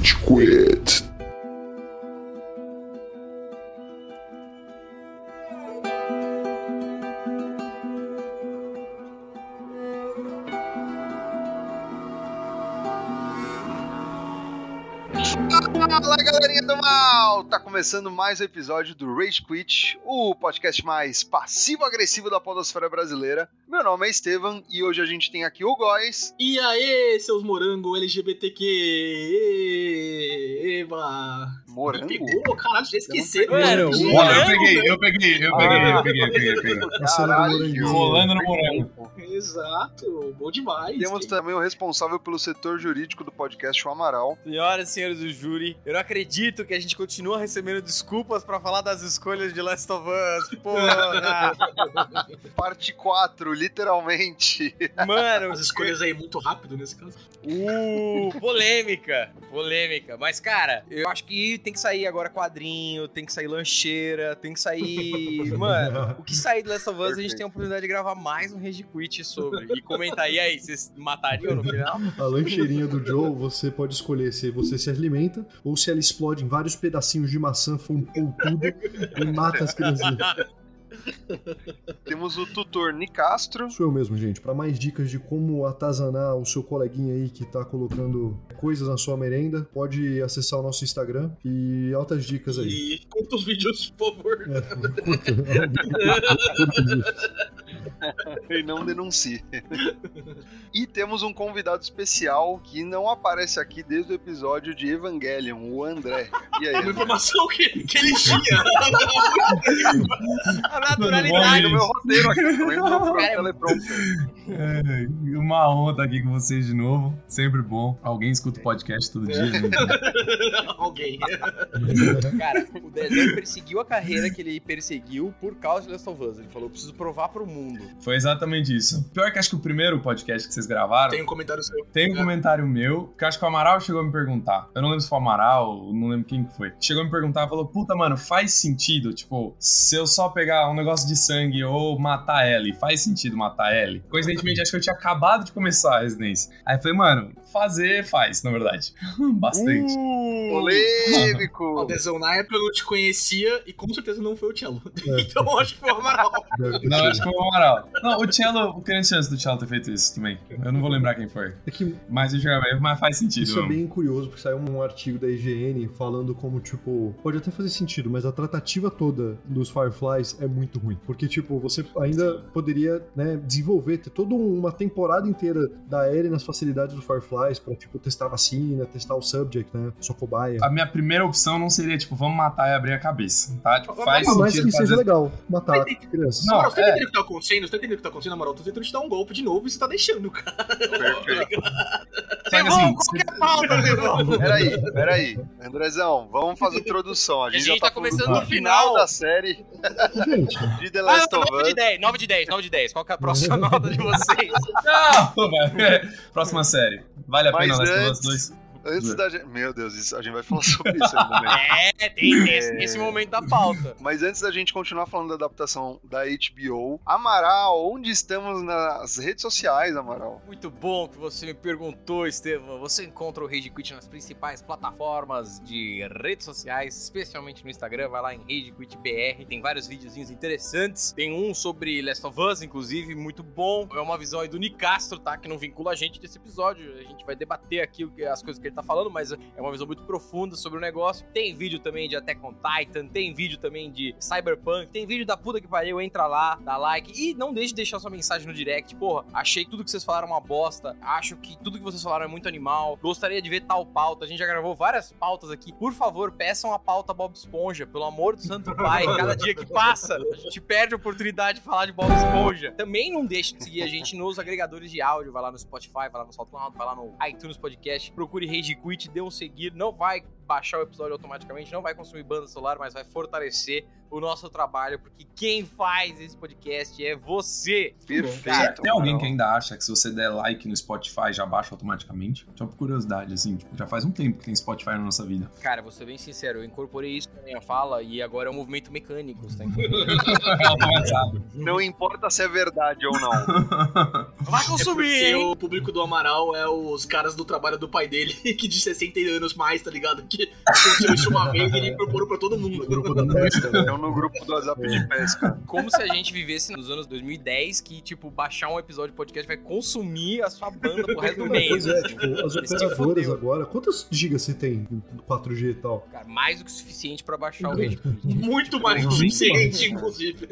Rage Quit. Mal! Tá começando mais um episódio do Rage Quit, o podcast mais passivo-agressivo da podosfera brasileira. Meu nome é Estevam e hoje a gente tem aqui o Góis. E aí, seus morango LGBTQ? Eba! Morango? Pegou, caralho, já esqueceram. Mano, eu peguei, eu peguei, eu peguei, eu peguei, eu peguei, eu peguei. Rolando no morango. Exato, bom demais. Temos também o responsável pelo setor jurídico do podcast, o Amaral. Senhoras e senhores do júri, eu não acredito que a gente continua recebendo desculpas pra falar das escolhas de Last of Us. Porra! Parte 4, literalmente. Mano, As escolhas aí muito rápido nesse caso. Uh, polêmica, polêmica. Mas, cara, eu acho que tem que sair agora quadrinho, tem que sair lancheira, tem que sair. Mano, o que sair do Last of Us, a gente Perfeito. tem a oportunidade de gravar mais um Rage Quit sobre. E comentar. E aí, vocês matariam no final? A lancheirinha do Joe, você pode escolher se você se alimenta ou se ela explode em vários pedacinhos de maçã com tudo e mata as criancinhas. Temos o tutor Nicastro. Sou eu mesmo, gente. Para mais dicas de como atazanar o seu coleguinha aí que tá colocando coisas na sua merenda, pode acessar o nosso Instagram e altas dicas aí. E conta os vídeos, por favor. e não denuncie. e temos um convidado especial que não aparece aqui desde o episódio de Evangelion, o André. E aí, Uma André? informação que, que ele tinha. A naturalidade. no meu roteiro aqui. É, uma honra estar aqui com vocês de novo. Sempre bom. Alguém escuta o podcast todo dia. né? Alguém. Cara, o desenho perseguiu a carreira que ele perseguiu por causa de Last of Us. Ele falou: eu preciso provar pro mundo. Foi exatamente isso. Pior que acho que o primeiro podcast que vocês gravaram Tem um comentário seu. Tem um comentário meu, que eu acho que o Amaral chegou a me perguntar. Eu não lembro se foi o Amaral, não lembro quem que foi. Chegou a me perguntar e falou: Puta, mano, faz sentido, tipo, se eu só pegar um negócio de sangue ou matar Ellie, faz sentido matar Ellie? Coincidentemente, acho que eu tinha acabado de começar a residência. Aí eu falei, mano, fazer faz, na verdade. Bastante. Uh! Polêmico! Ó, Dezão, na época eu não te conhecia e com certeza não foi o Cello. É. Então acho que foi o Amaral. Não, acho que foi o Amaral. Não, o Cello, o grande chance do Cello ter feito isso também. Eu não vou lembrar quem foi. É que Mas eu jogava, mas faz sentido. Isso é mesmo. bem curioso, porque saiu um artigo da IGN falando como, tipo, pode até fazer sentido, mas a tratativa toda dos Fireflies é muito ruim. Porque, tipo, você ainda poderia, né, desenvolver, ter toda uma temporada inteira da Ellie nas facilidades dos Fireflies pra, tipo, testar a vacina, testar o subject, né, sua cobaia. A minha primeira opção não seria, tipo, vamos matar e abrir a cabeça, tá? Tipo, faz mais sentido que seja fazer... legal matar Mas tem- crianças. Não, Amaral, você tá é. entendendo o que tá acontecendo? Você tá entendendo o que tá acontecendo, Amaral? Tô tentando te dar um golpe de novo e você tá deixando, cara. Perfeito. Que assim, qual que é a pauta, Levão? Peraí, peraí. Andrezão, vamos fazer a introdução. A gente, A já gente tá, tá começando no final. da série Gente, de The Ah, Last não, of 9 de Us. 10, 9 de 10, 9 de 10. Qual que é a próxima nota de vocês? Não. Próxima série. Vale a Mas pena Us antes- 2? Antes da gente. Meu Deus, isso- a gente vai falar sobre isso ainda, né? É, tem esse, esse momento da pauta. Mas antes da gente continuar falando da adaptação da HBO, Amaral, onde estamos nas redes sociais, Amaral? Muito bom que você me perguntou, Estevam. Você encontra o Rage Quit nas principais plataformas de redes sociais, especialmente no Instagram. Vai lá em Rage Quit BR. Tem vários videozinhos interessantes. Tem um sobre Last of Us, inclusive, muito bom. É uma visão aí do Nicastro, tá? Que não vincula a gente desse episódio. A gente vai debater aqui o que- as coisas que ele tá falando, mas é uma visão muito profunda sobre o negócio. Tem vídeo também de Attack on Titan, tem vídeo também de Cyberpunk, tem vídeo da puta que pariu. Entra lá, dá like e não deixe de deixar sua mensagem no direct. Porra, achei tudo que vocês falaram uma bosta. Acho que tudo que vocês falaram é muito animal. Gostaria de ver tal pauta. A gente já gravou várias pautas aqui. Por favor, peçam a pauta Bob Esponja. Pelo amor do santo pai. Cada dia que passa, a gente perde a oportunidade de falar de Bob Esponja. Também não deixe de seguir a gente nos agregadores de áudio. Vai lá no Spotify, vai lá no SoundCloud, vai lá no iTunes Podcast. Procure Rage Quit, dê um seguir. Não vai baixar o episódio automaticamente, não vai consumir banda celular, mas vai fortalecer o nosso trabalho, porque quem faz esse podcast é você. Perfeito. Tem alguém que ainda acha que se você der like no Spotify já baixa automaticamente? Só por curiosidade, assim, tipo, já faz um tempo que tem Spotify na nossa vida. Cara, vou ser bem sincero, eu incorporei isso na minha fala e agora é um movimento mecânico, você tá entendendo? Não importa se é verdade ou não. Vai consumir, Porque hein? o público do Amaral é os caras do trabalho do pai dele geek de 60 anos mais, tá ligado? Que aconteceu isso uma vez e ele propôs pra todo mundo. O grupo da pesca, né? Então no grupo do WhatsApp de pesca. Como se a gente vivesse nos anos 2010, que, tipo, baixar um episódio de podcast vai consumir a sua banda pro resto do mês. Pois é, tipo, as Esse operadoras agora, quantos gigas você tem no 4G e tal? Cara, mais do que o suficiente pra baixar o Quit. Muito mais do que o suficiente, inclusive.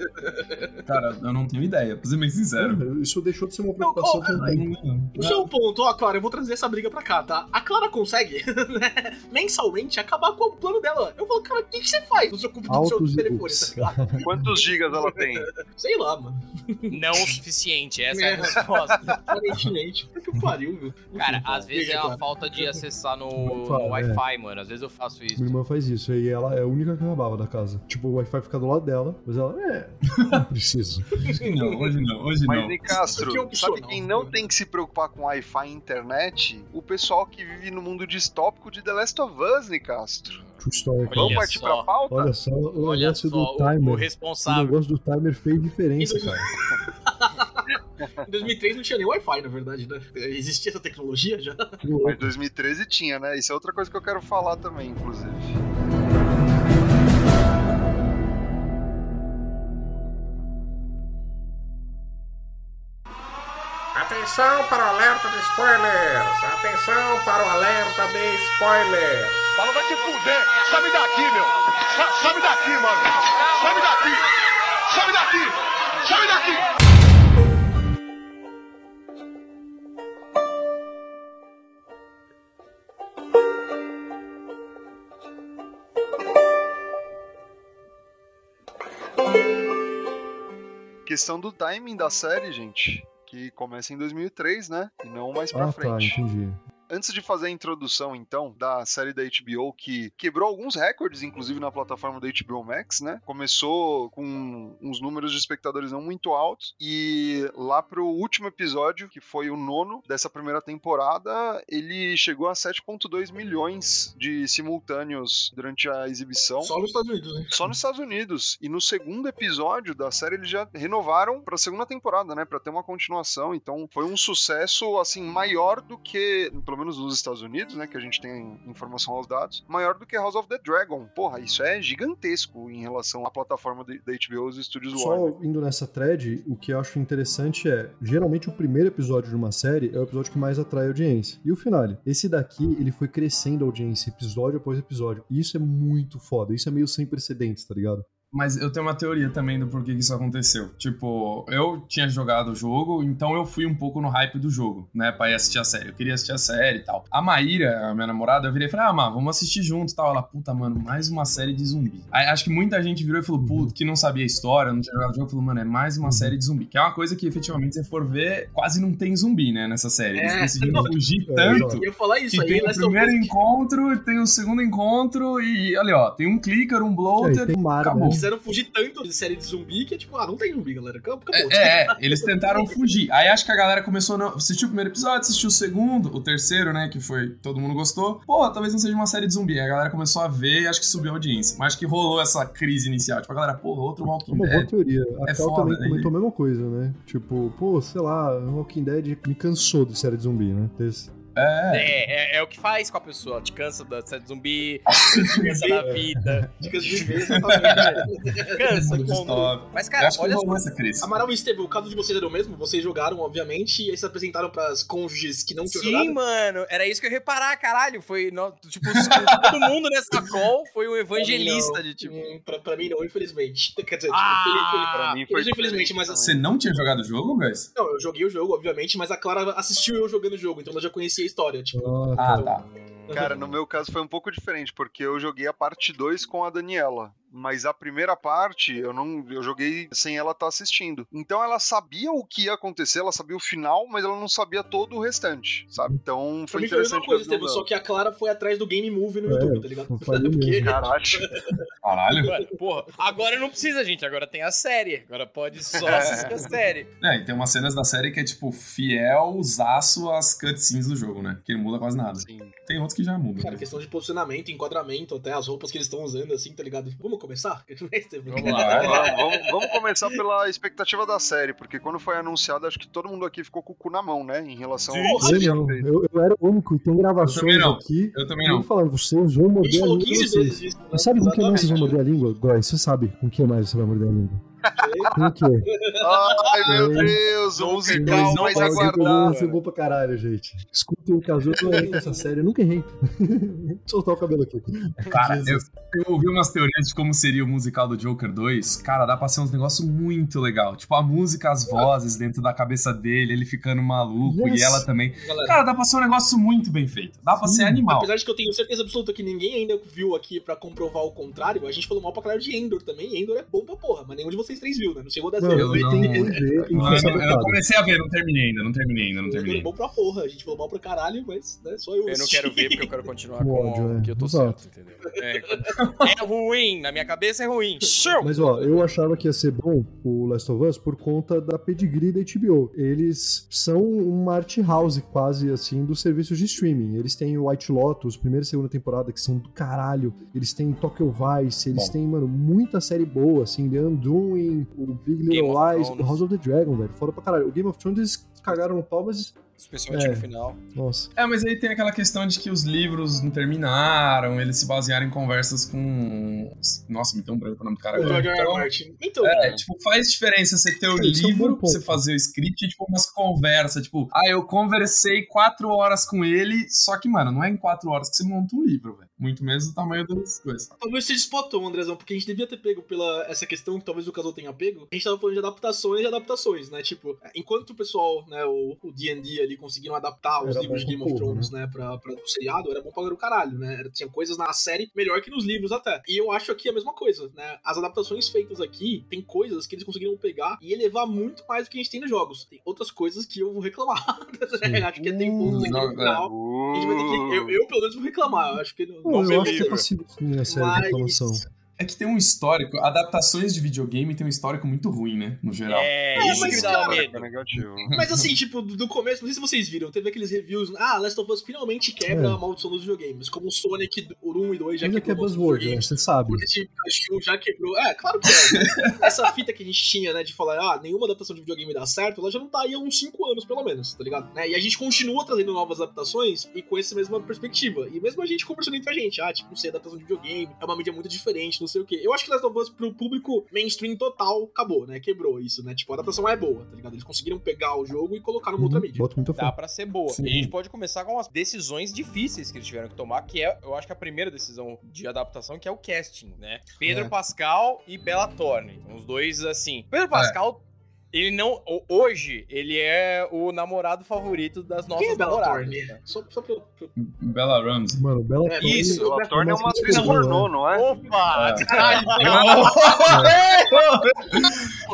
Cara, eu não tenho ideia, pra ser bem sincero. Isso deixou de ser uma preocupação também. O seu ponto, ó, Clara, eu vou trazer essa briga pra cá, tá? A Clara consegue, né, mensalmente, acabar com o plano dela. Eu falo, cara, o que, que você faz no seu, no seu Altos e telefone, tá ligado? Quantos gigas ela tem? Sei lá, mano. Não o suficiente, essa é a É. resposta. Aparentemente. Puta que pariu, viu? Cara, Enfim, às vezes é uma Clara. falta de acessar no, Não no é. Wi-Fi, mano. Às vezes eu faço isso. Minha irmã faz isso, e ela é a única que acabava da casa. Tipo, o Wi-Fi fica do lado dela, mas ela, é, não preciso. Hoje não, hoje não, hoje Mas, não. Nicastro, aqui é opcional. sabe quem não tem que se preocupar com Wi-Fi e internet? O pessoal que vive no mundo distópico de The Last of Us, Story. Olha Vamos partir só. pra pauta? Olha só, o Olha negócio só, do o, timer. o O responsável. negócio do timer fez diferença, cara. Em 2003 não tinha nem Wi-Fi, na verdade, né? Existia essa tecnologia já? Mas 2013 tinha, né? Isso é outra coisa que eu quero falar também, inclusive. Atenção para o alerta de spoilers! Atenção para o alerta de spoilers! Fala, vai te fuder! Sabe daqui, meu! Sa- Sabe daqui, mano! Sabe daqui! Sabe daqui! Sabe daqui! Questão do timing da série, gente. Que começa em 2003, né? E não mais pra Ah, tá, frente. entendi. Antes de fazer a introdução, então, da série da HBO, que quebrou alguns recordes, inclusive na plataforma da HBO Max, né? Começou com uns números de espectadores não muito altos, e lá pro último episódio, que foi o nono dessa primeira temporada, ele chegou a 7,2 milhões de simultâneos durante a exibição. Só nos Estados Unidos, né? Só nos Estados Unidos. E no segundo episódio da série eles já renovaram pra segunda temporada, né? Pra ter uma continuação. Então foi um sucesso, assim, maior do que, pelo menos nos Estados Unidos, né? Que a gente tem informação aos dados, maior do que House of the Dragon. Porra, isso é gigantesco em relação à plataforma da HBO e os estúdios Warner. Só indo nessa thread, o que eu acho interessante é, geralmente o primeiro episódio de uma série é o episódio que mais atrai audiência. E o final. Esse daqui, ele foi crescendo a audiência, episódio após episódio. E isso é muito foda. Isso é meio sem precedentes, tá ligado? Mas eu tenho uma teoria também do porquê que isso aconteceu. Tipo, eu tinha jogado o jogo, então eu fui um pouco no hype do jogo, né? Pra ir assistir a série. Eu queria assistir a série e tal. A Maíra, a minha namorada, eu virei e falei, ah, Má, vamos assistir junto e tal. Ela, puta, mano, mais uma série de zumbi. Aí acho que muita gente virou e falou, puta, que não sabia a história, não tinha jogado o jogo, falou, mano, é mais uma série de zumbi. Que é uma coisa que efetivamente, se você for ver, quase não tem zumbi, né, nessa série. Eles É. decidiram fugir É, tanto. Eu ia falar isso Que aí, tem o primeiro encontro, tem o segundo encontro e, olha, ó, tem um clicker, um É, bloater, tem Mara, acabou. Quiseram fugir tanto de série de zumbi que é tipo, ah, não tem zumbi, galera. Acabou. acabou. É, é, eles tentaram fugir. Aí acho que a galera começou a não... assistir o primeiro episódio, assistiu o segundo, o terceiro, né, que foi todo mundo gostou. Pô, talvez não seja uma série de zumbi. Aí a galera começou a ver e acho que subiu a audiência. Mas acho que rolou essa crise inicial. Tipo, a galera, pô, outro É Walking uma boa Dead. teoria. A É Cal também né? comentou a mesma coisa, né? Tipo, pô, sei lá, Walking Dead me cansou de série de zumbi, né? É, É, é, é o que faz com a pessoa. Te cansa da série de zumbi, te cansa da vida. De exatamente. Cansa, mundo quando... distópico. Mas, cara, olha só. rolou essa crise. Amaral e Estevão, o caso de vocês era o mesmo? Vocês jogaram, obviamente, e aí se apresentaram pras cônjuges que não tinham Sim, jogado? mano, era isso que eu ia reparar, caralho. Foi, no- tipo, todo mundo nessa call foi um evangelista de tipo. Hum, pra, pra mim não, infelizmente. Quer dizer, Ah, tipo, feliz, Pra mim foi feliz, infelizmente, mas também. Você não tinha jogado o jogo, guys? Não, eu joguei o jogo, obviamente, mas a Clara assistiu eu jogando o jogo, então ela já conhecia história, tipo. Ah, Ah, tá. Cara, no meu caso foi um pouco diferente, porque eu joguei a parte 2 com a Daniela. Mas a primeira parte eu não eu joguei sem ela estar assistindo. Então ela sabia o que ia acontecer, ela sabia o final, mas ela não sabia todo o restante, sabe? Então foi mim foi a mesma interessante. coisa, só que a Clara foi atrás do Game Movie no É, YouTube, tá ligado? Porque. Caralho. Caralho. Mano, porra, agora não precisa, gente. Agora tem a série. Agora pode só É. assistir a série. É, e tem umas cenas da série que é, tipo, fiel, zaço às cutscenes do jogo, né? Que não muda quase nada. Sim. Tem outros que já mudam. Cara, né? questão de posicionamento, enquadramento, até as roupas que eles estão usando, assim, tá ligado? Como vamos começar? Vamos lá. Vamos, vamos- vamos começar pela expectativa da série, porque quando foi anunciado, acho que todo mundo aqui ficou com o cu na mão, né? Em relação Sim. ao Eu, não, eu, eu era o único e tem gravações não. aqui. Eu também Eu não. falando, vocês vão morder a língua de 15 vocês. vezes né? Sabe com que mais vocês vão morder a língua? Góis, você sabe com que mais você vai morder a língua? Ai, meu. Deus, o musical mais Vai, aguardado. Você é bom pra caralho, gente. Escutem o caso, eu não errei com essa série, eu nunca errei. Vou soltar o cabelo aqui. Cara, eu, eu ouvi umas teorias de como seria o musical do Joker 2. Cara, dá pra ser uns negócios muito legal. Tipo, a música, as vozes dentro da cabeça dele, ele ficando maluco Yes. e ela também. Galera, Cara, dá pra ser um negócio muito bem feito. Dá pra Sim. ser animal. Apesar de que eu tenho certeza absoluta que ninguém ainda viu aqui pra comprovar o contrário, a gente falou mal pra caralho de Endor também. Endor é bom pra porra, mas nenhum de vocês três viu, né? Não dar Mano, zero. eu não- tem tem Eu, comecei a ver, não terminei ainda, não terminei ainda, não terminei. bom pra porra. A gente falou mal pra caralho, mas né, só eu Eu não quero ver porque eu quero continuar Com ódio, o é. que eu tô Exato. certo, entendeu? É, é ruim, na minha cabeça é ruim. Show! Mas ó, eu achava que ia ser bom o Last of Us por conta da pedigree da HBO. Eles são uma art house quase assim dos serviços de streaming. Eles têm o White Lotus, primeira e segunda temporada, que são do caralho. Eles têm Tokyo Vice, eles Bom. têm, mano, muita série boa, assim, The Undoing, o Big Little Lies, o. House of the Dragon, velho. Foda pra caralho. O Game of Thrones eles cagaram no pau, mas. Especialmente É. no final. Nossa. É, mas aí tem aquela questão de que os livros não terminaram, eles se basearam em conversas com. Nossa, me deu um branco o nome do cara. R. Então, Martin. Então, É, tipo, faz diferença você ter o é livro, você fazer o script e, tipo, umas conversas. Tipo, ah, eu conversei quatro horas com ele, só que, mano, não é em quatro horas que você monta um livro, velho. Muito menos do tamanho das coisas. Talvez você despotou, Andrezão, porque a gente devia ter pego pela essa questão que talvez o casal tenha pego. A gente tava falando de adaptações e adaptações, né? Tipo, enquanto o pessoal, né, o o D&D ali conseguiram adaptar os Era livros de Game of Thrones, né, pra, pra o seriado, era bom pra o caralho, né? Era- Tinha coisas na série melhor que nos livros até. E eu acho aqui a mesma coisa, né? As adaptações feitas aqui, tem coisas que eles conseguiram pegar e elevar muito mais do que a gente tem nos jogos. Tem outras coisas que eu vou reclamar, né? Acho que tem pontos aqui no final. A gente vai ter que... Eu, eu, pelo menos, vou reclamar. Eu acho que não, não eu acho que é possível sim a série de Mas- reclamação. É que tem um histórico, adaptações de videogame tem um histórico muito ruim, né? No geral. É, É, isso mas, que cara, medo. É negativo. Mas assim, tipo, do do começo, não sei se vocês viram, teve aqueles reviews, ah, Last of Us finalmente quebra É. a maldição dos videogames, como o Sonic o 1 e 2 já Ainda que quebrou a maldição dos buzzword, né? Você sabe. O Detective Pikachu já quebrou. É, claro que é. né? Essa fita que a gente tinha, né, de falar, ah, nenhuma adaptação de videogame dá certo, ela já não tá aí há uns 5 anos, pelo menos, tá ligado? Né? E a gente continua trazendo novas adaptações e com essa mesma perspectiva. E mesmo a gente conversando entre a gente, ah, tipo, não sei, adaptação de videogame, é uma mídia muito diferente, não sei o quê. Eu acho que Last of Us, pro público mainstream total, acabou, né? Quebrou isso, né? Tipo, a adaptação é boa, tá ligado? Eles conseguiram pegar o jogo e colocar numa outra Uhum, mídia. Boto muita Dá pra ser boa. Sim. E a gente pode começar com as decisões difíceis que eles tiveram que tomar, que é, eu acho que a primeira decisão de adaptação, que é o casting, né? Pedro É. Pascal e Bella Thorne. Os dois, assim. Pedro Pascal, ele não. ho- Hoje, ele é o namorado favorito das nossas Quem é Bella namoradas. Thorne? né? Só, só pra, pra... Bela Ramsey. Mano, Bela É, Thorne- isso, Ela torna uma Nossa, atriz que boa, pornô, não é? Opa! É. Caralho!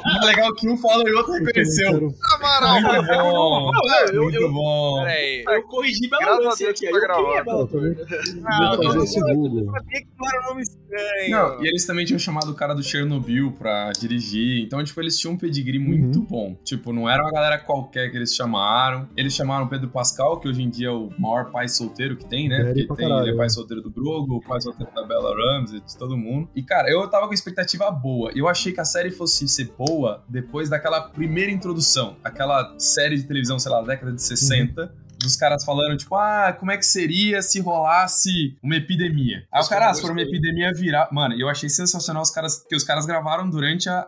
É legal que um fala e o outro reconheceu. Amaral, Muito bom. Não, eu, eu, Muito eu, bom. Peraí. eu corrigi Bela Graças a Ramsey aqui. eu, quem é Não, Thorne? Fazer esse Google. sabia que não era um nome estranho. Não, e eles também tinham chamado o cara do Chernobyl pra dirigir. Então, tipo, eles tinham um pedigree muito Uhum. bom. Tipo, não era uma galera qualquer que eles chamaram. Eles chamaram Pedro Pascal, que hoje em dia é o maior pai solteiro que tem, né? Porque tem, caralho, ele é pai é. solteiro do Grogu, pai solteiro da Bella Ramsey, de todo mundo. E, cara, eu tava com expectativa boa. Eu achei que a série fosse ser boa depois daquela primeira introdução. Aquela série de televisão, sei lá, da década de 60. Dos caras falando, tipo, ah, como é que seria se rolasse uma epidemia? Aí o cara, ah, se for uma epidemia virar. Mano, eu achei sensacional os caras que os caras gravaram durante a,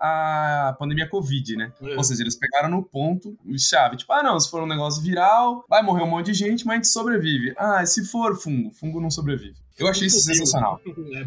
a pandemia Covid, né? É. Ou seja, eles pegaram no ponto chave. Tipo, ah, não, se for um negócio viral, vai morrer um monte de gente, mas a gente sobrevive. Ah, se for fungo, fungo não sobrevive. Eu achei isso sensacional.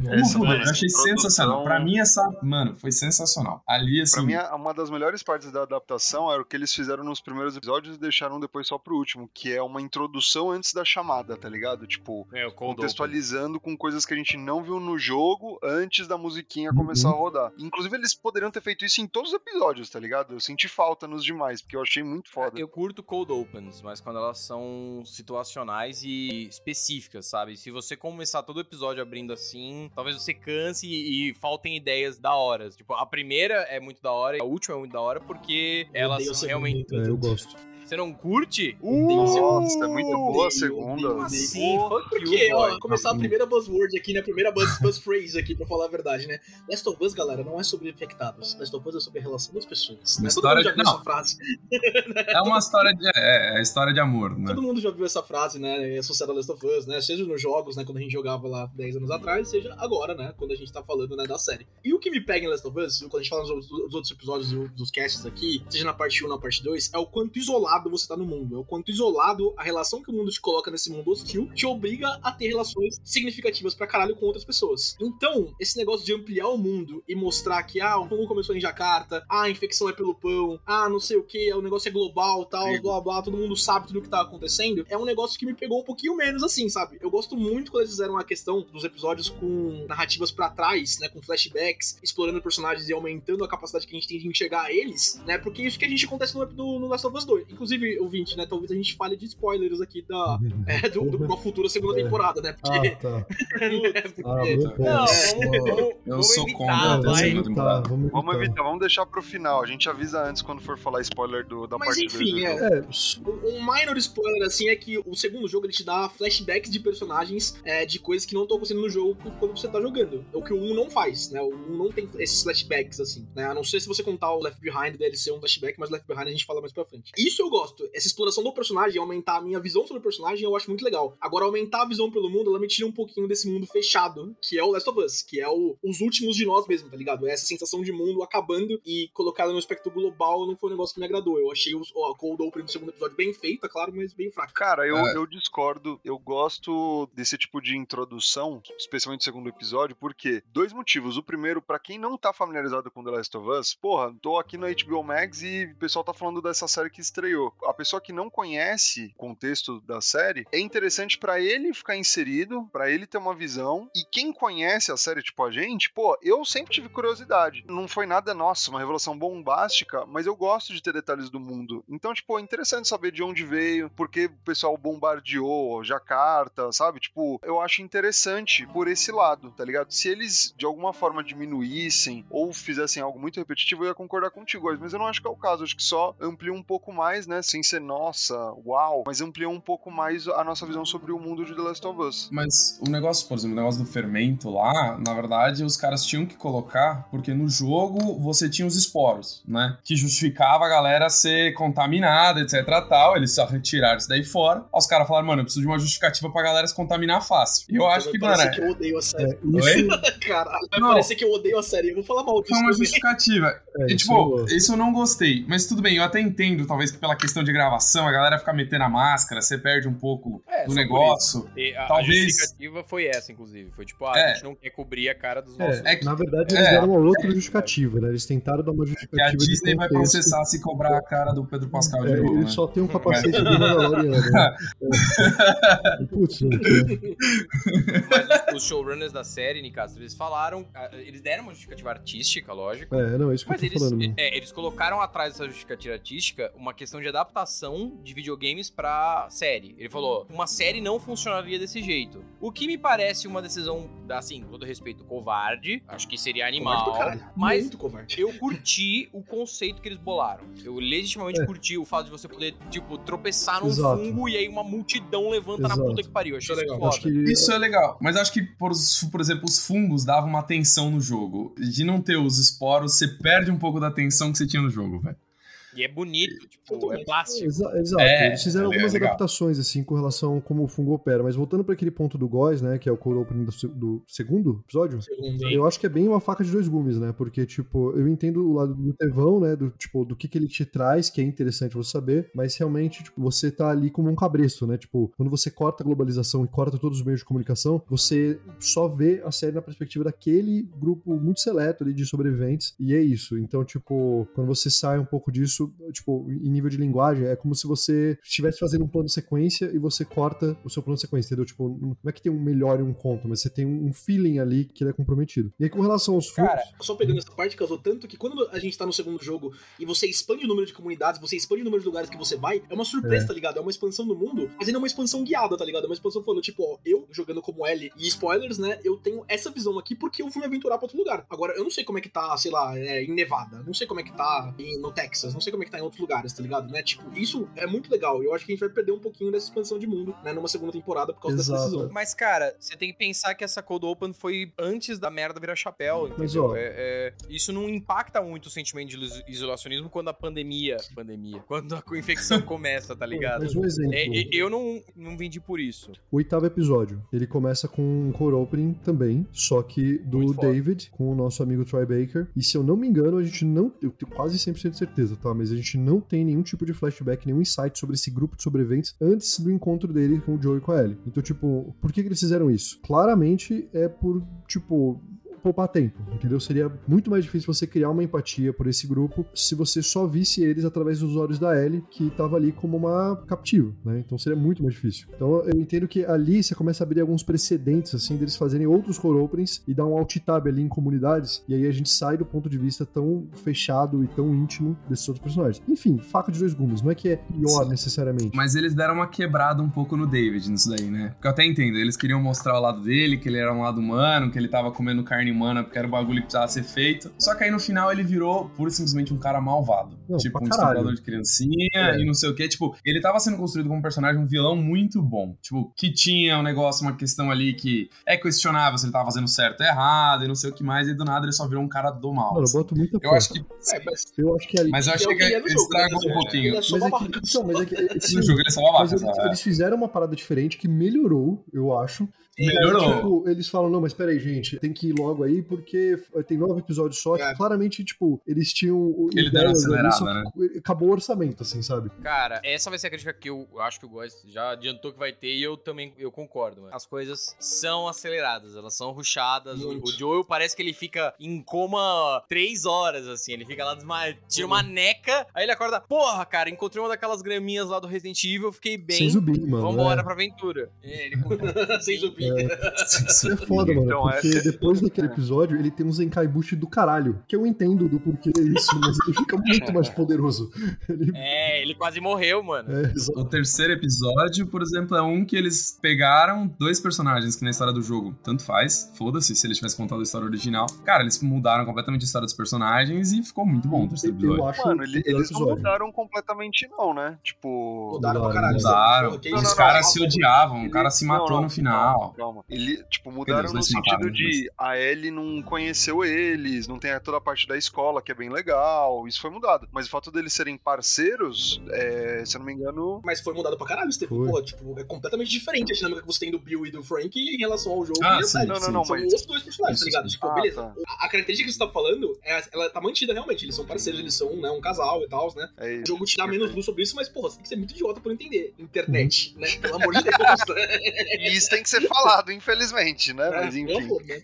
É, Essa fudeu, mais eu achei produção- sensacional. Pra mim, essa. Mano, foi sensacional. Ali, assim. Pra mim, a- uma das melhores partes da adaptação era o que eles fizeram nos primeiros episódios e deixaram depois só pro último, que é uma introdução antes da chamada, tá ligado? Tipo, É, contextualizando com coisas que a gente não viu no jogo antes da musiquinha Uhum. começar a rodar. Inclusive, eles poderiam ter feito isso em todos os episódios, tá ligado? Eu senti falta nos demais, porque eu achei muito foda. Eu curto cold opens, mas quando elas são situacionais e específicas, sabe? Se você começar todo episódio abrindo assim, talvez você canse e, e faltem ideias da hora. Tipo, a primeira é muito da hora e a última é muito da hora porque Eu elas são realmente. É, eu gosto. Você não curte? Nossa, é muito boa a segunda. fuck Porque, you, ó, começar a primeira buzzword aqui, né? A primeira buzz, buzz phrase aqui, pra falar a verdade, né? Last of Us, galera, não é sobre infectados. Last of Us é sobre a relação das pessoas. Né? Todo História mundo já de- viu não. essa frase. É uma história de. É, é história de amor, né? Todo mundo já viu essa frase, né? Associada a Last of Us, né? Seja nos jogos, né? Quando a gente jogava lá 10 anos atrás, seja agora, né? Quando a gente tá falando né, da série. E o que me pega em Last of Us, quando a gente fala nos outros- episódios do- dos casts aqui, seja na parte 1 ou na parte 2, é o quanto isolado você tá no mundo. É o quanto isolado a relação que o mundo te coloca nesse mundo hostil te obriga a ter relações significativas pra caralho com outras pessoas. Então, esse negócio de ampliar o mundo e mostrar que, ah, o fungo começou em Jacarta, ah, a infecção é pelo pão, ah, não sei o que, o negócio é global, tal, Sim. blá blá, todo mundo sabe tudo o que tá acontecendo, é um negócio que me pegou um pouquinho menos assim, sabe? Eu gosto muito quando eles fizeram a questão dos episódios com narrativas pra trás, né, com flashbacks, explorando personagens e aumentando a capacidade que a gente tem de enxergar eles, né? Porque isso que a gente acontece no, no, no Last of Us 2. Inclusive, ouvinte, né, talvez a gente fale de spoilers aqui da é, do, de uma futura segunda É. temporada, né? Ah, Porque tá. é, porque- Ah, muito bom. Não, vamos, Ó, vamos, Eu vamos sou evitar, contra é, a vamos segunda evitar, temporada. vamos Vamos evitar. vamos deixar pro final. A gente avisa antes quando for falar spoiler do, da Mas parte 2 enfim, do é. É, Um minor spoiler, assim, é que o segundo jogo ele te dá flashbacks de personagens é, de coisas que não estão acontecendo no jogo quando você tá jogando. O que o 1 não faz, né? O 1 não tem esses flashbacks, assim, né? A não ser se você contar o Left Behind dele ser um flashback, mas Left Behind a gente fala mais pra frente. Isso eu gosto. Essa exploração do personagem, aumentar a minha visão sobre o personagem, eu acho muito legal. Agora, aumentar a visão pelo mundo, ela me tira um pouquinho desse mundo fechado, que é o Last of Us, que é o- os últimos de nós mesmo, tá ligado? É essa sensação de mundo acabando e colocada no aspecto global não foi um negócio que me agradou. Eu achei o, o Cold Open do segundo episódio bem feito, é claro, mas bem fraco. Cara, eu, É. eu discordo. Eu gosto desse tipo de introdução, especialmente no segundo episódio, porque dois motivos. O primeiro, pra quem não tá familiarizado com The Last of Us, porra, tô aqui no HBO Max e o pessoal tá falando dessa série que estreou. A pessoa que não conhece o contexto da série, é interessante pra ele ficar inserido, pra ele ter uma visão. E quem conhece a série, tipo a gente, pô, eu sempre tive curiosidade. Não foi nada, nossa, uma revelação bombástica, mas eu gosto de ter detalhes do mundo. Então, tipo, é interessante saber de onde veio, porque o pessoal bombardeou Jacarta, sabe? Tipo, eu acho interessante por esse lado, tá ligado? Se eles de alguma forma diminuíssem ou fizessem algo muito repetitivo, eu ia concordar contigo, mas eu não acho que é o caso. Acho que só amplia um pouco mais, né? Sem ser nossa, uau, mas amplia um pouco mais a nossa visão sobre o mundo de The Last of Us. Mas o negócio, por exemplo, o negócio do fermento lá, na verdade, os caras tinham que colocar, porque no jogo você tinha os esporos, né? Que justificava a galera ser contaminada, etc tal. Eles só retiraram isso daí fora. Aí os caras falaram, mano, eu preciso de uma justificativa pra galera se contaminar fácil. E eu acho que, mano, que eu odeio a série. é, isso, Caralho, vai Não. parecer que eu odeio a série. Eu vou falar mal disso. é uma justificativa. é, E, isso tipo, eu- isso eu não gostei. Mas tudo bem, eu até entendo, talvez que pela questão de gravação, a galera ficar metendo a máscara, você perde um pouco É, do negócio. E a, a Talvez- justificativa foi essa, inclusive. Foi tipo, ah, É. a gente não quer cobrir a cara dos nossos. É, É que- na verdade, eles é. deram uma outra justificativa, né? Eles tentaram dar uma Que a justificativa Disney vai processar se cobrar a cara do Pedro Pascal de É, novo, ele né? só tem um capacete de Mandaloriano. Né? É. Putz, é. Mas os, showrunners da série, Nicastro, eles falaram. ah, Eles deram uma justificativa artística, lógico. É, não, é isso que eu tô eles, falando. mesmo. é, eles colocaram atrás dessa justificativa artística uma questão de adaptação de videogames pra série. Ele falou: uma série não funcionaria desse jeito. O que me parece uma decisão, assim, com todo respeito, covarde. Acho que seria Covarde animal. do caralho. Mas Muito covarde. eu curti o conceito que eles bolaram. Eu legitimamente É. curti o fato de você poder, tipo, tropeçar num Exato. fungo e aí uma multidão levanta na Exato. puta que pariu. Eu achei Isso é isso legal. foda. Acho que Isso é legal, mas acho que, por, por exemplo, os fungos davam uma tensão no jogo. De não ter os esporos, você perde um pouco da tensão que você tinha no jogo, velho. E é bonito, tipo, é plástico. Exa- exato. É, Eles fizeram é algumas legal. adaptações, assim, com relação a como o fungo opera. Mas voltando para aquele ponto do Góis, né? Que é o core opening do, do segundo episódio. Segundo, Eu acho que é bem uma faca de dois gumes, né? Porque, tipo, eu entendo o lado do Tevão, né? Do, tipo, do que, que ele te traz, que é interessante você saber, mas realmente, tipo, você tá ali como um cabresto, né? Tipo, quando você corta a globalização e corta todos os meios de comunicação, você só vê a série na perspectiva daquele grupo muito seleto ali de sobreviventes, e é isso. Então, tipo, quando você sai um pouco disso, tipo, em nível de linguagem, é como se você estivesse fazendo um plano sequência e você corta o seu plano sequência, entendeu? Tipo, não é que tem um melhor e um conto, mas você tem um feeling ali que ele é comprometido. E aí, com relação aos fungos, Cara, Só pegando essa parte, causou tanto que quando a gente tá no segundo jogo e você expande o número de comunidades, você expande o número de lugares que você vai, é uma surpresa, É. tá ligado? É uma expansão do mundo, mas ainda é uma expansão guiada, tá ligado? É uma expansão falando, tipo, ó, eu jogando como L e spoilers, né? Eu tenho essa visão aqui porque eu fui me aventurar pra outro lugar. Agora, eu não sei como é que tá, sei lá, é, em Nevada, não sei como é que tá em- no Texas, não sei sei como é que tá em outros lugares, tá ligado? Né? Tipo, isso é muito legal. Eu acho que a gente vai perder um pouquinho dessa expansão de mundo, né? Numa segunda temporada por causa dessa Exato. decisão. Mas, cara, você tem que pensar que essa Cold Open foi antes da merda virar chapéu, Mas, entendeu? ó- É- é- isso não impacta muito o sentimento de iso- isolacionismo quando a pandemia... Pandemia. Quando a infecção começa, tá ligado? Mas um exemplo. É, é, eu não, não vendi por isso. O oitavo episódio, ele começa com um core opening também, só que do. David, com o nosso amigo Troy Baker. E se eu não me engano, a gente não. Eu tenho quase 100% de certeza, tá? Mas a gente não tem nenhum tipo de flashback, nenhum insight sobre esse grupo de sobreviventes antes do encontro dele com o Joe e com a Ellie. Então, tipo, por que, que eles fizeram isso? Claramente é por, tipo. Poupar tempo, entendeu? Seria muito mais difícil você criar uma empatia por esse grupo se você só visse eles através dos olhos da Ellie, que tava ali como uma captiva, né? Então seria muito mais difícil. Então eu entendo que ali você começa a abrir alguns precedentes, assim, deles fazerem outros core openings e dar um alt tab ali em comunidades, e aí a gente sai do ponto de vista tão fechado e tão íntimo desses outros personagens. Enfim, faca de dois gumes, não é que é pior Sim. necessariamente. Mas eles deram uma quebrada um pouco no David nisso daí, né? Porque eu até entendo, eles queriam mostrar o lado dele, que ele era um lado humano, que ele tava comendo carne humana porque era o bagulho que precisava ser feito. Só que aí no final ele virou pura e simplesmente um cara malvado. Não, tipo, um estuprador de criancinha É. e não sei o que. Tipo, ele tava sendo construído como um personagem, um vilão muito bom. Tipo, que tinha um negócio, uma questão ali que é questionável se ele tava fazendo certo ou errado e não sei o que mais. E do nada ele só virou um cara do mal. Mano, eu assim. boto muita Eu acho que. É, mas Eu acho que ali. Mas eu é achei o que jogo, estragou né? um pouquinho. Ele é só Mas é, que, então, mas é que esse No jogo ele é só babaca, Mas eles, sabe? eles fizeram uma parada diferente que melhorou, eu acho. Melhorou. Tipo, eles falam, não, mas peraí, gente, tem que ir logo aí, porque tem nove episódios só, que É. claramente, tipo, eles tinham o- Ele ali, acelerada, né? acabou o orçamento, assim, sabe? Cara, essa vai ser a crítica que eu acho que o Góis já adiantou que vai ter e eu também eu concordo, mano. As coisas são aceleradas, elas são ruchadas. O, o Joel parece que ele fica em coma três horas, assim. Ele fica lá desmaiado, tira uma neca, aí ele acorda. Porra, cara, encontrei uma daquelas graminhas lá do Resident Evil, fiquei bem. Sem zumbi, mano. Vambora é. pra aventura. É, ele Sem zumbi. Isso é foda, mano. Então, porque é- depois daquele episódio, ele tem um Zenkaibushi do caralho. Que eu entendo do porquê é isso, mas ele fica muito mais poderoso. Ele... É, ele quase morreu, mano. É. O terceiro episódio, por exemplo, é um que eles pegaram dois personagens que na história do jogo tanto faz, foda-se se eles tivessem contado a história original. Cara, eles mudaram completamente a história dos personagens e ficou muito bom o terceiro Eu episódio. acho Mano, ele- melhor eles não mudaram completamente, não, né? Tipo. Mudaram pra caralho. Mudaram. Pô, que Não, Os não, caras não, se odiavam, o cara se matou não, no final. Calma, calma. Ele, tipo, mudaram no sentido mataram, de a Ellie não conheceu eles, não tem toda a parte da escola, que é bem legal. Isso foi mudado. Mas o fato deles serem parceiros, é, se eu não me engano. Mas foi mudado pra caralho, Steve. Foi. Porra, tipo, é completamente diferente a dinâmica que você tem do Bill e do Frank em relação ao jogo Ah, e a sim, série. Não, não, não, São mas- outros dois personagens, tá ligado? sim. Tipo, Ah, beleza. tá. A, a característica que você tá falando, é, ela tá mantida realmente. Eles são parceiros, eles são né, um casal e tal, né? É O isso. jogo te dá menos luz sobre isso, mas, porra, você tem que ser muito idiota por entender. Internet, Uhum. né? Pelo amor de Deus. E isso tem que ser falado, infelizmente, né? Mas É, enfim. pô, né?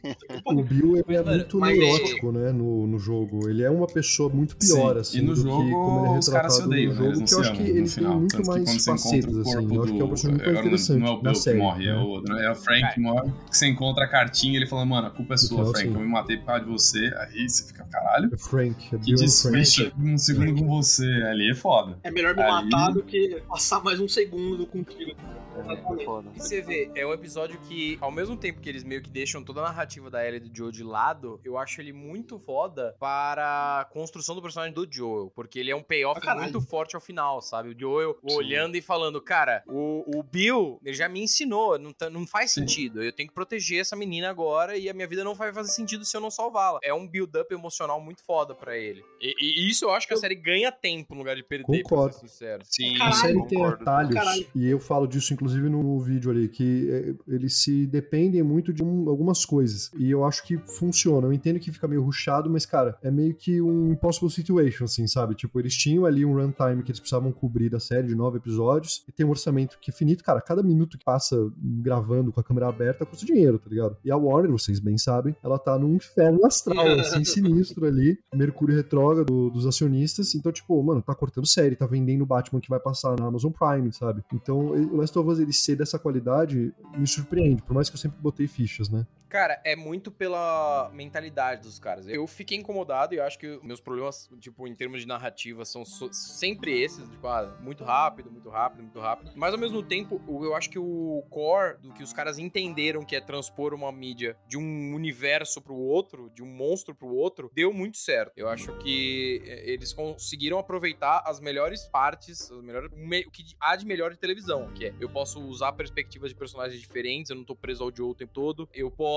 O Bill ele é muito mas- neurótico, né, no, no jogo. Ele é uma pessoa muito pior, Sim, assim, e no do jogo, que como ele é os caras se retratado odeiam, no né? Jogo, que eu acho que ele final. tem muito Tanto que mais quando você encontra facetas, o assim. corpo Eu acho que é um do... personagem muito mais agora não- interessante Não é o Bill série. que morre, é né? o outro. É o Frank que morre. Que você encontra a cartinha e ele fala, mano, a culpa é sua, final, Frank. sim. Eu me matei por causa de você. Aí você fica, caralho. É Frank, é Que Bill Frank. desfecho um segundo com você. Ali é foda. É melhor me matar do que passar mais um segundo contigo. É, foda. E você vê, é um episódio que, ao mesmo tempo que eles meio que deixam toda a narrativa da Ellie e do Joe de lado, eu acho ele muito foda para a construção do personagem do Joel. Porque ele é um payoff caralho. muito forte ao final, sabe? O Joel Sim. olhando e falando, cara, o, o Bill, ele já me ensinou, não, tá- não faz Sim. sentido. Eu tenho que proteger essa menina agora e a minha vida não vai fazer sentido se eu não salvá-la. É um build-up emocional muito foda pra ele. E, e isso eu acho que a série ganha tempo no lugar de perder, Concordo. pra ser sincero. Sim, A Caralho, série tem atalhos, Caralho. e eu falo disso inclusive no vídeo ali, que é, eles se dependem muito de um- algumas coisas. E eu acho que funciona. Eu entendo que fica meio ruchado, mas, cara, é meio que um impossible situation, assim, sabe? Tipo, eles tinham ali um runtime que eles precisavam cobrir da série de nove episódios, e tem um orçamento que é finito. Cara, cada minuto que passa gravando com a câmera aberta custa dinheiro, tá ligado? E a Warner, vocês bem sabem, ela tá num inferno astral, assim, sinistro ali. Mercúrio retrógrado dos acionistas. Então, tipo, mano, tá cortando série, tá vendendo o Batman que vai passar na Amazon Prime, sabe? Então, o Last of Us, ele ser dessa qualidade, me surpreende. Por mais que eu sempre botei fichas, né? Cara, é muito pela mentalidade dos caras. Eu fiquei incomodado e acho que meus problemas, tipo, em termos de narrativa, são so- sempre esses, tipo, ah, muito rápido, muito rápido, muito rápido. Mas ao mesmo tempo, eu acho que o core do que os caras entenderam que é transpor uma mídia de um universo pro outro, de um monstro pro outro, deu muito certo. Eu acho que eh, eles conseguiram aproveitar as melhores partes, as melhores, o me- o que há de melhor de televisão, que é eu posso usar perspectivas de personagens diferentes, eu não tô preso ao Joe o tempo todo, eu posso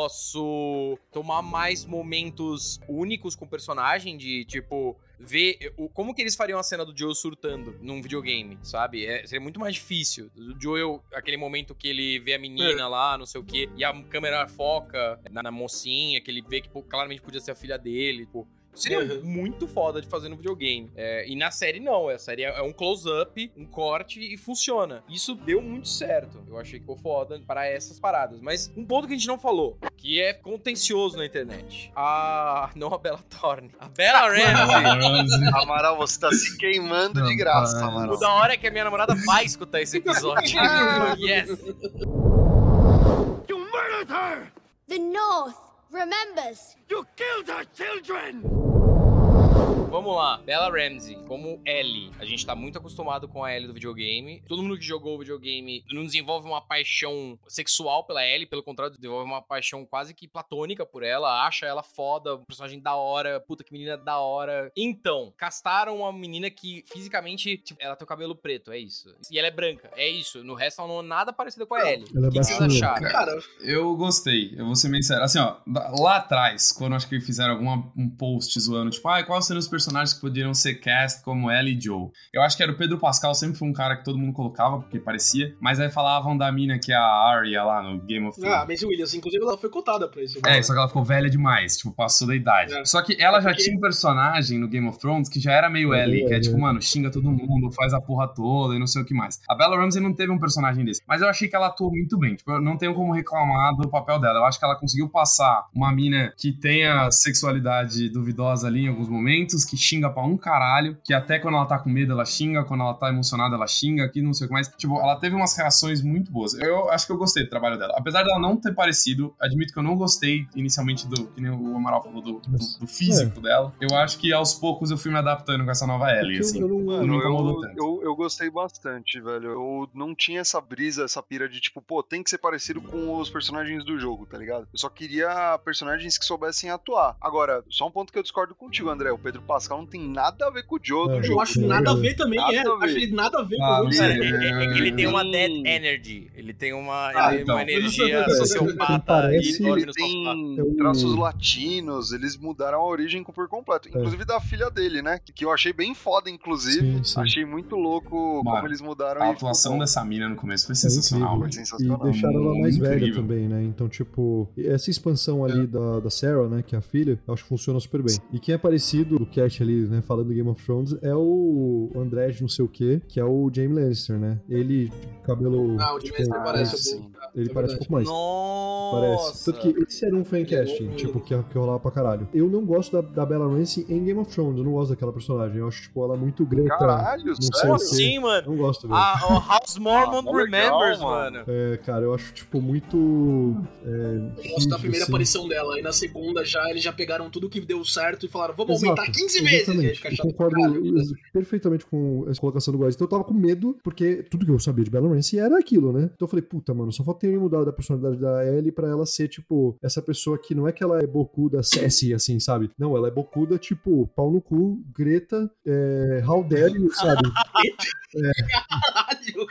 tomar mais momentos únicos com o personagem, de tipo, ver o, como que eles fariam a cena do Joe surtando num videogame, sabe? É, seria muito mais difícil. O Joel, aquele momento que ele vê a menina lá, não sei o quê, e a câmera foca na, na mocinha, que ele vê que pô, claramente podia ser a filha dele, pô. Seria Uhum. muito foda de fazer no videogame. É, e na série não, a série é um close-up, um corte e funciona. Isso deu muito certo. Eu achei que ficou foda para essas paradas. Mas um ponto que a gente não falou, que é contencioso na internet. A. Não a Bella Thorne. A Bella Ramsey. Amaral, você tá se queimando de graça. Amaral. O da hora é que a minha namorada vai escutar esse episódio. yes. You murdered her! The North remembers. You killed her children! Vamos lá, Bella Ramsey, como Ellie. A gente tá muito acostumado com a Ellie do videogame. Todo mundo que jogou o videogame não desenvolve uma paixão sexual pela Ellie, pelo contrário, desenvolve uma paixão quase que platônica por ela, acha ela foda, um personagem da hora, puta que menina da hora. Então, castaram uma menina que fisicamente, tipo, ela tem o cabelo preto, é isso. E ela é branca, é isso. No resto, ela não é nada parecida com a Ellie. Ela é o que, que vocês acharam? Cara, Eu gostei, eu vou ser bem sério. Assim, ó, lá atrás, quando acho que fizeram algum um post zoando, tipo, ah, quais seriam os personagens que poderiam ser cast como Ellie e Joe? Eu acho que era o Pedro Pascal, sempre foi um cara que todo mundo colocava, porque parecia, mas aí falavam da mina que é a Arya lá no Game of Thrones. ah, Maisie Williams, inclusive, ela foi cotada pra isso. É, só que ela ficou velha demais, tipo, passou da idade. É. Só que ela É já porque- tinha um personagem no Game of Thrones que já era meio É, Ellie, que é tipo, mano, xinga todo mundo, faz a porra toda e não sei o que mais. A Bella Ramsey não teve um personagem desse, mas eu achei que ela atuou muito bem. Tipo, eu não tenho como reclamar do papel dela. Eu acho que ela conseguiu passar uma mina que tenha sexualidade duvidosa ali em alguns momentos, que xinga pra um caralho, que até quando ela tá com medo ela xinga, quando ela tá emocionada ela xinga, que não sei o que mais. Tipo, ela teve umas reações muito boas. Eu acho que eu gostei do trabalho dela. Apesar dela não ter parecido, admito que eu não gostei inicialmente do, que nem o Amaral falou, do, do- do físico dela. Eu acho que aos poucos eu fui me adaptando com essa nova Ellie, Porque assim. eu não- não eu, tanto. eu, eu gostei bastante, velho. Eu não tinha essa brisa, essa pira de tipo, pô, tem que ser parecido com os personagens do jogo, tá ligado? Eu só queria personagens que soubessem atuar. Agora, só um ponto que eu discordo contigo, André. O Pedro Pascal não tem nada a ver com o Joe É, do Eu jogo. acho É nada a ver também, Nada é. Eu Acho ver. ele nada a ver Ah, com o jogo. Cara, ele, tem uma dead energy. Ele tem uma, Ah, ele então. uma energia É, sociopata ele parece- Ele tem É o- traços latinos, eles mudaram a origem por completo. Inclusive da filha dele, né? Que eu achei bem foda, inclusive. Sim, sim. Achei muito louco Mano, como eles mudaram A atuação ficou dessa mina no começo foi É sensacional. incrível. Foi E sensacional. deixaram ela mais velha Incrível. também, né? Então, tipo, essa expansão ali da, da Sarah, né? Que é a filha, eu acho que funciona super bem. E quem é parecido do cast ali, né? Falando do Game of Thrones, é o André de não sei o quê, que é o Jaime Lannister, né? Ele, tipo, cabelo. Ah, o Jimmy tipo, ah, parece um sim. pouco. Ele é parece um pouco mais. Nossa! Parece. Tanto que esse era um fancasting, é tipo, que, que rolava pra caralho. Eu não gosto da, da Bella Ramsey em Game of Thrones, eu não gosto daquela personagem. Eu acho, tipo, ela muito greta. Caralho, sério? o quê. Sim, mano. Não gosto, velho. A, o House Mormon Ah, Remembers, mano. É, cara, eu acho, tipo, muito. É, Eu gosto da primeira assim. aparição dela, aí na segunda já eles já pegaram tudo que deu certo e falaram, vamos Exato, aumentar 15 vezes. E aí exatamente. fica Eu concordo perfeitamente com essa colocação do Góis. Então eu tava com medo, porque tudo que eu sabia de Bella Ramsey era aquilo, né? Então eu falei, puta, mano, só falta ter mudado a personalidade da Ellie pra ela ser, tipo, essa pessoa que não é que ela é bocuda, sassy, assim, sabe? Não, ela é bocuda, tipo, pau no cu, Greta, é, how dare you, sabe? Caralho,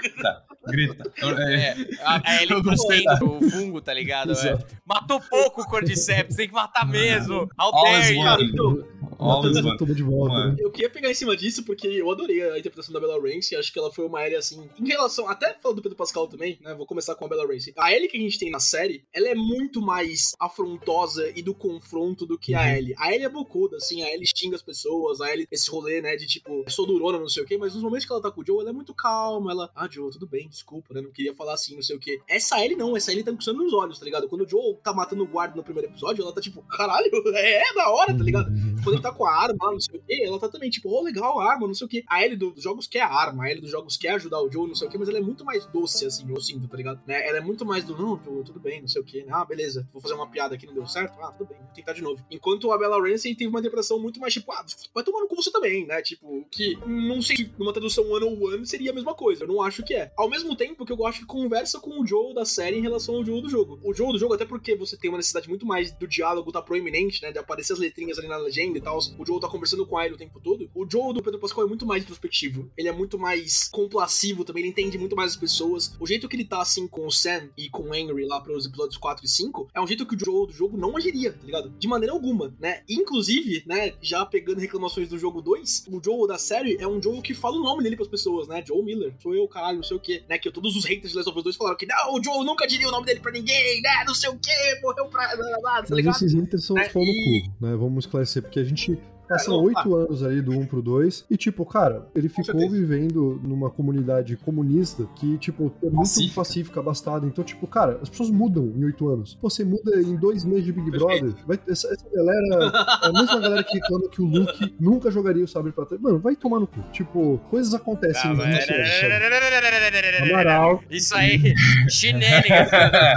Grita. É, É, a, Ellie Eu gostei comendo o fungo, tá ligado? É. Matou pouco o Cordyceps, tem que matar mesmo. One. então, Always one. tudo de volta, Mano. né? Eu queria pegar em cima disso porque eu adorei a interpretação da Bella Ramsey. Acho que ela foi uma Ellie assim. Em relação. Até falando do Pedro Pascal também, né? Vou começar com a Bella Ramsey. A Ellie que a gente tem na série, ela é muito mais afrontosa e do confronto do que a Uhum. Ellie. A Ellie é bocuda, assim. A Ellie xinga as pessoas. A Ellie, esse rolê, né? De tipo, sou durona, não sei o quê. Mas nos momentos que ela tá com o Joe, ela é muito calma. Ela, ah, Joe, tudo bem, desculpa, né? Não queria falar assim, não sei o quê. Essa Ellie não. Essa Ellie tá sangue nos olhos, tá ligado? Quando o Joe tá matando o guarda no primeiro episódio, ela tá tipo, caralho, é, é da hora, tá ligado? Uhum. Quando ele tá com a arma não sei o quê, ela tá também, tipo, oh, legal, a arma, não sei o quê. A Ellie dos jogos quer a arma, a Ellie dos jogos quer ajudar o Joe, não sei o quê, mas ela é muito mais doce, assim, eu sinto, tá ligado? Né? Ela é muito mais do, não, tudo bem, não sei o quê. Ah, beleza, vou fazer uma piada aqui, não deu certo? Ah, tudo bem, vou tentar de novo. Enquanto a Bella Ramsey teve uma interpretação muito mais, tipo, ah, vai tomar no cu você também, né? Tipo, que não sei se numa tradução one-on-one seria a mesma coisa. Eu não acho que é. Ao mesmo tempo que eu acho que conversa com o Joe da série em relação ao Joe do jogo. O Joe do jogo, até porque você tem uma necessidade muito mais do diálogo tá proeminente, né? De aparecer as letrinhas ali na legenda e tal. O Joe tá conversando com a Ellie o tempo todo. O Joe do Pedro Pascal é muito mais introspectivo. Ele é muito mais complacivo também. Ele entende muito mais as pessoas. O jeito que ele tá assim com o Sam e com o Henry lá pros episódios 4 e 5 é um jeito que o Joe do jogo não agiria, tá ligado? De maneira alguma, né? Inclusive, né? Já pegando reclamações do jogo 2, o Joe da série é um Joe que fala o nome dele pras pessoas, né? Joe Miller. Sou eu, caralho, não sei o que, né? Que todos os haters de Last of Us 2 falaram que não, o Joe nunca diria o nome dele pra ninguém, né? Não sei o que, morreu pra. Blá, blá, tá Mas ligado? esses haters são os Né? pau no cu, né? Vamos esclarecer, porque a gente passa não, oito anos ali do 1 pro 2 e, tipo, cara, ele ficou vivendo numa comunidade comunista que, tipo, é muito Pacífica. pacífica, abastada. Então, tipo, cara, as pessoas mudam em oito anos. Pô, Você muda em dois meses de Big Perfeito. Brother. Vai, essa, essa galera é a mesma galera que reclama que o Luke nunca jogaria o sabre pra trás. Mano, vai tomar no cu. Tipo, coisas acontecem Ah, no mas- 20 anos, sabe? Amaral. Isso aí, shenanigans.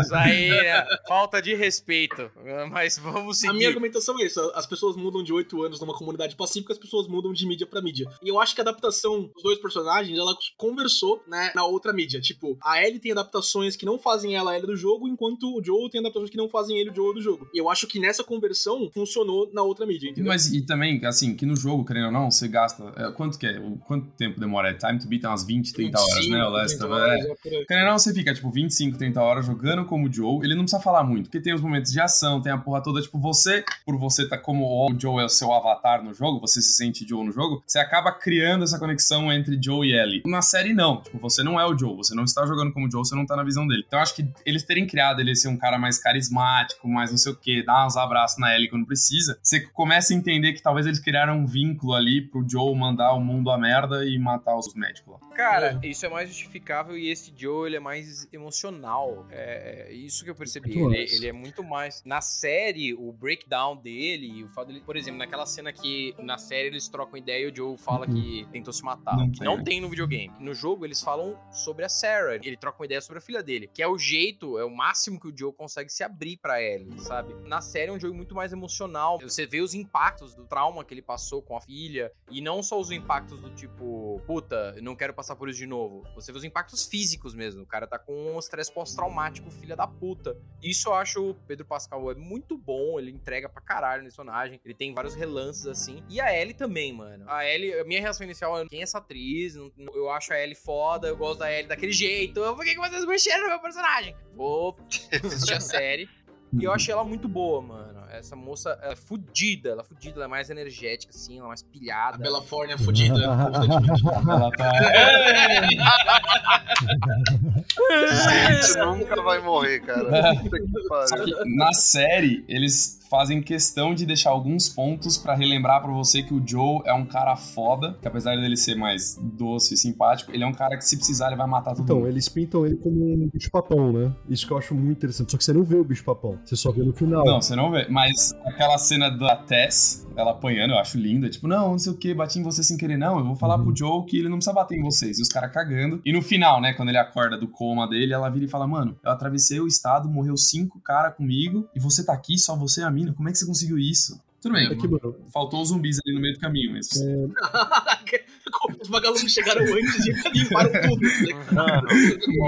Isso aí, né? falta de respeito. Mas vamos A minha seguir. argumentação é isso: as pessoas mudam de 8 anos numa comunidade pacífica, as pessoas mudam de mídia pra mídia. E eu acho que a adaptação dos dois personagens, ela conversou, né, na outra mídia. Tipo, a Ellie tem adaptações que não fazem ela a Ellie do jogo, enquanto o Joe tem adaptações que não fazem ele o Joe do jogo. E eu acho que nessa conversão funcionou na outra mídia, entendeu? Mas e também, assim, que no jogo, querendo ou não, você gasta. é, quanto que é? O- Quanto tempo demora? É Time to beat é umas 20, 30 horas, né? O Last 30 of Us, horas, é. é. Querendo ou não, você fica, tipo, 25, 30 horas jogando como Joe. Ele não precisa falar muito, porque tem os momentos de ação, tem a porra toda. Tipo, você, por você tá como o Joe é o seu avatar no jogo, você se sente Joe no jogo, você acaba criando essa conexão entre Joe e Ellie. Na série, não. Tipo, você não é o Joe, você não está jogando como Joe, você não tá na visão dele. Então, eu acho que eles terem criado ele ser um cara mais carismático, mais não sei o quê, dar uns abraços na Ellie quando precisa, você começa a entender que talvez eles criaram um vínculo ali pro Joe mandar o mundo a merda e matar os médicos lá. Cara, isso é mais justificável e esse Joe, ele é mais emocional. É, é isso que eu percebi. Ele, ele é muito mais... Na série, o breakdown dele, o fato dele... Por exemplo, naquela cena que na série eles trocam ideia e o Joe fala Uhum. que tentou se matar. Não que tem. não tem no videogame. No jogo, eles falam sobre a Sarah. Ele troca uma ideia sobre a filha dele. Que é o jeito, é o máximo que o Joe consegue se abrir pra Ellie, sabe? Na série é um jogo muito mais emocional. Você vê os impactos do trauma que ele passou com a filha. E não só os impactos do tipo, puta, eu não quero passar por isso de novo. Você vê os impactos físicos mesmo. O cara tá com um estresse pós-traumático, filha da puta. Isso eu acho o Pedro Pascal é muito bom. Ele entrega pra caralho no personagem. Ele tem vários relances assim. E a Ellie também, mano. A Ellie, a minha reação inicial é: quem é essa atriz? Eu acho a Ellie foda. Eu gosto da Ellie daquele jeito. Por que, que vocês mexeram no meu personagem? Vou assistir a série. E eu achei ela muito boa, mano. Essa moça ela é fudida, ela é fudida, ela é mais energética, assim, ela é mais A pilhada. Bela Forne é fodida, constantemente. Ela tá. Isso nunca vai morrer, cara. Na série, eles fazem questão de deixar alguns pontos pra relembrar pra você que o Joe é um cara foda, que apesar dele ser mais doce e simpático, ele é um cara que se precisar ele vai matar todo Então, mundo. eles pintam ele como um bicho-papão, né? Isso que eu acho muito interessante. Só que você não vê o bicho-papão. Você só vê no final. Não, você não vê. Mas aquela cena da Tess, ela apanhando, eu acho linda. Tipo, não, não sei o que, bati em você sem querer. Não, eu vou falar Uhum. pro Joe que ele não precisa bater em vocês. E os caras cagando. E no final, né, quando ele acorda do coma dele, ela vira e fala, mano, eu atravessei o estado, morreu cinco caras comigo, e você tá aqui, só você e a mina. Como é que você conseguiu isso? Tudo bem, É que, mano, faltou os zumbis ali no meio do caminho, mas... Os vagalumes chegaram antes e limparam tudo. Mano,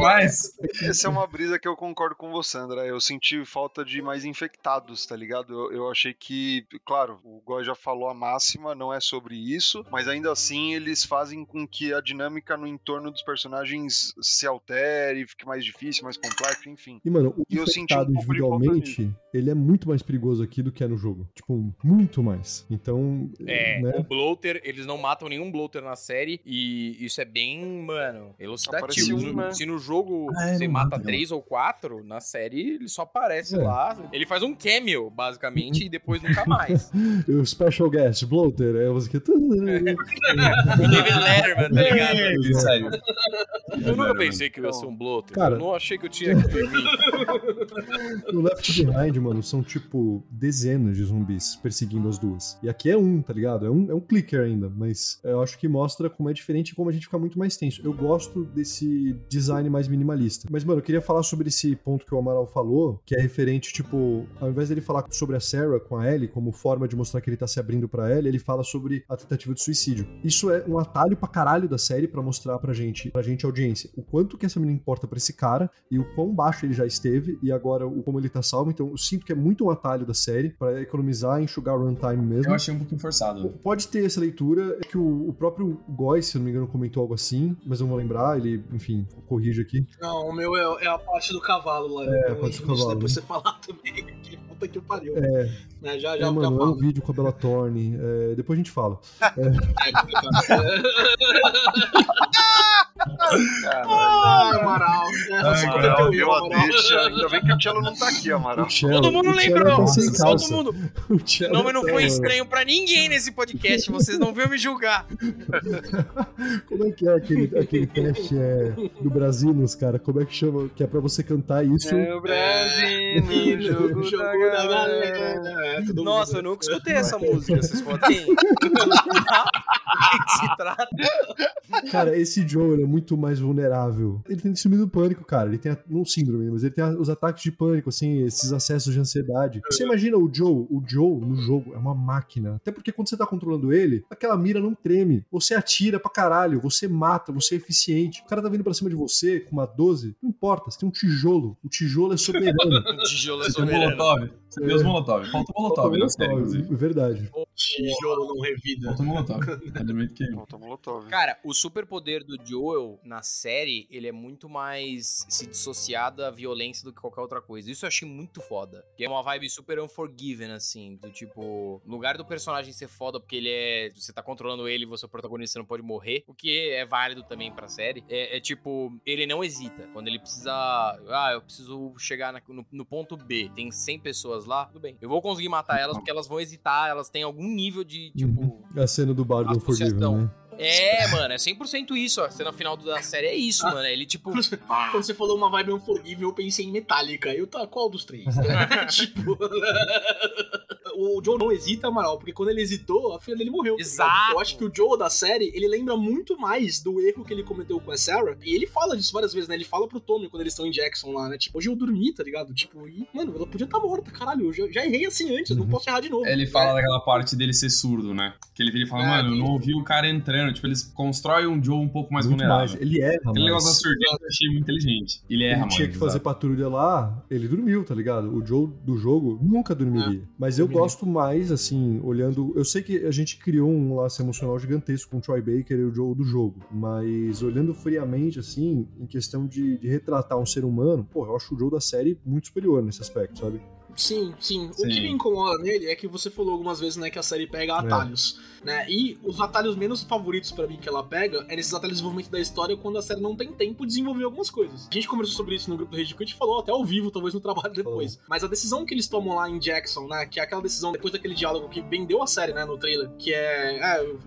Mas, essa é uma brisa que eu concordo com você, André. Eu senti falta de mais infectados, tá ligado? Eu, eu achei que, claro, o Goy já falou a máxima, não é sobre isso, mas ainda assim eles fazem com que a dinâmica no entorno dos personagens se altere, fique mais difícil, mais complexo, enfim. E, mano, o E eu senti infectado um pouco individualmente, ele é muito mais perigoso aqui do que é no jogo. Tipo, muito mais. Então, É, né? o bloater, eles não matam nenhum bloater na série e isso é bem, mano, elucidativo. Aparece um, Se no- né? Se no jogo Ah, é, você mata não. três ou quatro, na série ele só aparece É. lá. Ele faz um cameo, basicamente, e depois nunca mais. O special guest, bloater, é você que. o David Letterman, tá ligado? isso aí. Eu nunca pensei que eu ia ser um bloater. Cara- eu não achei que eu tinha que dormir. No Left Behind, mano, são tipo dezenas de zumbis perseguindo as duas. E aqui é um, tá ligado? É um, é um clicker ainda, mas eu acho que mostra como é diferente e como a gente fica muito mais tenso. Eu gosto desse design mais minimalista. Mas, mano, eu queria falar sobre esse ponto que o Amaral falou, que é referente, tipo, ao invés dele falar sobre a Sarah com a Ellie, como forma de mostrar que ele tá se abrindo pra Ellie, ele fala sobre a tentativa de suicídio. Isso é um atalho pra caralho da série pra mostrar pra gente, pra gente audiência, o quanto que essa menina importa pra esse cara e o quão baixo ele já esteve e agora o como ele tá salvo. Então, eu sinto que é muito um atalho da série pra economizar e enxugar runtime mesmo. Eu achei um pouquinho forçado. Pode ter essa leitura, é que o, o próprio Goy, se não me engano, comentou algo assim, mas eu não vou lembrar, ele, enfim, corrige aqui. Não, o meu é, é a parte do cavalo lá. É, então, a parte do deixa cavalo. Depois você falar também. Que puta que pariu. É, Né, já, é, já, já mano, é um vídeo com a Bella Thorne, é, depois a gente fala. É complicado. Cara, Ah, Amaral. né, Ai, cometeu Amaral, a deixa. Ainda bem que o Cello não tá aqui, Amaral. Cello- Todo mundo lembrou. tá Todo calça. mundo. O Cello nome não tá, foi mano. estranho pra ninguém nesse podcast. Vocês não viram me julgar. Como é que é aquele, aquele teste é, do Brasinos, cara? Como é que chama? Que é pra você cantar isso. É o Brasil no jogo, Jogo da da galera. galera. É, Nossa, eu nunca escutei essa música. Vocês podem. Que se trata? Cara, esse Joe é muito mais vulnerável. Ele tem síndrome do pânico, cara. Ele tem, a- não síndrome, mas ele tem a- os ataques de pânico, assim, esses acessos de ansiedade. Você imagina o Joe, o Joe no jogo é uma máquina. Até porque quando você tá controlando ele, aquela mira não treme. Você atira pra caralho, você mata, você é eficiente. O cara tá vindo pra cima de você com uma 12, não importa, você tem um tijolo. O tijolo é soberano. Um tijolo é soberano. Viu os Molotov. Falta o Molotov série, inclusive. Verdade. Tijolo não revida. Falta o Molotov. Elemento que. Falta Molotov. Cara, o superpoder do Joel na série, ele é muito mais se dissociar da violência do que qualquer outra coisa. Isso eu achei muito foda. Que é uma vibe super unforgiven, assim. Do tipo, no lugar do personagem ser foda porque ele é. Você tá controlando ele e você é o protagonista, você não pode morrer. O que é válido também pra série. É, é tipo, ele não hesita. Quando ele precisa. Ah, eu preciso chegar na- no, no ponto B. Tem 100 pessoas lá, tudo bem. Eu vou conseguir matar elas porque elas vão hesitar, elas têm algum nível de, tipo. A cena do bar do Associação. Unforgiven, né? É, mano, é 100% isso. A cena final da série é isso, mano. Ele, tipo. Quando você falou uma vibe unforgível, eu pensei em Metallica. Eu tá, qual dos três? tipo. o Joe não hesita, Amaral, porque quando ele hesitou, a filha dele morreu. tá? Exato. Eu acho que o Joe da série, ele lembra muito mais do erro que ele cometeu com a Sarah. E ele fala disso várias vezes, né? Ele fala pro Tommy quando eles estão em Jackson lá, né? Tipo, hoje eu dormi, tá ligado? Tipo, e, mano, ela podia estar morta, caralho. Eu já, já errei assim antes, não Uhum. posso errar de novo. Ele fala daquela parte dele ser surdo, né? Que ele vira e fala, É, mano, eu não ouvi o cara entrando. Tipo, eles constroem um Joe um pouco mais Muito vulnerável. mais. Ele erra Aquele negócio da surdez eu achei muito inteligente. Ele erra, ele mano. tinha que fazer exato. patrulha lá, ele dormiu, tá ligado? O Joe do jogo nunca dormiria. Mas eu Dormiria. gosto mais, assim, olhando. Eu sei que a gente criou um laço emocional gigantesco com o Troy Baker e o Joe do jogo. Mas olhando friamente, assim, em questão de, de retratar um ser humano, pô, eu acho o Joe da série muito superior nesse aspecto, sabe? Sim, sim. O Sim. que me incomoda nele é que você falou algumas vezes, né, que a série pega atalhos, né? E os atalhos menos favoritos pra mim que ela pega é nesses atalhos de desenvolvimento da história quando a série não tem tempo de desenvolver algumas coisas. A gente conversou sobre isso no grupo do Rage Quit e falou até ao vivo, talvez no trabalho depois. Mas a decisão que eles tomam lá em Jackson, né, que é aquela decisão depois daquele diálogo que vendeu a série, né, no trailer, que é,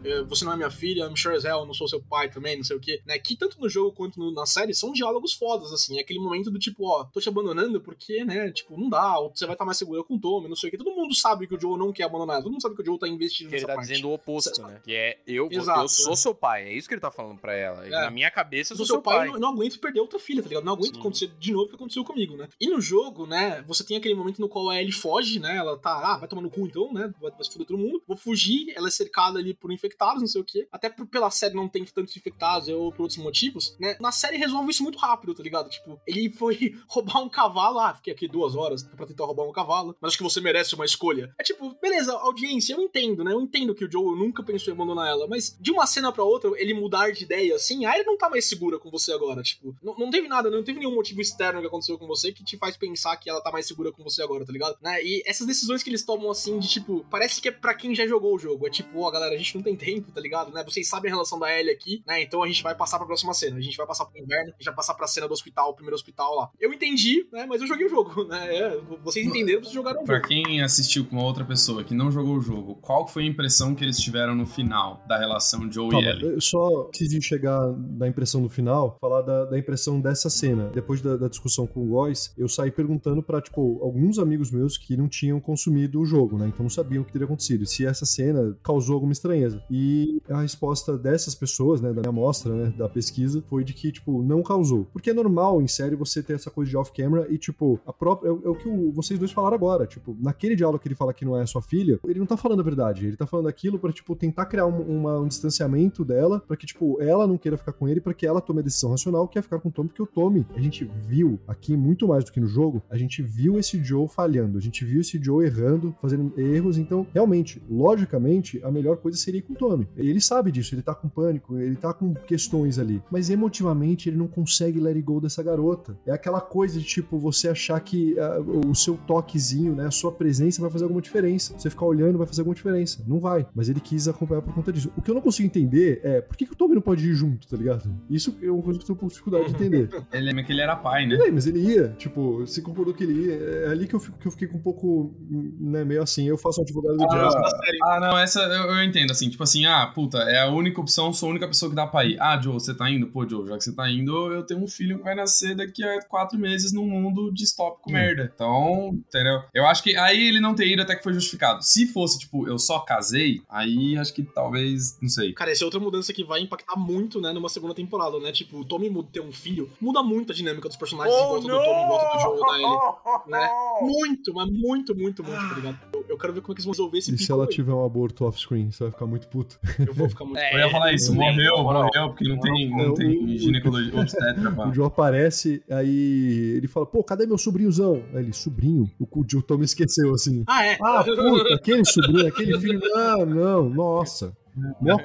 é, você não é minha filha, I'm sure as hell, não sou seu pai também, não sei o quê, né? Que tanto no jogo quanto no- na série são diálogos fodas, assim, é aquele momento do tipo, ó, tô te abandonando porque, né, tipo, não dá, ou você vai estar mais segura com o Tommy, não sei o que. Todo mundo sabe que o Joe não quer abandonar, todo mundo sabe que o Joe tá investindo Que ele nessa tá parte. dizendo o oposto, né? Que é eu, Exato. eu sou seu pai. É isso que ele tá falando pra ela. É. Na minha cabeça, eu sou seu pai, pai. eu não, não aguento perder outra filha, tá ligado? Não aguento Sim. acontecer de novo o que aconteceu comigo, né? E no jogo, né, você tem aquele momento no qual a Ellie foge, né? Ela tá, ah, vai tomar no cu então, né? Vai, vai se fuder todo mundo. Vou fugir, ela é cercada ali por infectados, não sei o quê. Até por, pela série não tem tantos infectados ou por outros motivos, né? Na série resolve isso muito rápido, tá ligado? Tipo, ele foi roubar um cavalo, ah, fiquei aqui duas horas pra tentar roubar um cavalo, mas acho que você merece uma escolha. É tipo, beleza, audiência, eu entendo, né? Eu entendo que o Joe nunca pensou em abandonar ela, mas de uma cena pra outra, ele mudar de ideia, assim, a Ellie não tá mais segura com você agora, tipo, não, não teve nada, não teve nenhum motivo externo que aconteceu com você que te faz pensar que ela tá mais segura com você agora, tá ligado? Né? E essas decisões que eles tomam, assim, de tipo, parece que é pra quem já jogou o jogo, é tipo, ó, galera, a gente não tem tempo, tá ligado? Né? Vocês sabem a relação da Ellie aqui, né? Então a gente vai passar pra próxima cena, a gente vai passar pro inverno, a gente vai passar pra cena do hospital, o primeiro hospital lá. Eu entendi, né? Mas eu joguei o jogo, né? É, vocês Não, entenderam, vocês jogaram o Pra jogo. quem assistiu com uma outra pessoa que não jogou o jogo, qual foi a impressão que eles tiveram no final da relação Joe e Ellie? eu só antes de chegar da impressão no final, falar da, da impressão dessa cena. Depois da, da discussão com o Góis, eu saí perguntando pra, tipo, alguns amigos meus que não tinham consumido o jogo, né? Então não sabiam o que teria acontecido. Se essa cena causou alguma estranheza. E a resposta dessas pessoas, né, da minha amostra, né, da pesquisa, foi de que, tipo, não causou. Porque é normal em série você ter essa coisa de off-camera e, tipo, a própria. É, o- é o que o- vocês dois falaram agora. Tipo, naquele diálogo que ele fala que não é sua filha, ele não tá falando a verdade. Ele tá falando aquilo pra, tipo, tentar criar um, uma- um distanciamento dela, pra que, tipo, ela não queira ficar com ele, pra que ela tome a decisão racional, que é ficar com o Tommy, porque o Tommy, a gente viu aqui muito mais do que no jogo, a gente viu esse Joe falhando, a gente viu esse Joe errando, fazendo erros, então, realmente, logicamente, a melhor coisa seria ir com o Tommy. Ele sabe disso, ele tá com pânico, ele tá com questões ali, mas emotivamente ele não consegue let it go dessa garota. É aquela coisa de, tipo, você achar que ah, o seu toquezinho, né, a sua presença vai fazer alguma diferença. Você ficar olhando vai fazer alguma diferença. Não vai. Mas ele quis acompanhar por conta disso. O que eu não consigo entender é por que, que o Tommy não pode ir junto, tá ligado? Isso é uma coisa que eu tenho um pouco de dificuldade de entender. Ele lembra que ele era pai, né? Mas ele ia, tipo, você concordou que ele ia. É ali que eu, fico, que eu fiquei com um pouco, né, meio assim, eu faço um advogado do Ah, diabo. Ah, não, essa eu, eu entendo, assim, tipo assim, ah, puta, é a única opção, sou a única pessoa que dá pra ir. Ah, Joe, você tá indo? Pô, Joe, já que você tá indo, eu tenho um filho que vai nascer daqui a quatro meses num mundo distópico Hum. merda. Então, entendeu? Eu acho que aí ele não ter ido até que foi justificado. Se fosse, tipo, eu só casei, aí acho que talvez, não sei. Cara, essa é outra mudança que vai impactar muito, né, numa segunda temporada, né? Tipo, o Tommy muda ter um filho, muda muito a dinâmica dos personagens em Oh, volta do Tommy, em volta do Joe e da Ellie. não! né? Muito, mas muito, muito, muito, tá ligado? Eu, eu quero ver como é que eles vão resolver esse E se ela aí. tiver um aborto off-screen, você vai ficar muito puto. Eu vou ficar muito... É, Eu ia falar isso, morreu, morreu, porque não tem, não tem ginecologia obstetra pra... O Joe aparece, aí ele fala, pô, cadê meu sobrinhozão? Aí ele, sobrinho? O, o Joe Tommy esqueceu, assim. Ah, é? Ah, puta, aquele sobrinho, aquele filho. Não, não, nossa. Mó, mó,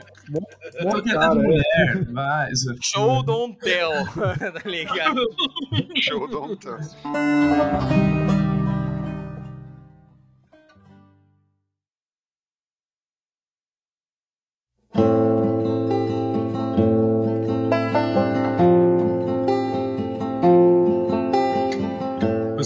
mó Porque é cara, é. mulher, vai, isso- Show don't tell, tá ligado? Show don't tell.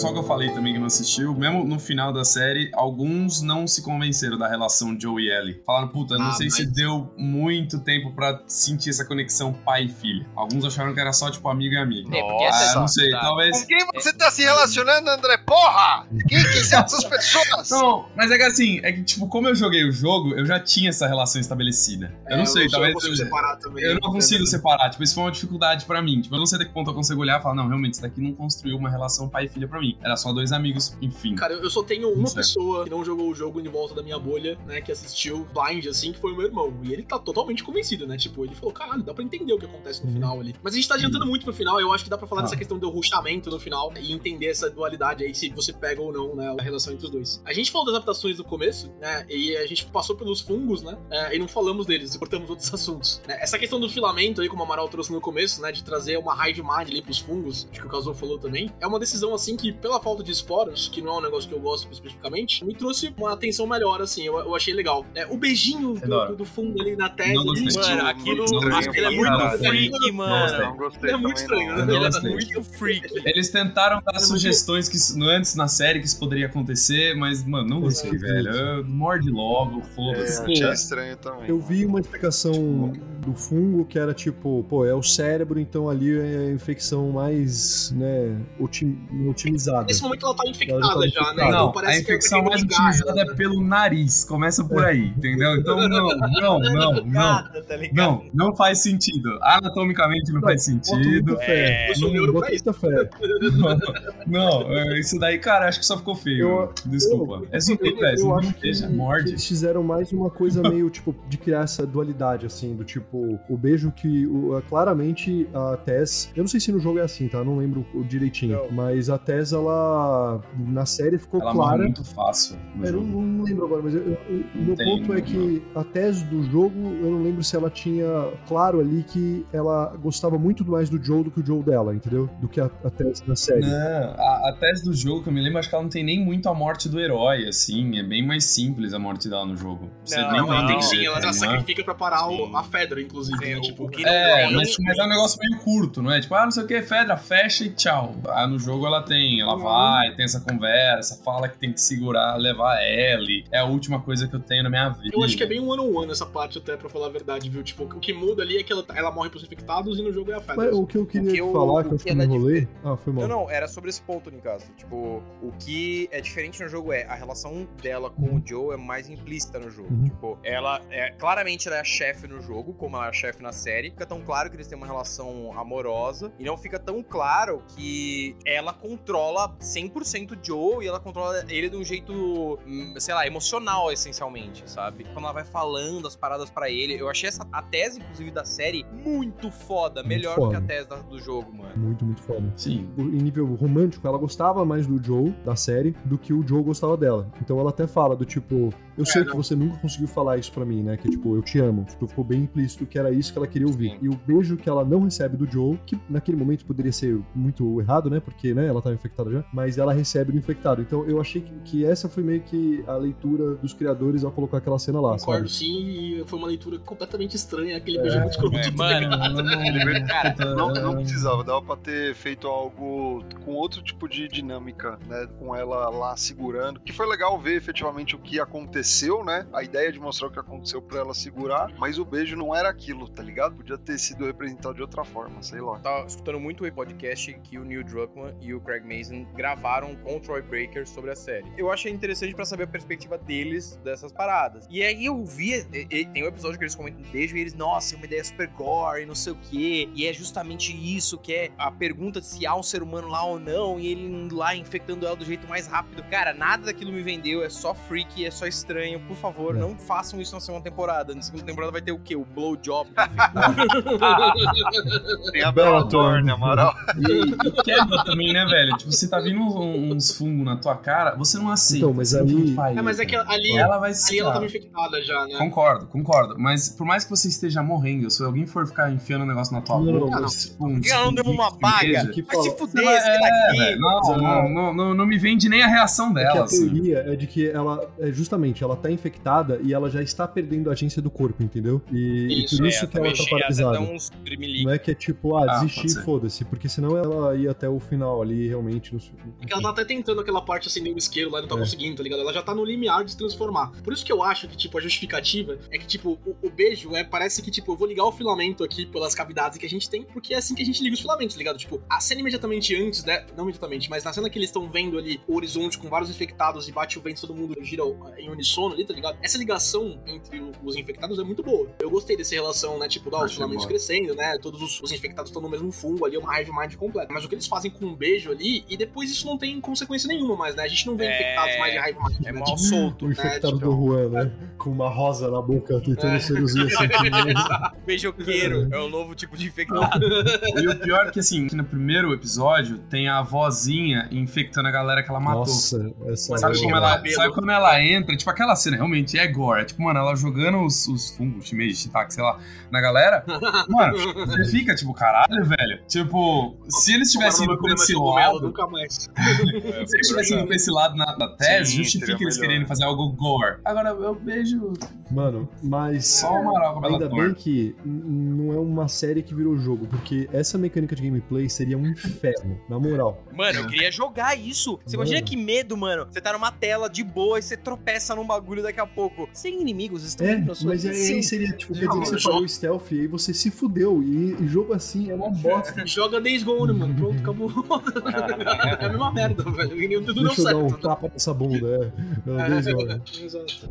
Pessoal que eu falei também que não assistiu, mesmo no final da série, alguns não se convenceram da relação Joe e Ellie. Falaram, puta, não Ah, sei se mas- deu muito tempo pra sentir essa conexão pai e filha. Alguns acharam que era só, tipo, amigo e amigo. É, porque essa Ah, é não sei, tá. talvez... Com quem você tá se relacionando, André? Porra! Quem, quem são essas pessoas? Não, mas é que assim, é que, tipo, como eu joguei o jogo, eu já tinha essa relação estabelecida. Eu É, não sei, sou- talvez... Eu consigo separar também. Eu não consigo separar, tipo, isso foi uma dificuldade pra mim. Tipo, eu não sei até que ponto eu consigo olhar e falar, não, realmente, isso daqui não construiu uma relação pai e filha pra mim. Era só dois amigos, enfim. Cara, eu só tenho uma Certo. pessoa que não jogou o jogo em volta da minha bolha, né, que assistiu blind, assim, que foi o meu irmão. E ele tá totalmente convencido, né? Tipo, ele falou, caralho, dá pra entender o que acontece no Uhum. final ali. Mas a gente tá adiantando muito pro final, eu acho que dá pra falar Ah. dessa questão do ruxamento no final e entender essa dualidade aí, se você pega ou não, né, a relação entre os dois. A gente falou das adaptações no começo, né, e a gente passou pelos fungos, né, é, e não falamos deles, cortamos outros assuntos. né. Essa questão do filamento aí, como o Amaral trouxe no começo, né, de trazer uma hive mind ali pros fungos, acho que o Kazuo falou também, é uma decisão, assim, que pela falta de esporos, que não é um negócio que eu gosto especificamente, me trouxe uma atenção melhor, assim, eu, eu achei legal. É, o beijinho do, do, do fungo ali na tese, Não gostei. ali, Mano, aquilo Estranho acho que ele é muito freak, mano. Não gostei Ele é muito estranho, não. né? Ele é muito freak. Eles tentaram dar muito- sugestões que, antes na série que isso poderia acontecer, mas, mano, não gostei, É. velho. Eu- Morde logo, É, foda-se. achei estranho também. Eu vi uma explicação do fungo que era tipo, pô, é o cérebro, então ali é a infecção mais, né, otim- otimizada. Nesse momento ela tá Ela infectada já tá já, né? infectada. Então Não, parece a infecção que é mais aquele lugar, utilizada é pelo nariz. Começa por aí, entendeu? Então, não, não, não, não. Nada, tá? Não, não faz sentido. Anatomicamente não faz Boto sentido. fé. Eu sou Não, muita fé. Não, é, isso daí, cara, acho que só ficou feio. Eu- Desculpa. Eu- é eu- velho. Eu Zumbi acho não que, deixa, que morde. eles fizeram mais uma coisa meio, tipo, de criar essa dualidade, assim, do tipo, o beijo que, o- claramente, a Tess, eu não sei se no jogo é assim, tá? Não lembro o direitinho, Não. mas a Tess, ela, na série ficou Ela morre clara. muito fácil. no É, Eu não, não lembro agora, mas eu- eu- o meu Tem, ponto é que a tese do jogo, eu não lembro se ela tinha claro ali que ela gostava muito mais do Joe do que o Joe dela, entendeu? Do que a, a tese da série. Não, a, a tese do jogo que eu me lembro, acho que ela não tem nem muito a morte do herói, assim. É bem mais simples a morte dela no jogo. Você Não, nem Não, ela tem sim, ela, ela né? sacrifica pra parar o- a Fedra, inclusive, Sim, né? Tipo, o que É, não- mas, mas é um negócio meio curto, não é? Tipo, ah, não sei o que, Fedra, fecha e tchau. Ah, no jogo ela tem, ela vai, tem essa conversa, fala que tem que segurar, levar a Ellie. É a última coisa que eu tenho na minha vida. Eu acho que é bem um on one essa parte, até, pra falar a verdade, viu? Tipo, o que muda ali é que ela, ela morre pros infectados e no jogo é a Mas Feathers. o que eu queria que eu- falar, que eu acho que eu me é enrolei. Ah, foi mal. Não, não, era sobre esse ponto, Nicasso. Tipo, o que é diferente no jogo é a relação dela com o Joe é mais implícita no jogo. Uhum. Tipo, ela é. Claramente ela é a chefe no jogo, como ela é a chefe na série. Fica tão claro que eles têm uma relação amorosa. E não fica tão claro que ela controla 100% o Joe e ela controla ele de um jeito, hum, sei lá, emocional, essencialmente, sabe? Quando ela vai falando as paradas pra ele. Eu achei essa, a tese, inclusive, da série muito foda. Muito melhor do que a foda. tese da- do jogo, mano. Muito, muito foda. Sim. em nível romântico, ela gostava mais do Joe, da série, do que o Joe gostava dela. Então ela até fala do tipo, eu sei que não. você nunca conseguiu falar isso pra mim, né? Que tipo, eu te amo. Tipo, ficou bem implícito que era isso que ela queria ouvir. Sim. E o beijo que ela não recebe do Joe, que naquele momento poderia ser muito errado, né? Porque, né, ela tava infectada já, mas ela recebe do infectado. Então eu achei que, que essa foi meio que a leitura dos criadores ao colocar aquela cena lá, Concordo sabe? sim, e foi uma leitura completamente estranha, aquele beijo muito escroto. É, tá mano, ligado? cara, Não, É. não precisava, dava pra ter feito algo com outro tipo de dinâmica, né? Com ela lá segurando. Que foi legal ver efetivamente o que aconteceu, né? A ideia de mostrar o que aconteceu pra ela segurar, mas o beijo não era aquilo, tá ligado? Podia ter sido representado de outra forma, sei lá. tava escutando muito o podcast que o Neil Druckmann e o Craig Mazin gravaram com o Troy Breaker sobre a série. Eu achei interessante pra saber a perspectiva deles dessas paradas. E aí eu vi, e- e- tem um episódio que eles comentam beijo e eles, nossa, é uma ideia super gore, e não sei o quê. E é justamente isso que é a pergunta de se há um ser humano lá ou não, e ele lá infectando ela do jeito mais rápido. Cara, nada daquilo me vendeu, é só freak, é só estranho. Por favor, É. não façam isso na segunda temporada. Na segunda temporada vai ter o quê? O blowjob. Tem a Bela Bela Thorne, Thorne. Amaral. E, e quebra também, né, velho? Tipo, você tá vindo uns, fungos na tua cara, você não aceita. Então, mas faz pai, É, mas é que ali, Ela vai ali se. ela tava infectada já, né? Concordo, concordo. Mas por mais que você esteja morrendo, se alguém for ficar enfiando um negócio na tua Não, boca, não. tipo, um Por que ela não deu uma baga? Vai se fuder, É, não, não, não, me vende nem a reação É dela. a assim. teoria é de que ela, é justamente, ela tá infectada e ela já está perdendo a agência do corpo, entendeu? E, e Isso, por É, isso que ela tá paralisada. Não é que é tipo, ah, Ah, desistir e foda-se, porque senão ela ia até o final ali, realmente. No... Porque ela tá até tentando aquela parte acender o isqueiro lá e não tá É. conseguindo, tá ligado? Ela já tá no limiar de se transformar. Por isso que eu acho que, tipo, a justificativa é que, tipo, o, o beijo é, parece que, tipo, eu vou ligar o filamento aqui pelas cavidades que a gente tem, porque é assim que a gente liga os filamentos, tá ligado? Tipo, a cena imediatamente antes, né? Não imediatamente, mas na cena que eles estão vendo ali o horizonte com vários infectados e bate o vento, todo mundo gira em unissono ali, tá ligado? Essa ligação entre os infectados é muito boa. Eu gostei dessa relação, né? Tipo, os filamentos crescendo, né? Todos os, os infectados estão no mesmo fungo ali, é uma hive mind completa. Mas o que eles fazem com um beijo ali, e depois isso não tem consequência nenhuma mais, né? A gente não vê É, infectados mais de mind. É né? mal Tipo, solto. O infectado tipo- do Juan, né? Com uma rosa na boca, tentando É. seduzir assim. Beijoqueiro é o novo tipo de infectado. E o pior é que, assim, que no primeiro episódio tem a vozinha infectando a galera que ela matou. Nossa, essa Sabe, Mas como ela, sabe quando ela entra? Tipo, aquela cena realmente é gore. É tipo, mano, ela jogando os, os fungos, shimeji, shiitake, sei lá, na galera. Mano, você fica tipo, caralho, velho. Tipo, se eles tivessem ido mais esse lado. Nunca mais. Se eles tivessem ido por esse lado na, na tese, Sim, justifica eles melhor. querendo fazer algo gore. Agora, eu vejo Mano, mas. só o Amaral com a Ainda bem que não é uma série que virou jogo, porque essa mecânica de gameplay seria um inferno, na moral. Mano, eu queria jogar isso. Você Mano. imagina que medo, mano. Você tá numa tela de boa e você tropeça num bagulho daqui a pouco. Sem inimigos, estão É, mas aí Sim. seria, tipo, quer dizer que você jogo- falou stealth e aí você se fudeu. E, e jogo assim é uma bosta. Joga Days Gone, mano. Pronto, acabou. é a mesma merda, velho. E Tudo Deixa eu dar um certo. tapa nessa bunda, é. Não, Days Gone. Exato.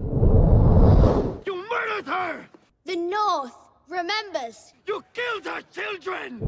You murdered her! The North remembers. You killed her children!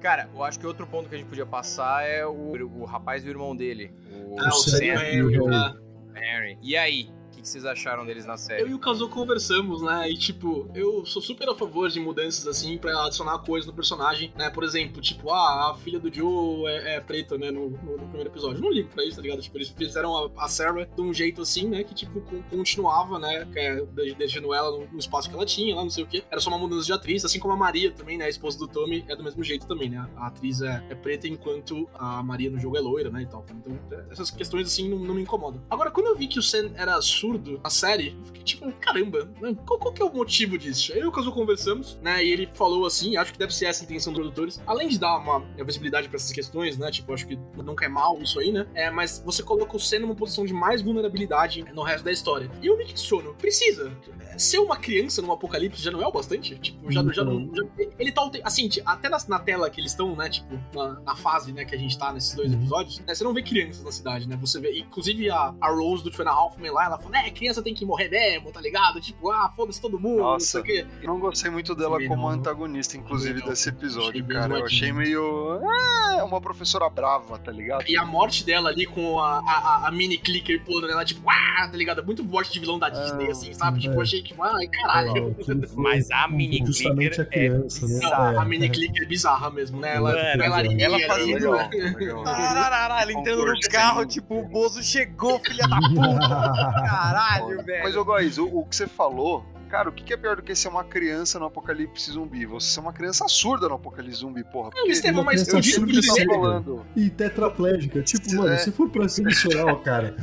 Cara, eu acho que outro ponto que a gente podia passar é o, o rapaz e o irmão dele. O, Ah, o Sam Sam e o Harry? Harry. E aí? Que, que vocês acharam deles na Eu série? e o Kazu conversamos, né? E tipo, eu sou super a favor de mudanças assim pra adicionar coisas no personagem, né? Por exemplo, tipo, ah, a filha do Joe é, é preta, né? No, no- no primeiro episódio. Eu não ligo pra isso, tá ligado? Tipo, eles fizeram a, a Sarah de um jeito assim, né? Que tipo, con- continuava, né? É, de- deixando ela no, no espaço que ela tinha, lá, não sei o quê. Era só uma mudança de atriz, assim como a Maria também, né? A esposa do Tommy é do mesmo jeito também, né? A atriz é, é preta enquanto a Maria no jogo é loira, né? E tal. Então, é, essas questões assim não, não me incomodam. Agora, quando eu vi que o Sam era surdo surdo na série, eu fiquei tipo, caramba, né, qual, qual que é o motivo disso? Aí eu e o Kazu conversamos, né, e ele falou assim, acho que deve ser essa a intenção dos produtores, além de dar uma visibilidade pra essas questões, né, tipo, acho que nunca é mal isso aí, né, é, mas você coloca o Senna numa posição de mais vulnerabilidade no resto da história. E eu me questiono, precisa? Ser uma criança num apocalipse já não é o bastante? Tipo, já, já não... Já, ele tá, assim, até na, na tela que eles estão, né, tipo, na, na, fase, né, que a gente tá nesses dois Uhum. episódios, né, você não vê crianças na cidade, né, você vê, inclusive a, a Rose do Two and a lá, ela fala, né, criança tem que morrer mesmo, tá ligado? Tipo, ah, foda-se todo mundo, não sei Nossa, o quê. eu não gostei muito dela como não. antagonista, inclusive, desse episódio, Achei cara. Eu achei meio. Ah, uma professora brava, tá ligado? E a morte dela ali com a, a, a- a mini clicker pulando nela, tipo, ah, tá ligado? Muito morte de vilão da Disney, assim, sabe? Tipo, é. achei que, ai, caralho. Ah, foi Mas a mini clicker a criança, é né? bizarra. É, a mini é. clicker é bizarra mesmo, né? Ela, Mano, bailarininha ela ali, fazendo- né? Legal, legal. Tararara, ela entrando no carro, tipo, o Bozo chegou, filha da puta. Caralho, velho. Mas, ô Góis, o, o que você falou, cara, o que, que é pior do que ser uma criança no apocalipse zumbi? Você ser uma criança surda no apocalipse zumbi, porra. Não, Estevão, mas criança eu surda por de tá falando. E tetraplégica. Tipo, É. mano, se for pra ser visceral, cara.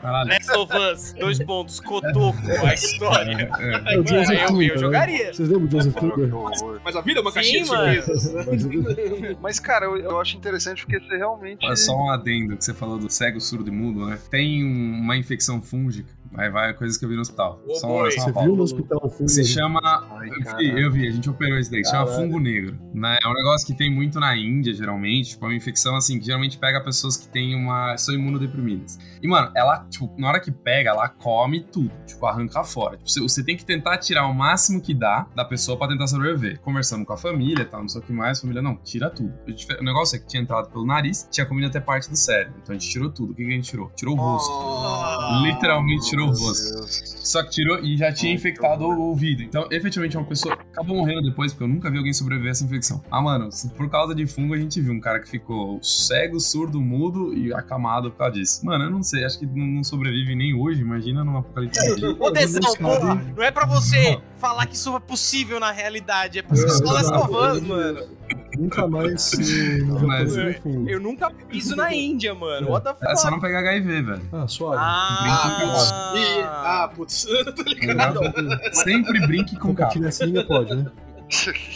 Caralho. Last of Us, dois pontos, Cotoco, a história. É, É Joseph eu- eu né? jogaria. Vocês lembram do Joseph que horror. Mas a vida é uma Sim, caixinha de surpresas. Mas- cara, eu, eu acho interessante porque você realmente. É só um adendo que você falou do cego, surdo e mudo, né? Tem um- uma infecção fúngica, aí vai coisas que eu vi no hospital. Ô, só, só Você viu no hospital o fungo? Se chama. Ai, eu, vi, caralho. eu vi, a gente operou isso daí. Chama Caralho. fungo negro. Né? É um negócio que tem muito na Índia, geralmente. Tipo, é uma infecção assim, que geralmente pega pessoas que têm uma. são imunodeprimidas. E, mano, ela, tipo, na hora que pega, ela come tudo. Tipo, arranca fora. Tipo, você- tem que tentar tirar o máximo que dá da pessoa pra tentar sobreviver. Conversando com a família e tal, não sei o que mais. A família, não, tira tudo. O negócio é que tinha entrado pelo nariz, tinha comido até parte do cérebro. Então a gente tirou tudo. O que, que a gente tirou? Tirou o rosto. Oh. Literalmente tirou o Meu rosto. Deus. Só que tirou e já tinha Ai, infectado o ouvido. Então, efetivamente, uma pessoa acabou morrendo depois, porque eu nunca vi alguém sobreviver a essa infecção. Ah, mano, por causa de fungo, a gente viu um cara que ficou cego, surdo, mudo e acamado por causa disso. Mano, eu não sei, acho que não sobrevive nem hoje, imagina num apocalipse. Ô, Tesão, Não porra, não é pra você falar que isso é possível na realidade, é pra você só Us, mano. Nunca mais se Mas- se fungo. Eu nunca piso na Índia, mano. What the fuck? É só não pegar HIV, velho. Ah, suave. Ah, E, ah, putz, tá ligado? Sempre brinque com capa. Compartilhar língua pode, né?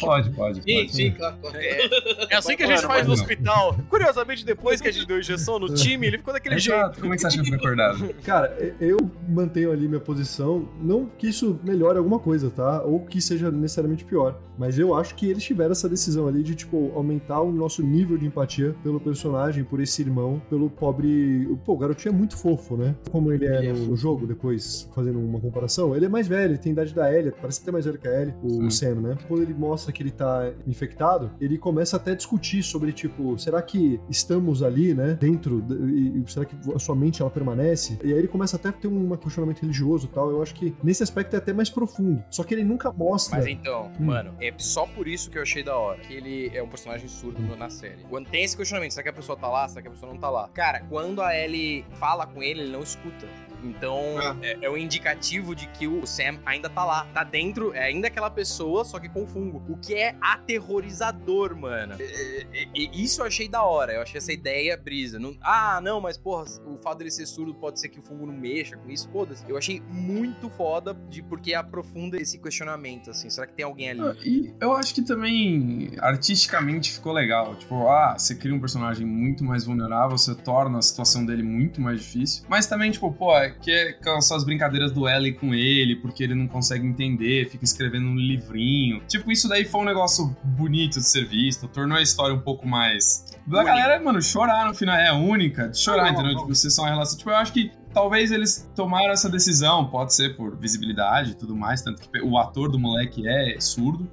Pode, pode, Sim, pode. sim, claro. claro. É, é assim que a gente faz no não. hospital. Curiosamente, depois que a gente deu injeção no time, ele ficou daquele jeito. Exato, como é que você acha que eu acordado? Cara, eu mantenho ali minha posição. Não que isso melhore alguma coisa, tá? Ou que seja necessariamente pior. Mas eu acho que eles tiveram essa decisão ali de, tipo, aumentar o nosso nível de empatia pelo personagem, por esse irmão, pelo pobre. Pô, o garotinho é muito fofo, né? Como ele é Ele é no, fofo. no jogo, depois, fazendo uma comparação. Ele é mais velho, ele tem idade da Ellie, parece até mais velho que a Ellie, o Sim. Sam, né? Quando ele mostra que ele tá infectado, ele começa até a discutir sobre, tipo, será que estamos ali, né? Dentro, e, e será que a sua mente ela permanece? E aí ele começa até a ter um questionamento religioso e tal. Eu acho que nesse aspecto é até mais profundo. Só que ele nunca mostra. Mas então, Hum. mano, é só por isso que eu achei da hora. Que ele é um personagem surdo no- na série. Quando tem esse questionamento, será que a pessoa tá lá? Será que a pessoa não tá lá? Cara, quando a Ellie fala com ele, ele não escuta. Então, Ah. é, é um indicativo de que o Sam ainda tá lá. Tá dentro, é ainda aquela pessoa, só que com fungo. O que é aterrorizador, mano. É, é, é, isso eu achei da hora. Eu achei essa ideia brisa. Não- ah, não, mas porra, o fato dele ser surdo pode ser que o fungo não mexa com isso. Foda-se. Eu achei muito foda de porque aprofunda esse questionamento, assim. Será que tem alguém ali? Ah, E eu acho que também artisticamente ficou legal. Tipo, ah, você cria um personagem muito mais vulnerável, você torna a situação dele muito mais difícil. Mas também, tipo, pô, é que é só as brincadeiras do Ellie com ele, porque ele não consegue entender, fica escrevendo um livrinho. Tipo, isso daí foi um negócio bonito de ser visto, tornou a história um pouco mais. Da Única. galera, mano, chorar no final. É única, de chorar, Não, entendeu? não. Tipo, vocês são uma relação. Tipo, eu acho que talvez eles tomaram essa decisão, pode ser por visibilidade e tudo mais, tanto que o ator do moleque é surdo,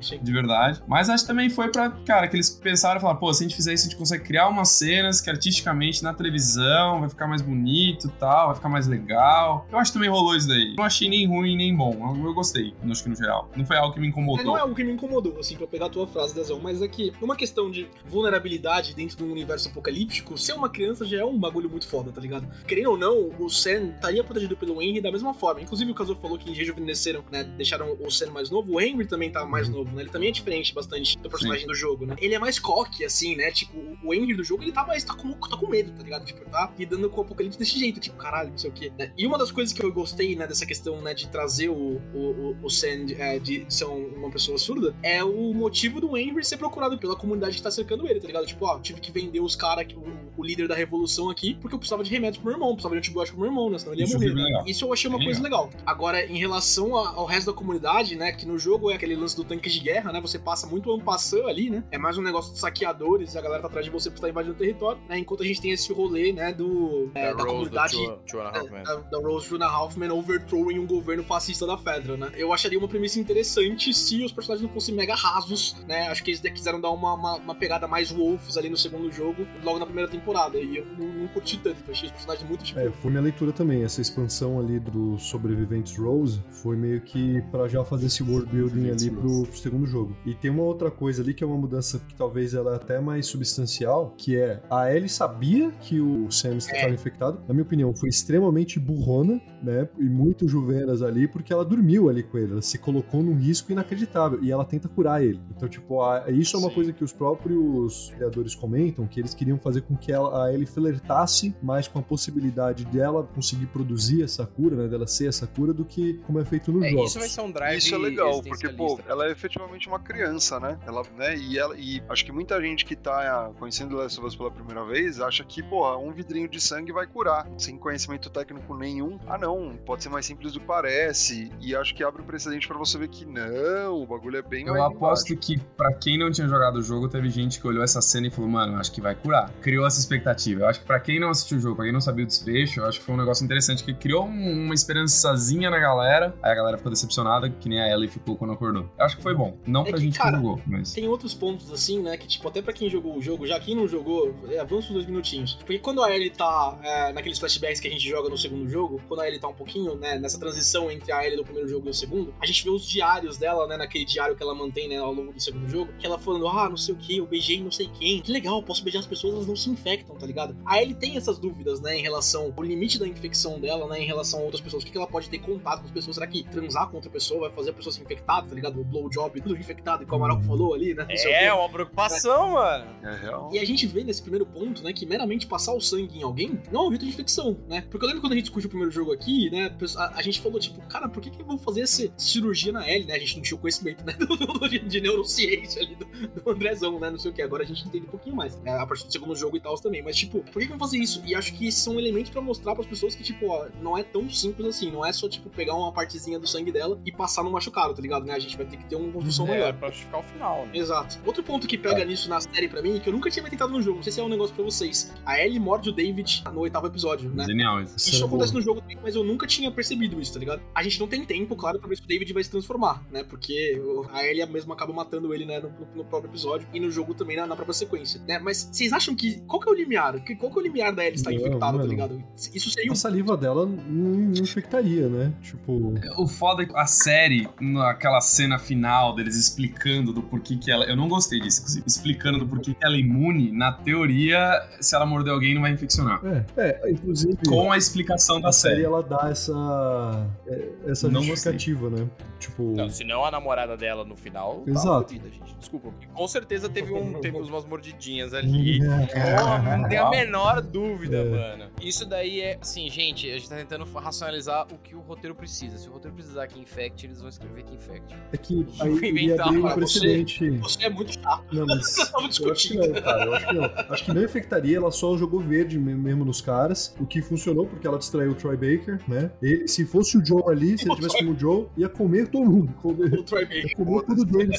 sim. de verdade. Mas acho que também foi pra, cara, que eles pensaram e falaram, pô, se a gente fizer isso, a gente consegue criar umas cenas que artisticamente na televisão vai ficar mais bonito e tal, vai ficar mais legal. Eu acho que também rolou isso daí. Não achei nem ruim nem bom. Eu, eu gostei, acho que no geral. Não foi algo que me É, incomodou. não é algo que me incomodou, assim, pra pegar a tua frase, Dezão, mas é que uma questão de vulnerabilidade dentro de um universo apocalíptico, ser uma criança já é um bagulho muito foda, tá ligado? Querendo ou não, o Sen estaria protegido pelo Henry da mesma forma. Inclusive o Kazuo falou que rejuvenesceram, né? Deixaram o Sen mais novo. O Henry também tá mais novo, né? Ele também é diferente bastante do personagem do jogo, né? Ele é mais coque, assim, né? Tipo, o Henry do jogo, ele tá mais. tá com, tá com medo, tá ligado? Tipo, tá lidando com o apocalipse desse jeito, tipo, caralho, não sei o quê. né? E uma das coisas que eu gostei, né, dessa questão, né, de trazer o, o, o, Sen é, de, ser um- uma pessoa surda, é o motivo do Henry ser procurado pela comunidade que tá cercando ele, tá ligado? Tipo, ó, tive que vender os caras, o, o líder da revolução aqui, porque eu precisava de remédios pro meu irmão, precisava de pro meu irmão, né? Senão ele ia Isso morrer. né? legal. Isso eu achei uma coisa legal. Agora, em relação ao resto da comunidade, né? Que no jogo é aquele lance do tanque de guerra, né? Você passa muito ano passando ali, né? É mais um negócio de saqueadores, e a galera tá atrás de você pra estar invadindo o território, né? Enquanto a gente tem esse rolê, né? Do, é, da, Rose, comunidade. do Two- Two. Da, da Rose Juna Halfman overthrowing um governo fascista da Fedra, né? Eu acharia uma premissa interessante se os personagens não fossem mega rasos, né? Acho que eles quiseram dar uma, uma, uma pegada mais Wolves ali no segundo jogo, logo na primeira temporada. E eu não, não curti tanto, eu achei os personagens muito tipo. É, foi minha leitura também. Essa expansão ali dos sobreviventes Rose foi meio que pra já fazer esse world building ali pro, pro segundo jogo. E tem uma outra coisa ali que é uma mudança que talvez ela é até mais substancial, que é a Ellie sabia que o Sam estava infectado. Na minha opinião, foi extremamente burrona, né? E muito juvenas ali, porque ela dormiu ali com ele. Ela se colocou num risco inacreditável e ela tenta curar ele. Então, tipo, a- isso é uma Sim. coisa que os próprios criadores comentam, que eles queriam fazer com que ela, a Ellie flertasse mais com a possibilidade dela conseguir produzir essa cura, né? Dela ser essa cura, do que como é feito nos É, jogos. isso vai ser um drive Isso é legal, porque, pô, ela é efetivamente uma criança, né? Ela, né? E, ela, e acho que muita gente que tá conhecendo The Last of Us pela primeira vez acha que, porra, um vidrinho de sangue vai curar, sem conhecimento técnico nenhum. Ah, não, pode ser mais simples do que parece. E acho que abre o precedente pra você ver que não, o bagulho é bem Eu mais aposto que, pra quem não tinha jogado o jogo, teve gente que olhou essa cena e falou, mano, acho que vai curar. Criou essa expectativa. Eu acho que pra quem não assistiu o jogo, pra quem não sabia o desfecho, eu acho que foi um negócio interessante, que criou um- uma esperançazinha na galera, aí a galera ficou decepcionada, que nem a Ellie ficou quando acordou. Eu acho que foi bom. Não É pra que, gente cara, que jogou, mas... Tem outros pontos, assim, né? Que, tipo, até pra quem jogou o jogo, já quem não jogou, é, avança uns dois minutinhos. Porque quando a Ellie tá é, naqueles flashbacks que a gente joga no segundo jogo, quando a Ellie tá um pouquinho, né, nessa transição entre a Ellie do primeiro jogo e o segundo, a gente vê os diários dela, né, naquele diário que ela mantém, né, ao longo do segundo jogo, que ela falando, ah, não sei o que, eu beijei não sei quem, que legal, posso beijar as pessoas, elas não se infectam, tá ligado? A Ellie tem essas dúvidas, né, em relação ao limite da infecção dela, né, em relação a outras pessoas, o que, que ela pode ter contato com as pessoas, será que transar com outra pessoa vai fazer a pessoa se infectar, tá ligado? O blowjob, tudo infectado, igual o Amaral falou ali, né? não sei o quê. É, uma preocupação, mano. É real. E a gente vê nesse primeiro ponto, né, que meramente passar o sangue em alguém não é um rito de infecção, né? Porque eu lembro quando a gente discutiu o primeiro jogo aqui, né, a, a gente falou, tipo, cara, por que que vão fazer essa cirurgia na L, né? A gente não tinha o conhecimento, né, do, do- de, de neurociência ali do, do Andrezão, né, não sei o que. Agora a gente entende um pouquinho mais, né, a partir do segundo jogo e tal também. Mas, tipo, por que que vão fazer isso? E acho que esses são elementos pra mostrar pras pessoas que, tipo, ó, não é tão simples assim, não é só, tipo, pegar uma partezinha do sangue dela e passar no machucado, tá ligado, né? A gente vai ter que ter uma construção É, maior. pra justificar o final, né? Exato. Outro ponto que pega nisso na série pra mim, que eu nunca tinha tentado no jogo, não sei se é um negócio pra vocês. A Ellie morde o David no oitavo episódio, né? Genial isso. Isso Cena acontece no jogo também, mas eu nunca tinha percebido isso, tá ligado? A gente não tem tempo, claro, pra ver se o David vai se transformar, né? Porque a Ellie mesmo acaba matando ele, né, no, no próprio episódio e no jogo também na, na própria sequência, né? Mas vocês acham que. Qual que é o limiar? Que- Qual que é o limiar da Ellie estar Não, infectada, tá mano. ligado? Isso seria um. A saliva dela não, não infectaria, né? Tipo. O foda é que a série, naquela cena final deles explicando do porquê que ela. Eu não gostei disso, inclusive. Explicando do porquê que ela é imune, na teoria, se ela morder alguém, não vai infeccionar. É, é inclusive. Com a explicação da a série série. ela dá essa é, essa Não justificativa, né? Tipo, Não, senão a namorada dela no final tá Exato. fodida, gente. Desculpa. Com certeza teve, um, teve umas mordidinhas ali. Porra, não tem a menor dúvida, É. mano. Isso daí é, assim, gente, a gente tá tentando racionalizar o que o roteiro precisa. Se o roteiro precisar que infecte, eles vão escrever que infecte. é que Vou aí inventar um uma- você- precedente. Você é muito chato. Não, mas estamos eu acho que discutindo. não, cara. Eu acho que não. Acho que não infectaria, ela só jogou verde me- mesmo nos caras, o que funcionou porque ela distraiu o Troy Baker, né? Ele, se fosse o Joe ali, se ele tivesse como o Joe, ia comer todo mundo. Comer, O Troy Baker. ia comer tudo dele.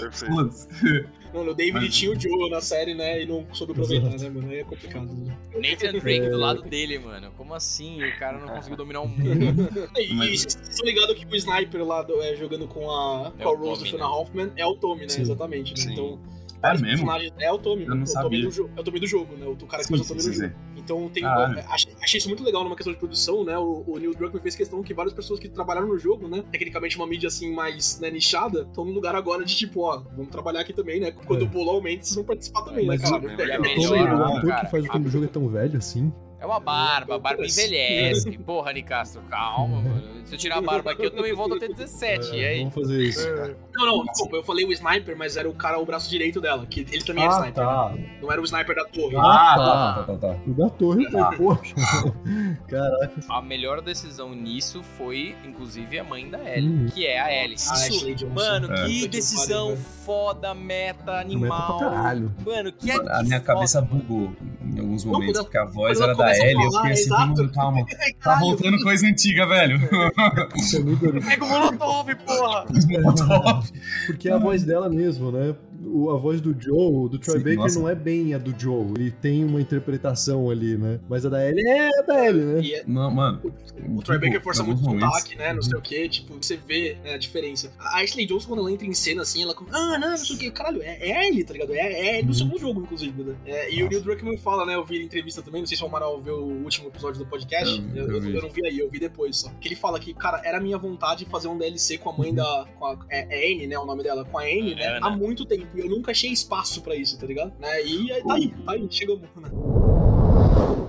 Perfeito. Mano, o David Mas- tinha o Joe na série, né? E não soube aproveitar, né, mano? Aí é complicado. Né? Nathan Drake do lado dele, mano. Como assim? O cara não conseguiu dominar o mundo. E, Mas- e vocês estão ligados que o sniper lá do- é, jogando com a, É com a Rose do Tommy, Fiona né? Hoffman é o Tommy, né? Sim. Exatamente. né? Sim. Então, vários mesmo? personagens- É o Tommy. Eu não o, sabia. Tommy do jogo, é o Tommy do jogo, né? O cara que Sim, faz o Tommy sim, do sim. jogo. Então tem. Caralho. Achei, achei isso muito legal numa questão de produção, né? O, o Neil Druckmann fez questão que várias pessoas que trabalharam no jogo, né? Tecnicamente uma mídia assim mais né, nichada, estão no lugar agora de tipo, ó, vamos trabalhar aqui também, né? Quando É. o bolo aumenta, vocês vão participar também, Mas né, cara? o- E a O, melhor, Tommy, o ator cara, que faz o Tommy do jogo é tão velho assim. É uma barba, a barba envelhece. Porra, Nicastro, calma, mano. Se eu tirar a barba aqui, eu também volto a ter 17. e aí? Vamos fazer isso. Não, não, desculpa, eu falei o sniper, mas era o cara, o braço direito dela, que ele também era Ah, sniper. tá. Não era o sniper da torre. Ah, tá, tá, tá, tá. O da torre, pô, poxa. Caraca. A melhor decisão nisso foi, inclusive, a mãe da Ellie, Hum. que é a Ellie. A Ashley Isso, mano, É. que decisão pariu, foda, meta, Meta animal. pra caralho. Mano, que é A minha cabeça bugou em alguns momentos, porque a voz era ela da a Ellie, eu fiquei assim, exato. calma. Tá voltando coisa antiga, velho. Isso é muito Pega o Molotov, porra! Porque é a voz dela mesmo, né? O- a voz do Joe, do Troy Sim, Baker, nossa. não é bem a do Joe. Ele tem uma interpretação ali, né? Mas a da Ellie é a da Ellie, né? E é- Não, mano. o Troy Baker força muito o sotaque, né? Não sei o que, tipo, você vê né, a diferença. A Ashley Johnson, quando ela entra em cena assim, ela como, ah, não, não sei o que, caralho, é, é Ellie, tá ligado? É, é do segundo jogo, inclusive, né? É, e o Neil Druckmann fala, né? Eu vi em entrevista também, não sei se o Amaral viu o último episódio do podcast. Eu- Eu, eu eu- não vi aí, eu vi depois só. Que ele fala que, cara, era minha vontade fazer um DLC com a mãe da. Com a, é, é Anne, né? O nome dela, com a Anne, né? Ana. Há muito tempo. E eu nunca achei espaço pra isso, tá ligado? Né? E aí, tá aí, tá aí, chegamos, né?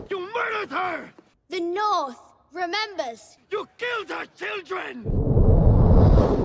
You murdered her! The North remembers. You killed her children!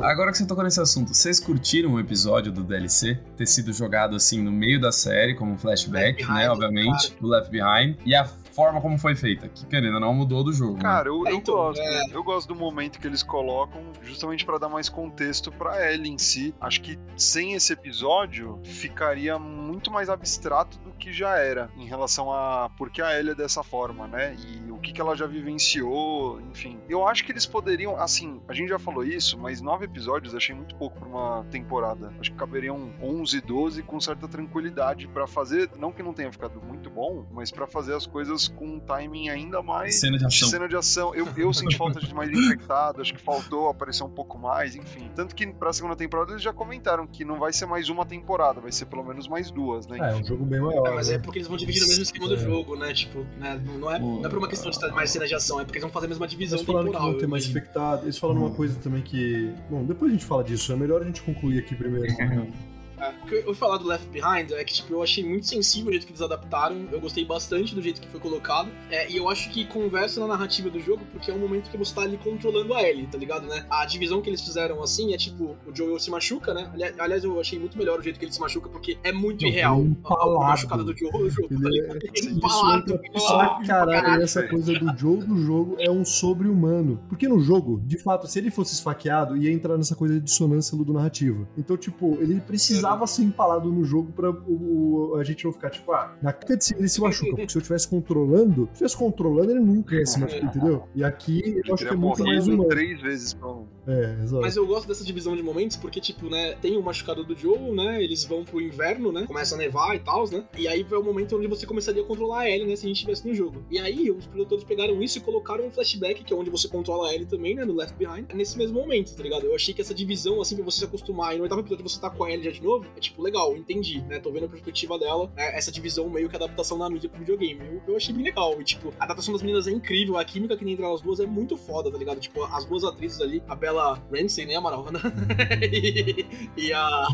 Agora que você tocou nesse assunto, vocês curtiram o episódio do DLC ter sido jogado assim no meio da série, como um flashback, Left né? Behind, Obviamente, do Left Behind, e a forma como foi feita, que querendo não mudou do jogo. né? Cara, eu, É, eu então, gosto. é. Eu gosto do momento que eles colocam, justamente pra dar mais contexto pra Ellie em si. Acho que sem esse episódio ficaria muito mais abstrato do que já era em relação a por que a Ellie é dessa forma, né? E o que, que ela já vivenciou, enfim. Eu acho que eles poderiam, assim, a gente já falou isso, mas nove episódios achei muito pouco pra uma temporada. Acho que caberiam 11, 12 com certa tranquilidade pra fazer, não que não tenha ficado muito bom, mas pra fazer as coisas com um timing ainda mais Cena de ação. Cena de ação. Eu, eu senti falta de mais infectado, acho que faltou aparecer um pouco mais, enfim. Tanto que pra segunda temporada eles já comentaram que não vai ser mais uma temporada, vai ser pelo menos mais duas, né? É, é um Enfim. jogo bem maior. É, mas né? é porque eles vão dividir no mesmo esquema do É. jogo, né? Tipo, né? Não, não é, não é por uma questão de mais cenas de ação, é porque eles vão fazer a mesma divisão Eles falaram que temporal. vão ter mais imagino. infectado. Eles falaram uma coisa também que. Bom, depois a gente fala disso. É melhor a gente concluir aqui primeiro. É, o que eu ia falar do Left Behind é que, tipo, eu achei muito sensível o jeito que eles adaptaram. Eu gostei bastante do jeito que foi colocado. É, e eu acho que conversa na narrativa do jogo, porque é um momento que você tá ali controlando a Ellie, tá ligado, né? A divisão que eles fizeram assim é tipo, o Joel se machuca, né? Ali- Aliás, eu achei muito melhor o jeito que ele se machuca, porque é muito irreal. é A- machucada do Joel, o jogo, tá Ele é- ligado? Ele pra caralho. essa coisa do Joe do jogo é um sobre-humano. Porque no jogo, de fato, se ele fosse esfaqueado, ia entrar nessa coisa de dissonância ludonarrativa. Então, tipo, ele precisava ser empalado no jogo pra o, o- a gente não ficar, tipo, ah, na cutscene ele se machuca. Porque se eu estivesse controlando, se eu estivesse controlando, ele nunca ia se machucar, entendeu? E aqui eu Ele acho que é muito mais humano. três vezes pra um. É, exato. Mas eu gosto dessa divisão de momentos porque, tipo, né, tem o machucado do Joe, né? Eles vão pro inverno, né? Começa a nevar e tal, né? E aí vai o momento onde você começaria a controlar a Ellie, né? Se a gente estivesse no jogo. E aí os produtores pegaram isso e colocaram um flashback, que é onde você controla a Ellie também, né? No Left Behind, nesse mesmo momento, tá ligado? Eu achei que essa divisão, assim, pra você se acostumar e no oitavo episódio você tá com a Ellie já de novo, é tipo, legal, entendi, né? Tô vendo a perspectiva dela, né, essa divisão meio que adaptação na mídia pro videogame. Eu, eu achei bem legal. E, tipo, a adaptação das meninas é incrível, a química que tem entre elas duas é muito foda, tá ligado? Tipo, as duas atrizes ali, a Bella Ramsey, né, Amaral? e, e a,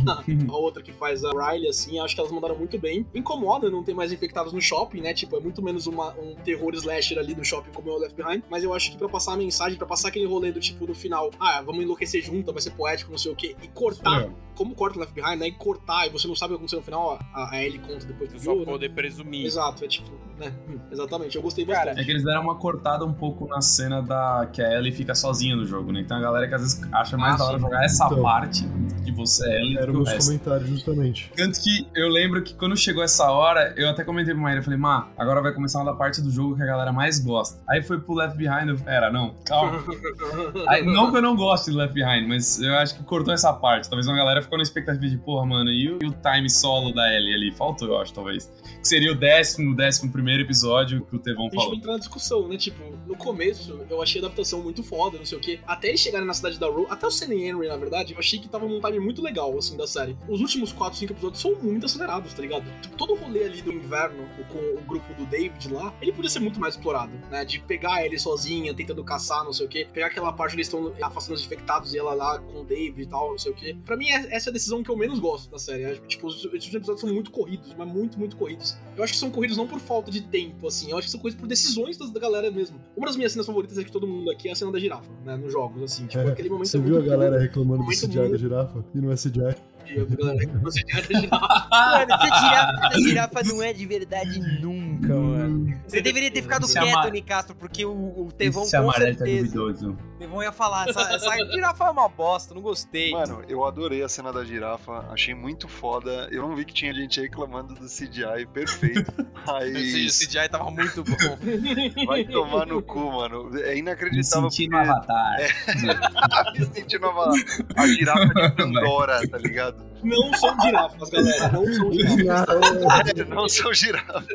a outra que faz a Riley, assim, acho que elas mandaram muito bem. Incomoda não ter mais infectados no shopping, né? Tipo, é muito menos uma, um terror slasher ali do shopping como é o Left Behind. Mas eu acho que pra passar a mensagem, pra passar aquele rolê do tipo, no final, ah, vamos enlouquecer junto, vai ser poético, não sei o quê, e cortar, É. como corta o Left Behind, né? E cortar, e você não sabe o que aconteceu no final, a, a Ellie conta depois do Só jogo. né? poder presumir. Exato, é tipo, né? Hum, exatamente, eu gostei Cara, bastante. É que eles deram uma cortada um pouco na cena da que a Ellie fica sozinha no jogo, né? Então a galera que às vezes acha mais Ah, da hora jogar essa Então. parte que você é Eram meus resto. comentários, justamente. Tanto que eu lembro que quando chegou essa hora, eu até comentei pro Maíra, eu falei, Má, agora vai começar uma da parte do jogo que a galera mais gosta. Aí foi pro Left Behind, eu, pera, não, calma. Aí, não que eu não goste do Left Behind, mas eu acho que cortou essa parte. Talvez uma galera ficou na expectativa de, porra, mano, e o, e o time solo da Ellie ali? Faltou, eu acho, talvez. Que seria o décimo, décimo primeiro episódio que o Tevão A gente vai falou. entrar na discussão, né? Tipo, no começo eu achei a adaptação muito foda, não sei o quê. Até eles chegarem na, da Rose, até o Sunny Henry, na verdade, eu achei que tava num time muito legal, assim, da série. Os últimos 4, 5 episódios são muito acelerados, tá ligado? Tipo, todo o rolê ali do inverno com o grupo do David lá, ele podia ser muito mais explorado, né? De pegar ele sozinha, tentando caçar, não sei o quê. Pegar aquela parte onde eles estão afastando os infectados e ela lá com o David e tal, não sei o quê. Pra mim, é- essa é a decisão que eu menos gosto da série. É, Tipo, os, esses episódios são muito corridos, mas muito, muito corridos. Eu acho que são corridos não por falta de tempo, assim. Eu acho que são corridos por decisões da galera mesmo. Uma das minhas cenas favoritas é de todo mundo aqui é a cena da girafa, né? Nos jogos, assim. Tipo, aquele momento Você é viu a galera bom. reclamando do Muito CGI da girafa? E não é CGI. E a galera reclamando do CGI da girafa. Mano, essa girafa, essa girafa não é de verdade nunca, mano. Você deveria ter ficado Esse quieto, ama- Nicastro, porque o, o Tevão Esse com tá certeza. O Tevão ia falar, essa, essa girafa é uma bosta, não gostei. Mano, eu adorei a cena da girafa, achei muito foda. Eu não vi que tinha gente reclamando do CGI perfeito. Aí. O CGI tava muito bom. Vai tomar no cu, mano. É Me inacreditável. sentindo porque- avatar. Me sentindo uma, a girafa de Pandora, tá ligado? Não são girafas, galera. Não são girafas. É, não são girafas.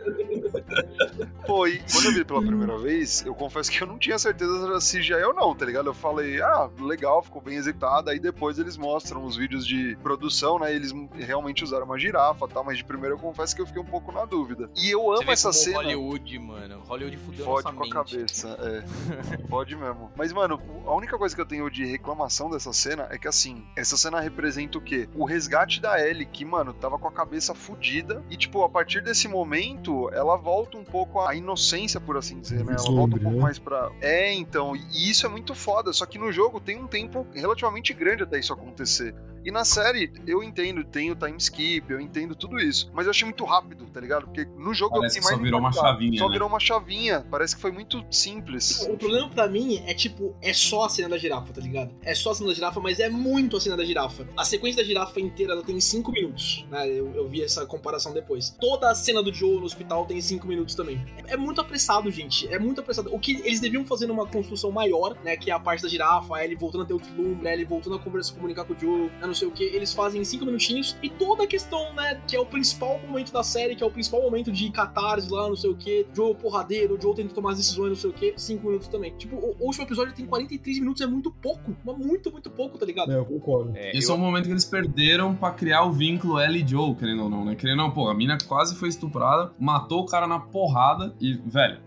Pô, e quando eu vi pela primeira vez, eu confesso que eu não tinha certeza se era CGI ou não, tá ligado? Eu falei, ah, legal, ficou bem executado. Aí depois eles mostram os vídeos de produção, né? Eles realmente usaram uma girafa e tal, mas de primeiro eu confesso que eu fiquei um pouco na dúvida. E eu Você amo vê essa como cena. Hollywood, mano. Hollywood fudeu Fode com a cabeça, é. Pode mesmo. Mas, mano, a única coisa que eu tenho de reclamação dessa cena é que, assim, essa cena representa o quê? O resgate da Ellie, que, mano, tava com a cabeça fudida. E, tipo, a partir desse momento, ela volta um pouco à inocência, por assim dizer, né? Ela volta um pouco né? mais pra. É, então. E isso é muito foda. Só que no jogo tem um tempo relativamente grande até isso acontecer. E na série, eu entendo, tem o time skip, eu entendo tudo isso. Mas eu achei muito rápido, tá ligado? Porque no jogo Parece eu que fiquei só mais virou uma chavinha, Só né? virou uma chavinha. Parece que foi muito simples. O problema pra mim é tipo, é só a cena da girafa, tá ligado? É só a cena da girafa, mas é muito a cena da girafa. A sequência da girafa inteira ela tem 5 minutos, né? Eu, eu vi essa comparação depois. Toda a cena do Joe no hospital tem 5 minutos também. É, é muito apressado, gente. É muito apressado. O que eles deviam fazer numa construção maior, né? Que é a parte da girafa, a Ellie voltando a ter o deslumbre, a Ellie voltando a conversar, comunicar com o Joe, né, não sei o que. Eles fazem em 5 minutinhos e toda a questão, né? Que é o principal momento da série, que é o principal momento de catarse lá, não sei o que. Joe porradeiro, Joe tendo que tomar as decisões, não sei o que. 5 minutos também. Tipo, o, o último episódio tem 43 minutos, é muito pouco. Mas muito, muito pouco, tá ligado? É, eu concordo. É, Esse eu- é o momento que eles perderam pra criar o vínculo Ellie e Joe, querendo ou não, né? Querendo ou não, pô, a mina quase foi estuprada, matou o cara na porrada e, velho,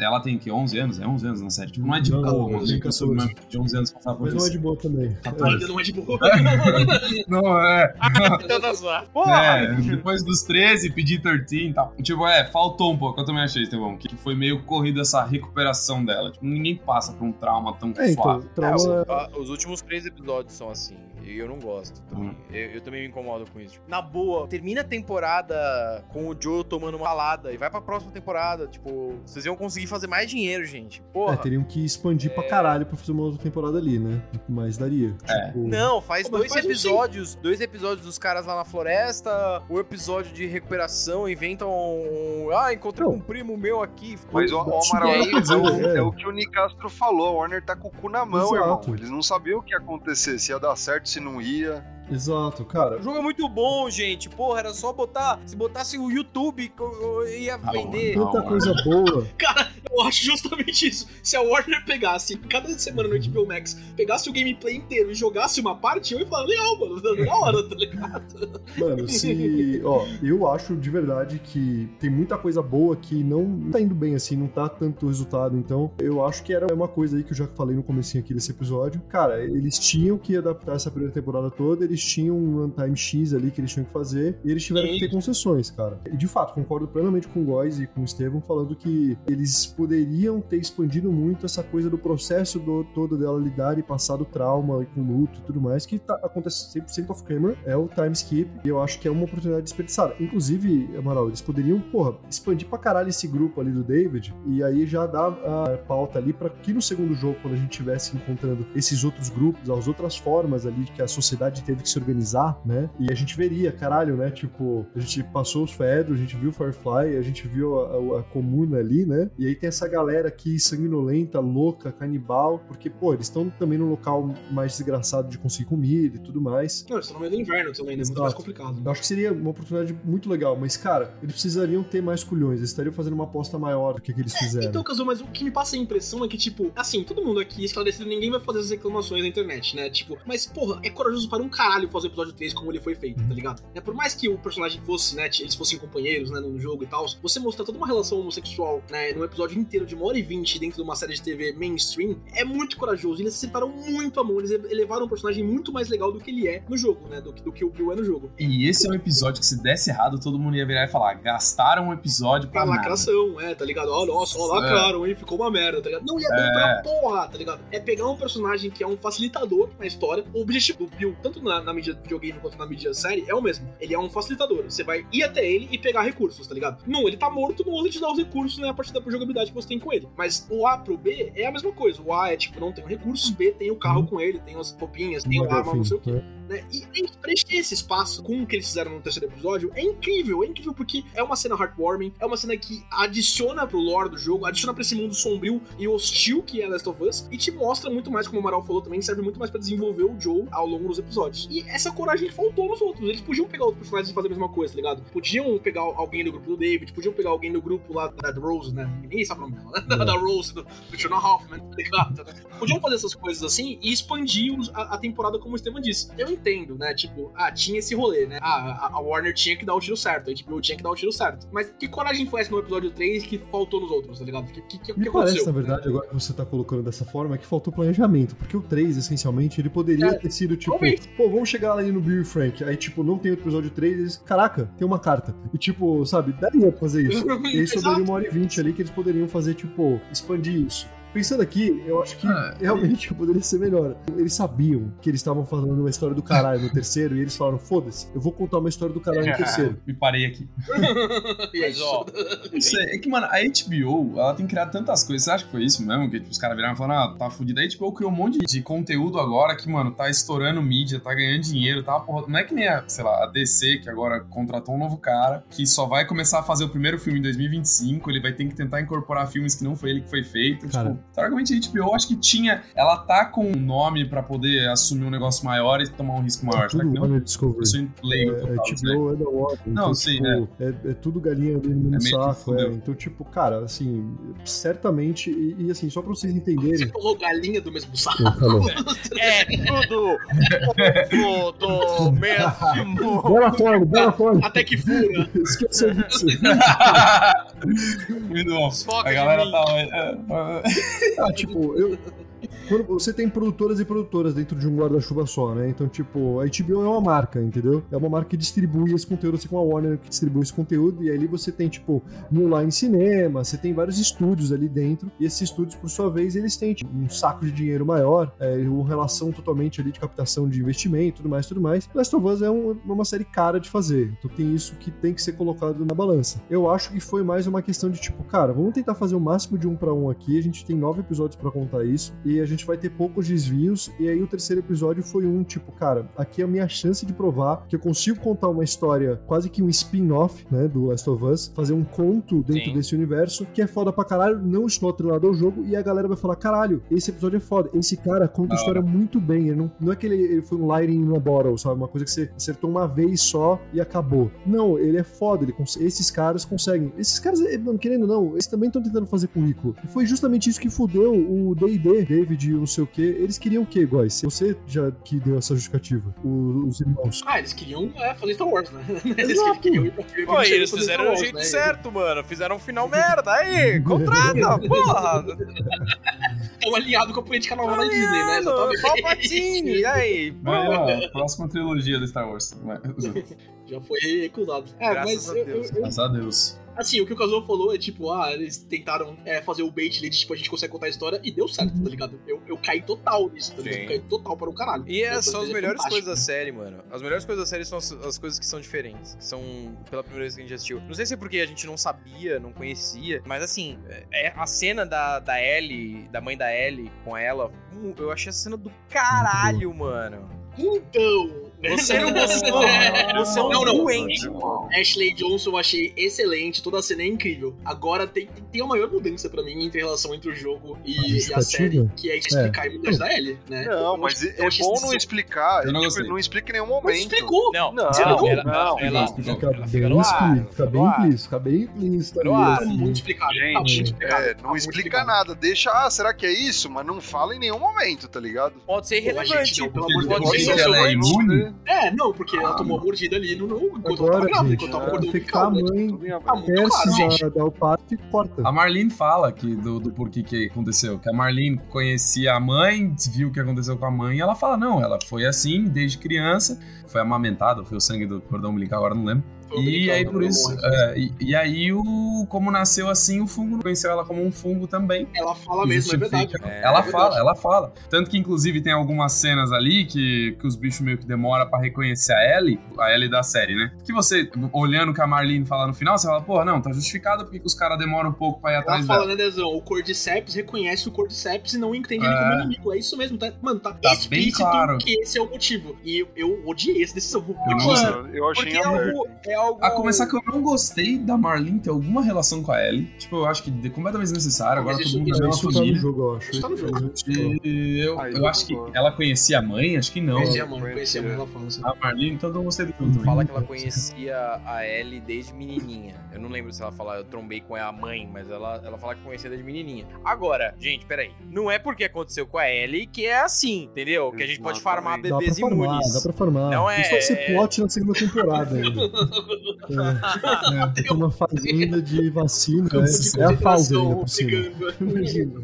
ela tem que 11 anos? É 11 anos na série. Tipo, não é de Não, boa, não, mano. tem Tem pessoa 14. de 11 anos passar por Mas não é isso. de boa também. Ainda não é de boa. Não, é. Tentando zoar. É, depois dos 13, pedir 13 e tal. Tipo, é, faltou um pouco. Eu também achei, Estevão, que foi meio corrido essa recuperação dela. Tipo, ninguém passa por um trauma tão É, então, suave. É, trauma. o- a- os últimos três episódios são assim. E eu não gosto. também. Hum. Eu, eu também me incomodo com isso. Tipo, na boa, termina a temporada com o Joe tomando uma balada e vai pra próxima temporada. Tipo, vocês iam conseguir fazer mais dinheiro, gente. É, Porra. teriam que expandir pra caralho pra fazer uma outra temporada ali, né? Mas daria. É. Tipo, Não, faz Pô, dois faz um episódios. Dois episódios dos caras lá na floresta. O episódio de recuperação. Inventam um. Ah, encontrei Não. um primo meu aqui. Mas o, o Amaral, é, é, o, é. é o que o Nicastro falou. A Warner tá com o cu na mão, Exato. irmão. Eles não sabiam o que ia acontecer, se ia dar certo, se não ia. Exato, cara. O jogo é muito bom, gente. Porra, era só botar. Se botasse o YouTube, ia vender. não. Tanta coisa boa. Eu acho justamente isso. Se a Warner pegasse, cada semana no HBO Max, pegasse o gameplay inteiro e jogasse uma parte, eu ia falar, legal, mano, da hora, tá ligado? Mano, se. Ó, eu acho de verdade que tem muita coisa boa que não tá indo bem assim, não tá tanto resultado. Então, eu acho que era uma coisa aí que eu já falei no comecinho aqui desse episódio. Cara, eles tinham que adaptar essa primeira temporada toda, eles tinham um runtime X ali que eles tinham que fazer, e eles tiveram que ter concessões, cara. E de fato, concordo plenamente com o Góis e com o Estevam falando que eles poderiam ter expandido muito essa coisa do processo do, todo dela lidar e passar do trauma e com luto e tudo mais, que tá, acontece 100% off-camera, é o time skip, e eu acho que é uma oportunidade desperdiçada. Inclusive, Amaral, eles poderiam, porra, expandir pra caralho esse grupo ali do David, e aí já dar a pauta ali pra que no segundo jogo, quando a gente estivesse encontrando esses outros grupos, as outras formas ali que a sociedade teve teve que se organizar, né? E a gente veria, caralho, né? Tipo, a gente passou os Fedros, a gente viu o Firefly, a gente viu a, a, a comuna ali, né? E aí tem essa galera aqui sanguinolenta, louca, canibal, porque, pô, eles estão também num local mais desgraçado de conseguir comida e tudo mais. Não, eles estão no meio do inverno também, né? Muito mais complicado. Eu acho que seria uma oportunidade muito legal, mas, cara, eles precisariam ter mais culhões, eles estariam fazendo uma aposta maior do que, que eles fizeram. Então, Kazu, mas o que me passa a impressão é que, tipo, assim, todo mundo aqui esclarecido, ninguém vai fazer essas reclamações na internet, né? Tipo, mas, porra, é corajoso para um caralho fazer o episódio 3 como ele foi feito, tá ligado? É, por mais que o personagem fosse, né, eles fossem companheiros, né, no jogo e tal, você mostrar toda uma relação homossexual, né, num episódio inteiro de uma hora e vinte dentro de uma série de TV mainstream, é muito corajoso. Eles acertaram muito a mão, eles elevaram um personagem muito mais legal do que ele é no jogo, né, do que, do que o Bill é no jogo. E esse é um episódio que se desse errado, todo mundo ia virar e falar: gastaram um episódio pra Pra nada. lacração, é, tá ligado? Ó, nossa, ó, lacraram, hein? Ficou uma merda, tá ligado? Não, é bom É. pra porra, tá ligado? É pegar um personagem que é um facilitador na história. O objetivo do Bill, tanto na, na mídia videogame quanto na mídia série, é o mesmo. Ele é um facilitador. Você vai ir até ele e pegar recursos, tá ligado? Não, ele tá morto, outro ele te dá os recursos, né? A partir da jogabilidade que você tem com ele. Mas o A pro B é a mesma coisa. O A é tipo, não tem recursos, B tem o carro com ele, tem as roupinhas, tem o arma, não sei o quê né? E e preencher esse espaço com o que eles fizeram no terceiro episódio é incrível, é incrível porque é uma cena heartwarming, é uma cena que adiciona pro lore do jogo, adiciona pra esse mundo sombrio e hostil que é Last of Us e te mostra muito mais, como o Amaral falou também, serve muito mais pra desenvolver o Joe ao longo dos episódios. E essa coragem faltou nos outros, eles podiam pegar outros personagens e fazer a mesma coisa, tá ligado? Podiam pegar alguém do grupo do David, podiam pegar alguém do grupo lá da Rose, né? Ninguém sabe o nome dela, né? Da Rose, do, do Jonah Hoffman, tá ligado? Podiam fazer essas coisas assim e expandir a, a temporada, como o Estevam disse. Eu entendo, né? Tipo, ah, tinha esse rolê, né? Ah, a, a Warner tinha que dar o tiro certo, a HBO tinha que dar o tiro certo. Mas que coragem foi essa no episódio 3 que faltou nos outros, tá ligado? O que, que, que, Me que parece, aconteceu? na verdade, agora que você tá colocando dessa forma, é que faltou planejamento. Porque o 3, essencialmente, ele poderia É, ter sido tipo, talvez. pô, vamos chegar ali no Bill e Frank. Aí, tipo, não tem o episódio 3, eles, caraca, tem uma carta. E, tipo, sabe, daria pra fazer isso. E aí sobraria uma hora e vinte ali que eles poderiam fazer, tipo, expandir isso. Pensando aqui, eu acho que Ah. realmente poderia ser melhor. Eles sabiam que eles estavam falando uma história do caralho no terceiro, e eles falaram: foda-se, eu vou contar uma história do caralho no terceiro. Me parei aqui. É Mas, ó, Não sei, é que, mano, a HBO, ela tem criado tantas coisas. Você acha que foi isso mesmo? Que tipo, os caras viraram e falaram, ah, tá fudido. A HBO criou um monte de conteúdo agora que, mano, tá estourando mídia, tá ganhando dinheiro, tá porra. Não é que nem a, sei lá, a DC, que agora contratou um novo cara, que só vai começar a fazer o primeiro filme em 2025, ele vai ter que tentar incorporar filmes que não foi ele que foi feito. Cara. Tipo, teoricamente a HBO, acho que tinha. Ela tá com um nome pra poder assumir um negócio maior e tomar um risco maior. É tudo não? Warner Discovery. Eu sou leigo É, total, né? HBO é da Warner. Não, então, sim, tipo, é. é tudo galinha ali no É saco. É. Então, tipo, cara, assim, certamente, e, e, assim, só pra vocês Você entenderem. falou galinha do mesmo saco. É tudo ovo do mesmo. Bora, Thorne, bora, Thorne. Até que fura. Esqueceu disso. Muito bom. Desfoca A galera mim. tá. Ah, tipo, eu. Quando você tem produtoras e produtoras dentro de um guarda-chuva só, né? Então, tipo, a HBO é uma marca, entendeu? É uma marca que distribui esse conteúdo, assim como a Warner que distribui esse conteúdo, e ali você tem, tipo, Line Cinema, você tem vários estúdios ali dentro, e esses estúdios, por sua vez, eles têm tipo, um saco de dinheiro maior, é, uma relação totalmente ali de captação de investimento, tudo mais, tudo mais. Last of Us é um- uma série cara de fazer, então tem isso que tem que ser colocado na balança. Eu acho que foi mais uma questão de, tipo, cara, vamos tentar fazer o máximo de um pra um aqui, a gente tem nove episódios pra contar isso, e a gente vai ter poucos desvios, e aí o terceiro episódio foi um, tipo, cara, aqui é a minha chance de provar que eu consigo contar uma história, quase que um spin-off, né, do Last of Us, fazer um conto dentro Sim. desse universo, que é foda pra caralho, não estou atrelado ao jogo, e a galera vai falar, caralho, esse episódio é foda, esse cara conta a história muito bem, ele não, não é que ele, ele foi um lighting in a bottle, sabe, uma coisa que você acertou uma vez só e acabou. Não, ele é foda, ele esses caras conseguem. Esses caras, eh, mano, querendo ou não, eles também estão tentando fazer currículo. E foi justamente isso que fudeu o D&D, David, não sei o quê. Eles queriam o quê, Góis? Você já que deu essa justificativa, o- os irmãos. Ah, eles queriam é, fazer Star Wars, né? Eles Exato. queriam ir pra Pô, eles fizeram Wars, jeito né? certo, mano. Fizeram um final merda. Aí, contrata, porra. Estão alinhados com a política nova da Disney, né? Mano, Exatamente. Palpatine, e aí? Vai lá, próxima trilogia do Star Wars. Já foi recusado. É, Graças mas a eu, Deus. eu- eu- Graças a Deus. assim, o que o Kazuo falou é tipo, ah, eles tentaram é, fazer o bait ali de tipo, a gente consegue contar a história e deu certo, tá ligado? Eu, eu caí total nisso, tá ligado? Sim. Eu caí total para o caralho. E essas são as achei melhores coisas da série, mano. As melhores coisas da série são as, as coisas que são diferentes. Que são pela primeira vez que a gente assistiu. Não sei se é porque a gente não sabia, não conhecia. Mas assim, é, é a cena da, da Ellie, da mãe da Ellie com ela. hum, Eu achei a cena do caralho, mano. Então, Você não gostou. Você é um Não, não. doente. Ashley Johnson eu achei excelente, toda a cena é incrível. Agora tem, tem a maior mudança pra mim entre relação entre o jogo e, e a série, que é explicar a imunidade da Ellie, né? Não, Eu- mas eu é bom não explicar. Eu não tipo, não explica em nenhum Mas momento. explicou. Não, Não, não, não, ela, não, ela, não. Fica ela bem fica no ar. fica bem implícito, fica bem implícito. Tá muito explicado. Gente, é, não explica nada. Deixa, ah, será que é isso? Mas não fala em nenhum momento, tá ligado? Pode ser de Pode ser Porque ela é não, porque ela tomou a mordida ali no, no, enquanto ela Agora, tava grávida, gente, enquanto acordando Fica a mãe Tá muito claro, gente. o parto e corta. A Marlene fala que do, do porquê que aconteceu. Que a Marlene conhecia a mãe, viu o que aconteceu com a mãe, e ela fala: não, ela foi assim desde criança, foi amamentada, foi o sangue do cordão umbilical, agora não lembro. E aí, por isso, é, e, e aí, o, como nasceu assim, o fungo conheceu ela como um fungo também. Ela fala mesmo, é verdade. Justifica. É, ela é fala, verdade. ela fala. Tanto que, inclusive, tem algumas cenas ali que, que os bichos meio que demoram pra reconhecer a Ellie, a Ellie da série, né? Que você, olhando o que a Marlene fala no final, você fala, porra, não, tá justificado porque que os caras demoram um pouco pra ir Ela atrás fala, dela. né, Dezão? O Cordyceps reconhece o Cordyceps e não entende ele É. como inimigo. É isso mesmo, tá? Mano, tá, Tá explícito claro. que esse é o motivo. E eu, eu odiei essa decisão. Eu mano, Eu achei Porque é algo, é algo. A começar que eu não gostei da Marlene ter alguma relação com a Ellie. Tipo, eu acho que é completamente desnecessário. Agora todo mundo é uma Isso tá no família. jogo, eu acho. Isso tá no jogo. Eu, Ah, eu eu acho que ela conhecia a mãe, acho que não. conhecia a mãe, conhecia. a mãe, ela falando assim. A Marlene, então eu não gostei do filme. Fala que ela conhecia a Ellie desde menininha. Eu não lembro se ela fala, eu trombei com a mãe, mas ela, ela fala que conhecia desde menininha. Agora, gente, peraí. Não é porque aconteceu com a Ellie que é assim, entendeu? Que a gente pode farmar Exatamente. Dá pra bebês farmar, imunes. dá pra farmar. Não é- Isso vai ser plot na segunda temporada ainda. é, é, uma fazenda de vacina, né? É a. Imagina.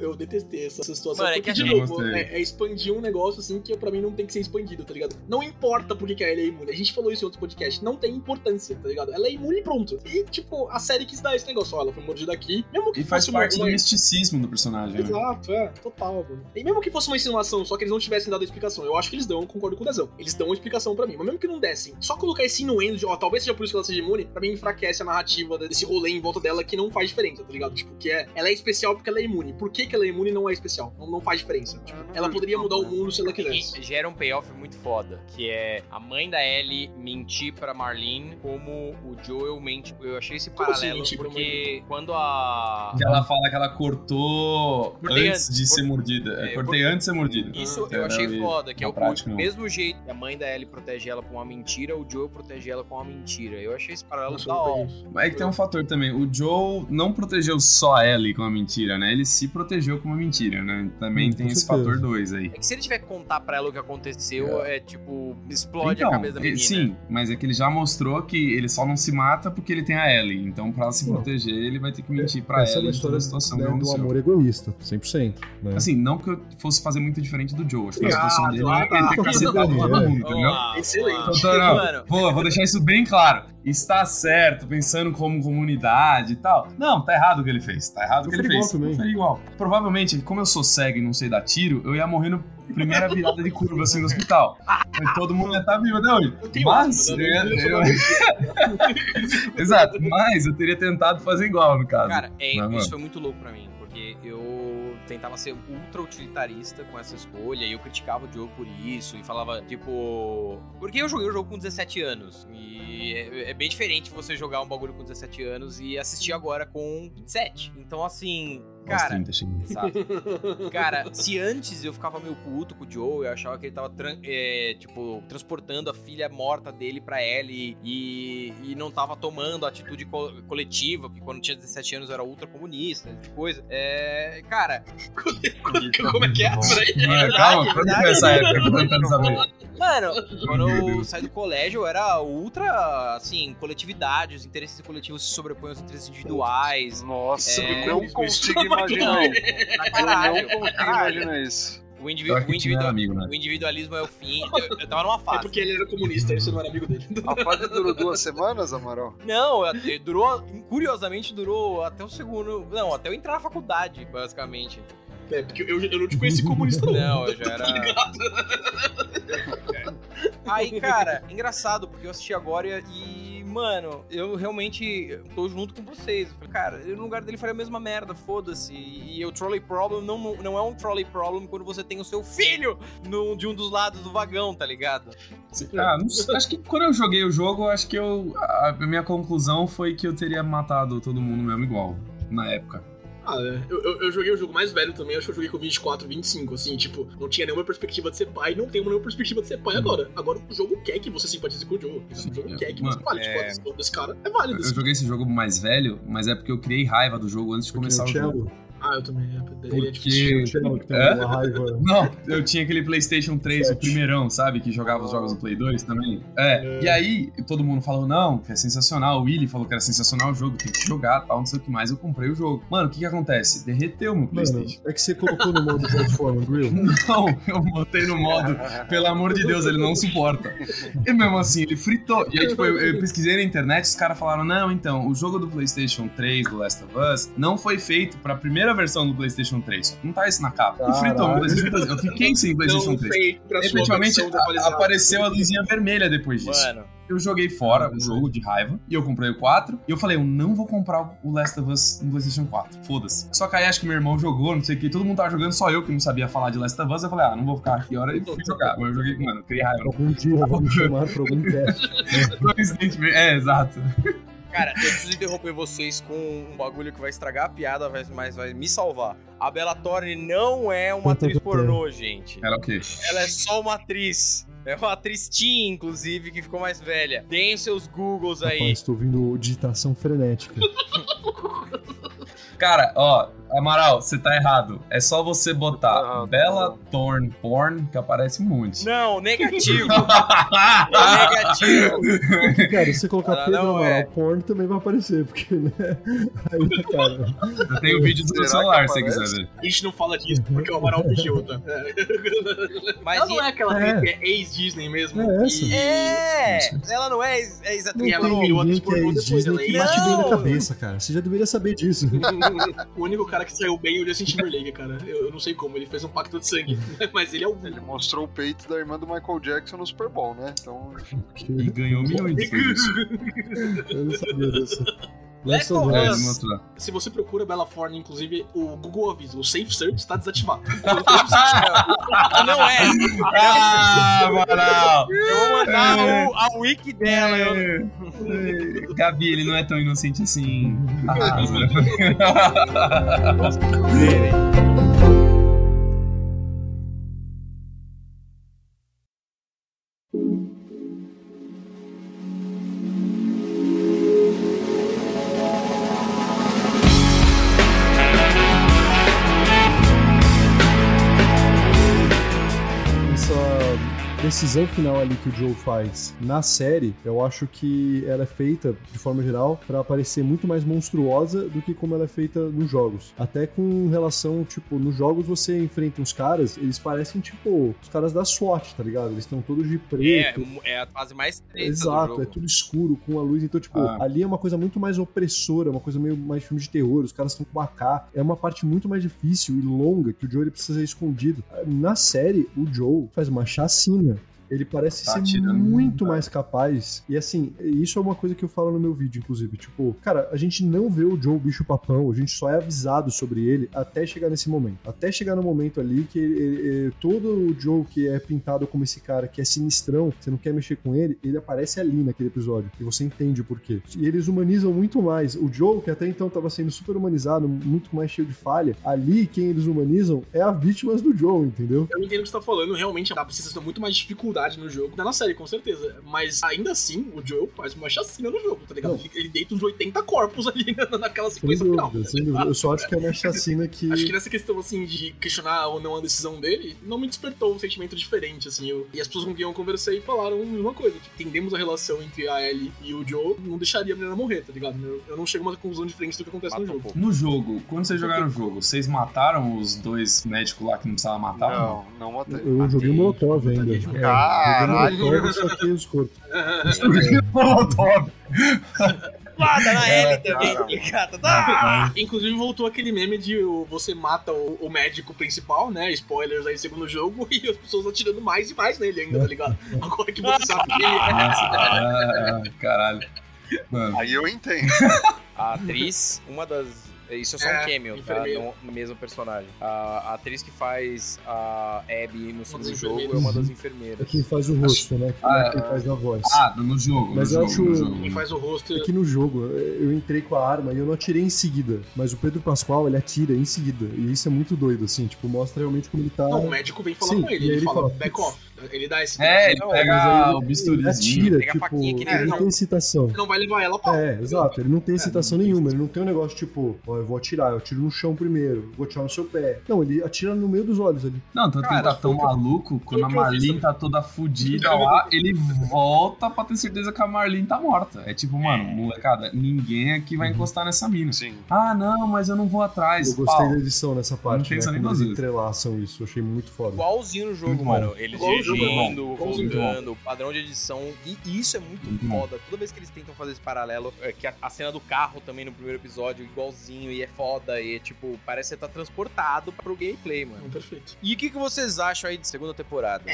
Eu detestei essa situação. Mano, é que de novo, gostei. é, é expandir um negócio assim que pra mim não tem que ser expandido, tá ligado? Não importa porque que a Ellie é imune. A gente falou isso em outros podcasts. Não tem importância, tá ligado? Ela é imune e pronto. E, tipo, a série quis dar esse negócio. Ó, ela foi mordida aqui. Mesmo que E faz fosse uma- parte do misticismo do personagem, né? Exato, é, total, mano. E mesmo que fosse uma insinuação, só que eles não tivessem dado a explicação, eu acho que eles dão, eu concordo com o Dezão. Eles dão uma explicação pra mim, mas mesmo que não dessem, só colocar esse inuendo de, ó, talvez seja por isso que ela seja imune, pra mim enfraquece a narrativa desse rolê em volta dela que não faz diferença, tá ligado? Tipo, que é, ela é especial porque ela é imune. Por que, que ela é imune não é especial? Não, não faz diferença. Tipo, ela poderia mudar o mundo se ela quisesse. E gera um payoff muito foda, que é a mãe da Ellie mentir pra Marlene como o Joel mente. Eu achei esse Como assim paralelo pra porque quando a Que ela fala que ela cortou Cortei antes antes, de ser mordida. É, cortei antes de ser mordida. Isso eu Entendeu? achei foda, que é o prática, mesmo jeito que a mãe da Ellie protege ela com uma mentira, o Joel protege ela com uma mentira. Eu achei esse paralelo da hora. Mas é que tem um fator também. O Joe não protegeu só a Ellie com a mentira, né? Ele se protegeu com uma mentira, né? Também Hum, tem esse certeza. fator 2 aí. É que se ele tiver que contar pra ela o que aconteceu, é, tipo, explode a Então, cabeça da menina. Sim, mas é que ele já mostrou que ele só não se mata porque ele tem a Ellie. Então, pra se Não. proteger, ele vai ter que mentir pra Essa é uma de toda a situação né, que do amor egoísta, 100%. Né? Assim, não que eu fosse fazer muito diferente do Joe. Acho que a Ah, situação dele ah, é ele ter tá. cacetado todo mundo, entendeu? Vamos lá, Excelente. vamos Então, não, Pô, vou deixar isso bem claro. Está certo, pensando como comunidade e tal. Não, tá errado o que ele fez. Tá errado o que ele fez. igual também. Eu igual. Provavelmente, como eu sou cego e não sei dar tiro, eu ia morrer no primeira virada de curva assim no hospital. Mas todo mundo ia estar vivo até hoje. Mas, eu né? Eu Exato, mas eu teria tentado fazer igual, no caso. Cara, é, isso foi muito louco pra mim, porque eu tentava ser ultra utilitarista com essa escolha e eu criticava o jogo por isso e falava, tipo. Porque eu joguei o jogo com 17 anos e é, é bem diferente você jogar um bagulho com 17 anos e assistir agora com 27. Então, assim, Cara. 30, chega. Exato. Cara, se antes eu ficava meio puto com o Joe, eu achava que ele tava, tran- é, tipo, transportando a filha morta dele pra Ellie e, e não tava tomando atitude co- coletiva, porque quando tinha 17 anos eu era ultra comunista, tipo de coisa. É, cara, Como é que é? Peraí. Mano, calma, quando foi essa época que eu tô tentando saber? Mano, quando eu saí do colégio, eu era ultra, assim, coletividade, os interesses coletivos se sobrepõem aos interesses individuais. Nossa, É, eu não isso- consigo imaginar. Eu não consigo imaginar isso. O, indivi- Eu o, individual- amigo, né? o individualismo é o fim. Eu, eu tava numa É fase. porque ele era comunista, isso não era amigo dele. A fase durou duas semanas, Amaral? Não, até- durou. Curiosamente, durou até o segundo. Não, até eu entrar na faculdade, basicamente. É, porque eu, eu não te conheci comunista, não. Não, eu já Tá era. ligado? Aí, cara, engraçado, porque eu assisti agora e mano, eu realmente tô junto com vocês. Falei, cara, eu no lugar dele faria a mesma merda, foda-se. E o trolley problem não, não é um trolley problem quando você tem o seu filho no, de um dos lados do vagão, tá ligado? Ah, não sei, acho que quando eu joguei o jogo, acho que eu. A minha conclusão foi que eu teria matado todo mundo mesmo igual, na época. Ah, é. eu, eu, eu joguei o jogo mais velho também, acho que eu joguei com 24, 25, assim, tipo, não tinha nenhuma perspectiva de ser pai, não tem nenhuma perspectiva de ser pai agora. Agora o jogo quer que você simpatize com o jogo. O jogo quer que você Mano, fale, tipo, é- a decisão desse cara é válida. Eu assim. joguei esse jogo mais velho, mas é porque eu criei raiva do jogo antes de começar o jogo. Ah, eu também. é, Ele é difícil. Uma raiva. Não, eu tinha aquele PlayStation 3, o primeirão, sabe? Que jogava os jogos do Play 2 também. É. E aí, todo mundo falou, não, que é sensacional. O Willy falou que era sensacional o jogo, tem que jogar tal, não sei o que mais. Eu comprei o jogo. Mano, o que que acontece? Derreteu meu Mano, PlayStation. é que você colocou no modo platform, Grill. Não, eu botei no modo, pelo amor de Deus, ele não suporta. E mesmo assim, ele fritou. E aí, tipo, eu, eu pesquisei na internet, os caras falaram: não, então, o jogo do PlayStation 3, do Last of Us, não foi feito pra primeira versão do PlayStation 3. Não tá isso na capa. E fritou meu PlayStation 3. Eu fiquei sem PlayStation Não 3. feito pra sua Efetivamente, apareceu a luzinha vermelha depois disso. Mano, Eu joguei fora o jogo de raiva e eu comprei o 4. E eu falei, eu não vou comprar o Last of Us no PlayStation 4. Foda-se. Só que aí acho que meu irmão jogou, não sei o que. Todo mundo tava jogando, só eu que não sabia falar de Last of Us. Eu falei, ah, não vou ficar aqui a hora e fui jogar. Mas eu joguei, mano, eu criei raiva. Algum dia vamos chamar pra algum teste. É, exato. Cara, eu preciso interromper vocês com um bagulho que vai estragar a piada, mas- mas vai me salvar. A Bella Thorne não é uma atriz pornô, gente. Era o quê? Ela é só uma atriz. É uma atriz teen, inclusive, que ficou mais velha. Deem seus Googles aí. Rapaz, tô ouvindo digitação frenética. Cara, ó, Amaral, você tá errado. É só você botar Ah, Bella Thorne Porn que aparece um monte. Não, negativo. negativo. Cara, se você colocar Ah, Pedro Amaral é. porn também vai aparecer, porque, né? Aí, cara. Eu tenho vídeo do meu celular, se quiser ver. A gente não fala disso porque o Amaral fugiu, tá? Mas Ela não é aquela É. que é ex-Disney mesmo. É essa. E- É, ela não é, ex- é Não exatamente. E ela tem não virou ninguém atriz que é depois, Disney ela é que bate bem na cabeça, cara. Você já deveria saber disso. O único cara que saiu bem o Justin Timberlake, cara. Eu, eu não sei como, ele fez um pacto de sangue. Mas ele é o. Ele mostrou o peito da irmã do Michael Jackson no Super Bowl, né? Então, enfim. E ganhou milhões. Eu não sabia disso. Last of É, Us. Se você procura Bella Thorne, inclusive, o Google avisa, o Safe Search está desativado. não é. Ah, Amaral! Eu vou mandar o, a wiki dela. eu- É. Gabi, ele não é tão inocente assim. Ah, decisão final ali que o Joe faz na série, eu acho que ela é feita, de forma geral, pra parecer muito mais monstruosa do que como ela é feita nos jogos. Até com relação, tipo, nos jogos você enfrenta uns caras, eles parecem, tipo, os caras da SWAT, tá ligado? Eles estão todos de É, preto. é a fase mais treta do Exato, jogo. é tudo escuro, com a luz. Então, tipo, Ah. ali é uma coisa muito mais opressora, uma coisa meio mais filme de terror. Os caras estão com AK. É uma parte muito mais difícil e longa que o Joe ele precisa ser escondido. Na série, o Joe faz uma chacina. Ele parece Tá ser muito mais capaz. E assim, isso é uma coisa que eu falo no meu vídeo, inclusive. Tipo, cara, a gente não vê o Joe bicho papão, a gente só é avisado sobre ele até chegar nesse momento. Até chegar no momento ali que ele- ele- todo o Joe que é pintado como esse cara que é sinistrão, você não quer mexer com ele, ele aparece ali naquele episódio. E você entende o porquê. E eles humanizam muito mais. O Joe, que até então tava sendo super humanizado, muito mais cheio de falha, ali quem eles humanizam é a vítimas do Joe, entendeu? Eu entendo o que você tá falando, realmente dá pra você ter muito mais dificuldade no jogo, na série, com certeza. Mas ainda assim, o Joe faz uma chacina no jogo, tá ligado? Não. Ele, ele deita uns 80 corpos ali na- naquela sequência final. dúvida, sem dúvida. Eu só acho que é uma chacina que. Acho que nessa questão, assim, de questionar ou não a decisão dele, não me despertou um sentimento diferente, assim. Eu- e as pessoas com quem eu conversei falaram a mesma coisa. Que entendemos a relação entre a Ellie e o Joe, não deixaria a menina morrer, tá ligado? Eu, eu não chego a uma conclusão diferente do que acontece Mata no um jogo. pouco. No jogo, quando vocês jogaram o jogo, vocês mataram os dois médicos lá que não precisavam matar? Não, não matei. Eu joguei Molotov ainda. É, Caralho! Molotov e saquei os corpos. Molotov! Mata na É, Ellie também, gata. Ah! Inclusive voltou aquele meme de o- você mata o, o médico principal, né? Spoilers aí segundo jogo, e as pessoas atirando mais e mais nele ainda, tá ligado? Agora que você sabe que ele é. Ah, caralho. Mano, Aí eu entendo. A atriz, uma das. Isso é só É, um cameo, tá? No, mesmo personagem. A, a atriz que faz a Abby no segundo jogo é uma das É enfermeiras. quem faz o rosto, né? Que Ah, é quem faz a voz. ah, no jogo. Mas no eu jogo, acho-. Quem faz o rosto. É que no jogo eu entrei com a arma e eu não atirei em seguida. Mas o Pedro Pascoal, ele atira em seguida. E isso é muito doido, assim. Tipo, mostra realmente como ele tá. Não, o médico vem falar Sim, com ele. e Ele, ele fala, fala, back off. Ele dá esse. É, ele Não, pega o ele bisturizinho. atira, Pega a tipo, ele- ele não não. tem excitação. Ele não vai levar ela pra. É, exato, ele não tem excitação não tem nenhuma, ele não tem um negócio tipo, ó, eu vou atirar, eu atiro no chão primeiro, vou atirar no seu pé. Não, ele atira no meio dos olhos ali. Não, tanto que ele tá tão que maluco, quando a Marlene tá toda fudida lá, ele volta pra ter certeza que a Marlene tá morta. É tipo, mano, molecada, ninguém aqui vai encostar nessa mina. Sim. Ah, não, mas eu não vou atrás. Eu gostei Pau. da edição nessa parte, né? pensa nem duas eles vezes. entrelaçam isso, eu achei muito foda. Igualzinho no jogo, Muito mano. Eles o jogo, dirigindo, irmão. voltando, padrão de edição. E isso é muito bom. foda. Toda vez que eles tentam fazer esse paralelo, é que a, a cena do carro também no primeiro episódio, igualzinho, e é foda, e é tipo, parece que você tá transportado pro gameplay, mano. Perfeito. E o que, que vocês acham aí de segunda temporada?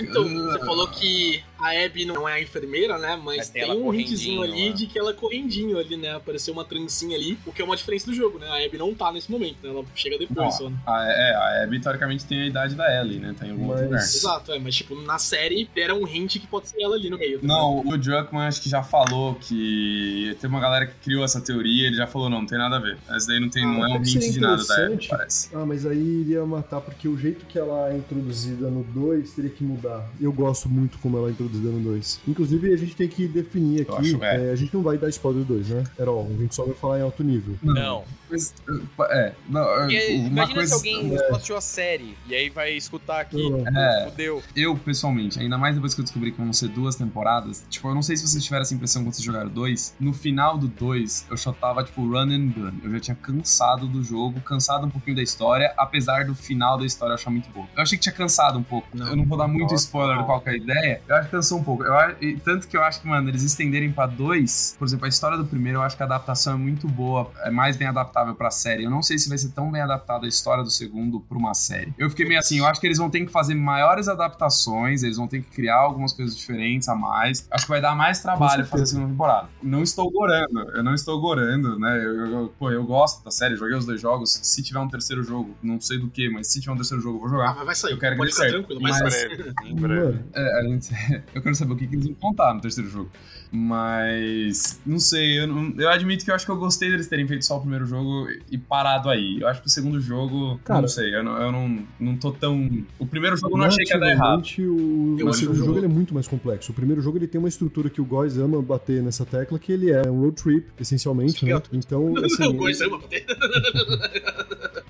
Então, você falou que a Abby não é a enfermeira, né? Mas, Mas tem um hintzinho ali de que ela é correndinho ali, né? Apareceu uma trancinha ali, o que é uma diferença do jogo, né? A Abby não tá nesse momento, né? Ela chega depois só. né? a, é, a Abby teoricamente tem a idade da Ellie, né? Tá em algum Mas- lugar. Exato, é, mas tipo, na série deram um hint que pode ser ela ali no meio. tá Não, o Druckmann acho que já falou que tem uma galera que criou essa teoria, ele já falou, não, não tem nada a ver. Essa daí não tem, não é um que hint de nada da Abby, parece. Ah, mas aí iria matar, porque o jeito que ela é introduzida no 2 teria que mudar. Eu gosto muito como ela é introduzida no 2. Inclusive, a gente tem que definir Eu aqui. acho, é. é, a gente não vai dar spoiler do 2, né? Era ó, a gente só vai falar em alto nível. Não. Mas, é, não, Porque uma imagina coisa, se alguém só assistiu a série e aí vai escutar aqui. Não, É. Fudeu. Eu, pessoalmente, ainda mais depois que eu descobri que vão ser duas temporadas, tipo, eu não sei se vocês tiveram essa impressão quando vocês jogaram dois. No final do dois, eu só tava, tipo, run and gun. Eu já tinha cansado do jogo, cansado um pouquinho da história, apesar do final da história eu achar muito boa. Eu achei que tinha cansado um pouco. Não. eu não vou dar muito Nossa, spoiler de qual que é a ideia. Eu acho que cansou um pouco. Eu, tanto que eu acho que, mano, eles estenderem pra dois, por exemplo, a história do primeiro, eu acho que a adaptação é muito boa, é mais bem adaptável pra série. Eu não sei se vai ser tão bem adaptada a história do segundo pra uma série. Eu fiquei meio assim, eu acho que eles vão ter que fazer maiores adaptações, eles vão ter que criar algumas coisas diferentes a mais. Acho que vai dar mais trabalho fazer a segunda temporada. Não estou gorando, eu não estou gorando, né? Eu, eu- eu- pô, eu gosto da série, joguei os dois jogos. Se tiver um terceiro jogo, não sei do que, mas se tiver um terceiro jogo, eu vou Ah, jogar. mas vai sair. Eu quero que Pode dê ficar certo. tranquilo, Mas-. Em breve. Em breve. É, a gente, eu quero saber o que, que eles vão contar no terceiro jogo. Mas, não sei, eu, não- eu admito que eu acho que eu gostei deles terem feito só o primeiro jogo e parado aí. Eu acho que o segundo jogo, Cara- não sei, eu não, eu não, não tô tão. O primeiro jogo eu não achei que ia dar errado. o, Eu o segundo que o jogo jogo- ele é muito mais complexo. O primeiro jogo ele tem uma estrutura que o Góis ama bater nessa tecla, que ele é um road trip, essencialmente, né? Então, assim... Eu gosto, ama,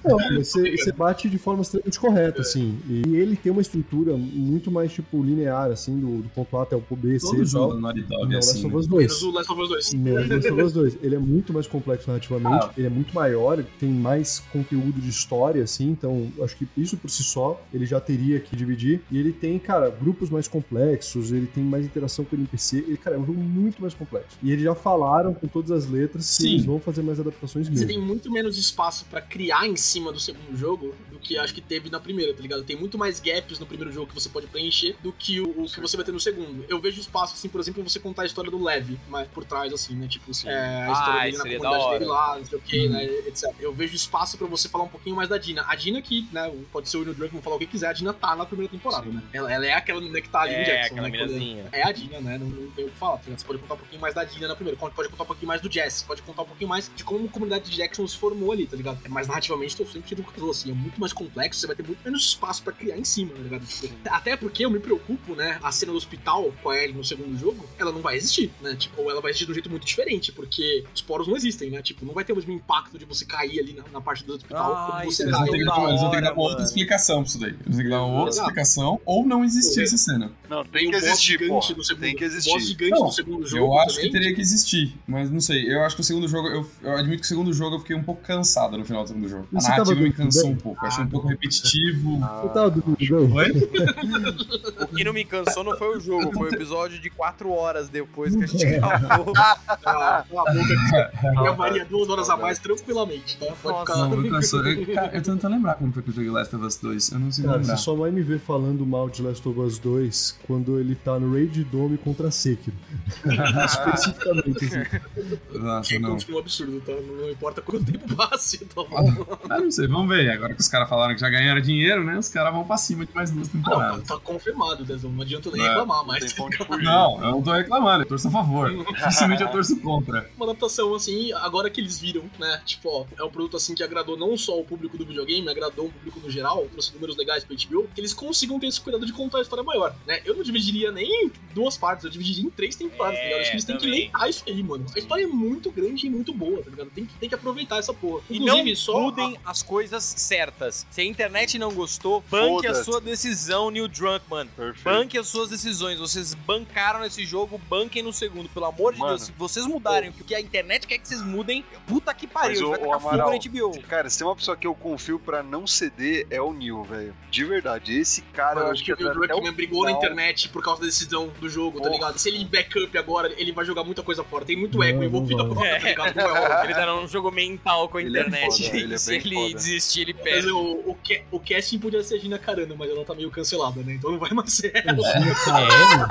Não, mas você, você bate de forma extremamente correta, assim. E ele tem uma estrutura muito mais, tipo, linear, assim, do, do ponto A até o ponto B, C Todo jogo do Naughty Dog Não, é Last assim. of Us Menos 2. o Last of Us 2. Não, Last of Us 2. Ele é muito mais complexo narrativamente, Ah. ele é muito maior, tem mais conteúdo de história, assim, então acho que isso por si só ele já teria que dividir. E ele tem, cara, grupos mais complexos, ele tem mais interação com o NPC. Ele, cara, é um jogo muito mais complexo. E eles já falaram com todas as letras que Sim. eles vão fazer mais adaptações Você mesmo. tem muito menos espaço pra criar em cima do segundo jogo do que acho que teve na primeira, tá ligado? Tem muito mais gaps no primeiro jogo que você pode preencher do que o, o que você vai ter no segundo. Eu vejo espaço, assim, por exemplo, você contar a história do Lev, mas por trás, assim, né? Tipo, é, a história Ah, dele na comunidade dele lá, não sei o que, né? Etc. Eu vejo espaço pra você falar um pouquinho mais da Dina. A Dina que, né, pode ser o Neil Druckmann falar o que quiser, a Dina tá na primeira temporada, né? Ela, ela é aquela menina que tá ali no É, Jackson, aquela né? Minazinha. é a Dina, né? Não, não tem o que falar. tá? Você pode contar um pouquinho mais da Dina na primeira, pode contar um pouquinho mais do Jess, pode contar um pouquinho mais de como a comunidade de Jackson se formou ali, tá ligado? Mas narrativamente, tô sempre que falou, assim, é muito mais complexo, você vai ter muito menos espaço pra criar em cima, tá ligado? Tipo, até porque eu me preocupo, né? A cena do hospital com a Ellie no segundo jogo, ela não vai existir, né? Tipo, ou ela vai existir de um jeito muito diferente, porque os poros não existem, né? Tipo, não vai ter o mesmo impacto de você cair ali na, na parte do hospital Ah, como você é Eles vão cai ter que, da dar- eles vão ter que dar uma outra explicação pra isso daí. Eles vão ter que dar uma outra Exato. explicação ou não existir essa cena. Não, tem o que existir, do segundo- Tem que O boss existir. gigante Não, do segundo jogo Eu acho também, que teria que existir, mas não sei. Eu acho que o segundo jogo, eu, eu admito que o segundo jogo eu fiquei um pouco cansado no final do segundo jogo. A Esse tava me cansou bem? um pouco. Achei um pouco repetitivo. Você tava dormindo? O que não me cansou não foi o jogo, foi o episódio de 4 horas depois que a gente gravou. Ah, Cala a boca, que gravaria duas horas a mais tranquilamente, tá? Pode Nossa, ficar. Não, me cansou. Eu, cara, eu tô tentando lembrar como foi que eu joguei Last of Us 2. Eu não sei Cara, lembrar. você só vai me ver falando mal de Last of Us 2 quando ele tá no Raid Dome contra Sekiro. Especificamente, assim. Nossa, não. continua um absurdo, tá? Não, não importa quanto tempo passe, tá bom? Ah, não sei, vamos ver. Agora que os caras falaram que já ganharam dinheiro, né? Os caras vão pra cima de mais duas Não, temporadas. tá confirmado, Dezão. Não adianta nem É. reclamar mais. Não, eu não tô reclamando, eu torço a favor. Dificilmente eu torço contra. Uma adaptação, assim, agora que eles viram, né? Tipo, ó, é um produto, assim, que agradou não só o público do videogame, agradou o público no geral, trouxe números legais pra HBO, que eles consigam ter esse cuidado de contar a história maior, né? Eu não dividiria nem em duas partes, eu dividiria em três temporadas, tá ligado? Acho que eles têm que leitar isso aí, mano. A história é muito grande e muito boa, tá ligado? Tem que, tem que aproveitar essa porra. E não Inclusive, só mudem as coisas certas. Se a internet não gostou, banque a sua decisão, Neil Druckmann. Perfeito. Banque as suas decisões. Vocês bancaram esse jogo, banquem no segundo. Pelo amor de Mano. Deus, se vocês mudarem o que a internet quer que vocês mudem, puta que pariu, Mas, vai tacar fogo na HBO. Cara, se tem uma pessoa que eu confio pra não ceder, é o Neil, velho. De verdade. Esse cara, Eu eu acho que o Neil Druckmann brigou na internet por causa da decisão do jogo, tá ligado? Se ele backup agora, ele vai jogar muita coisa fora. Tem muito não envolvido agora, tá ligado? Vai rolar. Ele tá num jogo mental com a Ele é internet. foda, ele é Se ele foda. desistir, ele Mas perde. o, o, ca- o casting podia ser a Gina Carano, mas ela tá meio cancelada, né? Então não vai mais ser ela.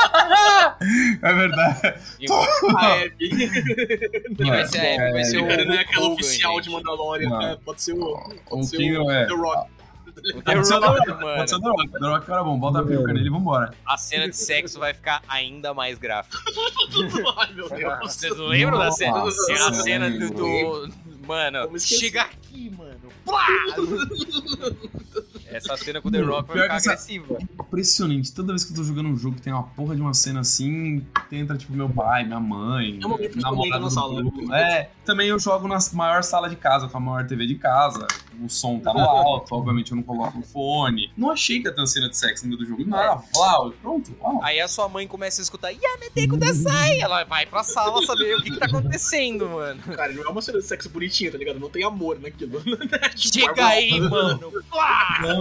É verdade. A Abby. Ele vai ser, É, vai ser o Não é aquela oficial de Mandalorian, Não. né? Pode ser o. Pode O ser King o é. The Rock. The Pode ser o The Rock, Rock, mano. Pode ser o The Rock. The Rock, cara bom. Bota a peruca nele e vambora. A cena de sexo vai ficar ainda mais gráfica. Ai, meu Deus. Vocês lembram da cena? A cena do, Mano, chega aqui, mano. Plá! Essa cena com o The Rock vai ficar essa- agressiva. Impressionante. Toda vez que eu tô jogando um jogo que tem uma porra de uma cena assim, entra tipo meu pai, minha mãe, É um comida na sala. Bruno. É, também eu jogo na maior sala de casa, com a maior TV de casa. O som tá no alto, obviamente eu não coloco o fone. Não achei que ia ter uma cena de sexo no meio do jogo. Nada, uau, pronto, uau. Aí a sua mãe começa a escutar Yamete Kudasai! Ela vai pra sala saber o que, que tá acontecendo, mano. Cara, não é uma cena de sexo bonitinha, tá ligado? Não tem amor naquilo. Tipo, Chega aí, mano! Não,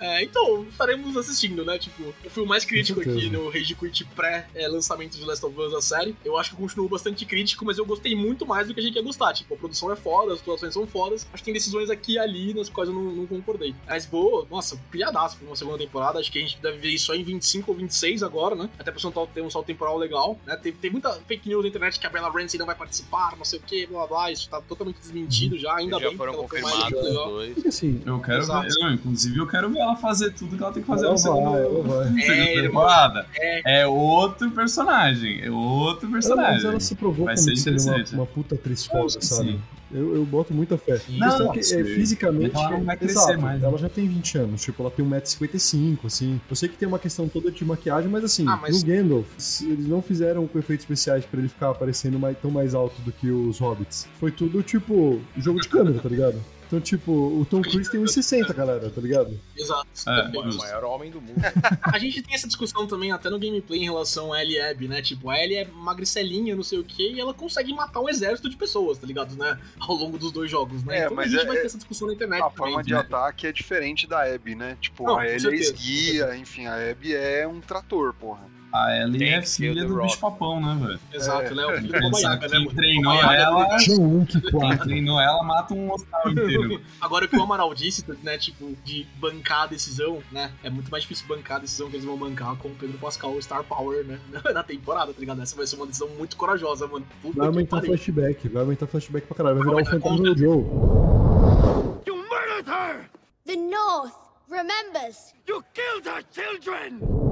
É, então, estaremos assistindo, né? Tipo, eu fui o mais crítico aqui no Rage Quit pré-lançamento de Last of Us, a série. Eu acho que eu continuo bastante crítico, mas eu gostei muito mais do que a gente ia gostar. Tipo, a produção é foda, as atuações são fodas. Acho que tem decisões aqui e ali nas quais eu não, não concordei. Mas, vou, nossa, pilhadaço pra uma segunda temporada. Acho que a gente deve ver isso só em 25 ou 26 agora, né? Até pra ter um salto temporal legal, né? Tem, tem muita fake news na internet que a Bella Ramsey não vai participar, não sei o que, blá blá blá. Isso tá totalmente desmentido já, ainda já bem. foram foi mais confirmados os dois. Porque assim, eu quero Exato. ver. Não, inclusive, eu quero ver ela fazer tudo que ela tem que fazer ela no segundo. vai, ela vai. segunda É, temporada. É. É outro personagem. É outro Ela, mas personagem. ela se provou Vai como ser ser uma, uma puta atriz Eu foda, acho que sabe? sim. Eu, eu boto muita fé. Não, a questão é que é, fisicamente. Ela não vai crescer exato, mais, né? Ela já tem 20 anos, tipo, ela tem 1,55m, assim. Eu sei que tem uma questão toda de maquiagem, mas assim, Ah, mas- no Gandalf, se eles não fizeram com efeitos especiais pra ele ficar aparecendo mais, tão mais alto do que os hobbits. Foi tudo, tipo, jogo de câmera, tá ligado? Então, tipo, o Tom Cruise tem 1,60, galera, tá ligado? Exato. É, Perfeito. O maior homem do mundo. A gente tem essa discussão também até no gameplay em relação a Ellie e Abby, né? Tipo, a Ellie é magricelinha, não sei o quê, e ela consegue matar um exército de pessoas, tá ligado? Né? Ao longo dos dois jogos, né? É, então a gente é- vai é- ter essa discussão na internet A também. forma de né? ataque é diferente da Abby, né? Tipo, Não, a Ellie é esguia, enfim, a Abby é um trator, porra. A Ellie Tem é que o filha do bicho papão, né, velho? Exato, É. né? O filho do Pensar Babayaga, que né, mano? treinou Babayaga ela. Wick Quem 4. treinou ela mata um hostal inteiro. Agora o que o Amaral disse, né, tipo, de bancar a decisão, né? É muito mais difícil bancar a decisão que eles vão bancar com o Pedro Pascal, o Star Power, né? Na temporada, tá ligado? Essa vai ser uma decisão muito corajosa, mano. Puta Vai que aumentar pariu. flashback, vai aumentar flashback pra caralho. Vai virar o fantasma do Joe. You murdered her! The North remembers. You killed her children!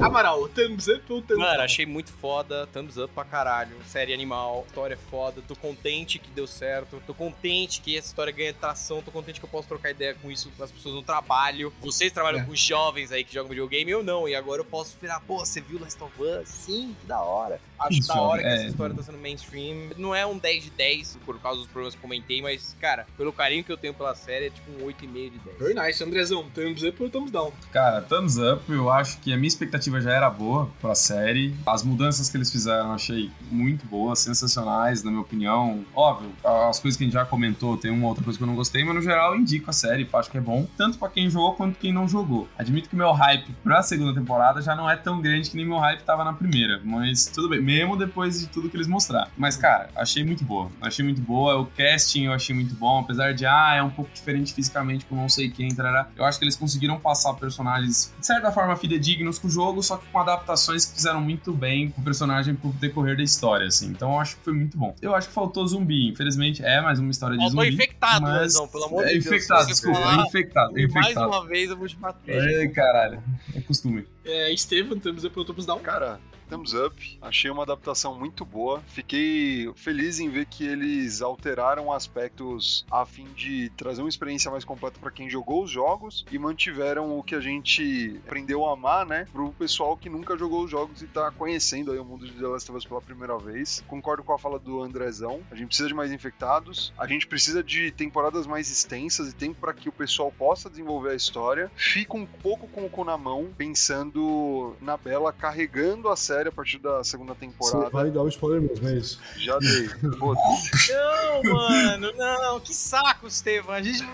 Amaral, thumbs up ou thumbs Mano, down? achei muito foda, thumbs up pra caralho. Série animal, história é foda. Tô contente que deu certo. Tô contente que essa história ganha tração. Tô contente que eu posso trocar ideia com isso com as pessoas no trabalho. Vocês trabalham É. com jovens aí que jogam videogame, eu não. E agora eu posso virar, pô, você viu Last of Us? Sim, que da hora. Acho Isso, da hora que é. essa história tá sendo mainstream. Não é um 10 de 10 por causa dos problemas que comentei, mas, cara, pelo carinho que eu tenho pela série, é tipo um 8,5 de 10. Very nice, Andrezão, thumbs up ou thumbs down? Cara, thumbs up, eu acho que a minha expectativa expectativa já era boa pra série. As mudanças que eles fizeram eu achei muito boas, sensacionais, na minha opinião. Óbvio, as coisas que a gente já comentou, tem uma outra coisa que eu não gostei, mas no geral eu indico a série, acho que é bom, tanto pra quem jogou quanto quem não jogou. Admito que meu hype pra segunda temporada já não é tão grande que nem meu hype tava na primeira, mas tudo bem, mesmo depois de tudo que eles mostraram. Mas, cara, achei muito boa. Achei muito boa. O casting eu achei muito bom, apesar de, ah, é um pouco diferente fisicamente com não sei quem, trará. Eu acho que eles conseguiram passar personagens, de certa forma, fidedignos com o jogo, só que com adaptações que fizeram muito bem com o personagem pro decorrer da história, assim. Então eu acho que foi muito bom. Eu acho que faltou zumbi, infelizmente. É mais uma história de Faltou zumbi. infectado, mas... Lesão, pelo amor de é, Deus. Infectado, desculpa. falar É infectado. É E mais infectado. uma vez eu vou te bater. Ai, caralho. É costume. É, Estevam, temos aí pro Thumbs Down. Cara, thumbs up. Achei uma adaptação muito boa. Fiquei feliz em ver que eles alteraram aspectos a fim de trazer uma experiência mais completa para quem jogou os jogos e mantiveram o que a gente aprendeu a amar, né, pro pessoal que nunca jogou os jogos e tá conhecendo aí o mundo de The Last of Us pela primeira vez. Concordo com a fala do Andrezão. A gente precisa de mais infectados. A gente precisa de temporadas mais extensas e tempo para que o pessoal possa desenvolver a história. Fico um pouco com o cu na mão, pensando na Bela carregando a série a partir da segunda Você temporada. vai dar o spoiler mesmo, é isso. Já dei. Não, mano, não. Que saco, Estevam. A gente. O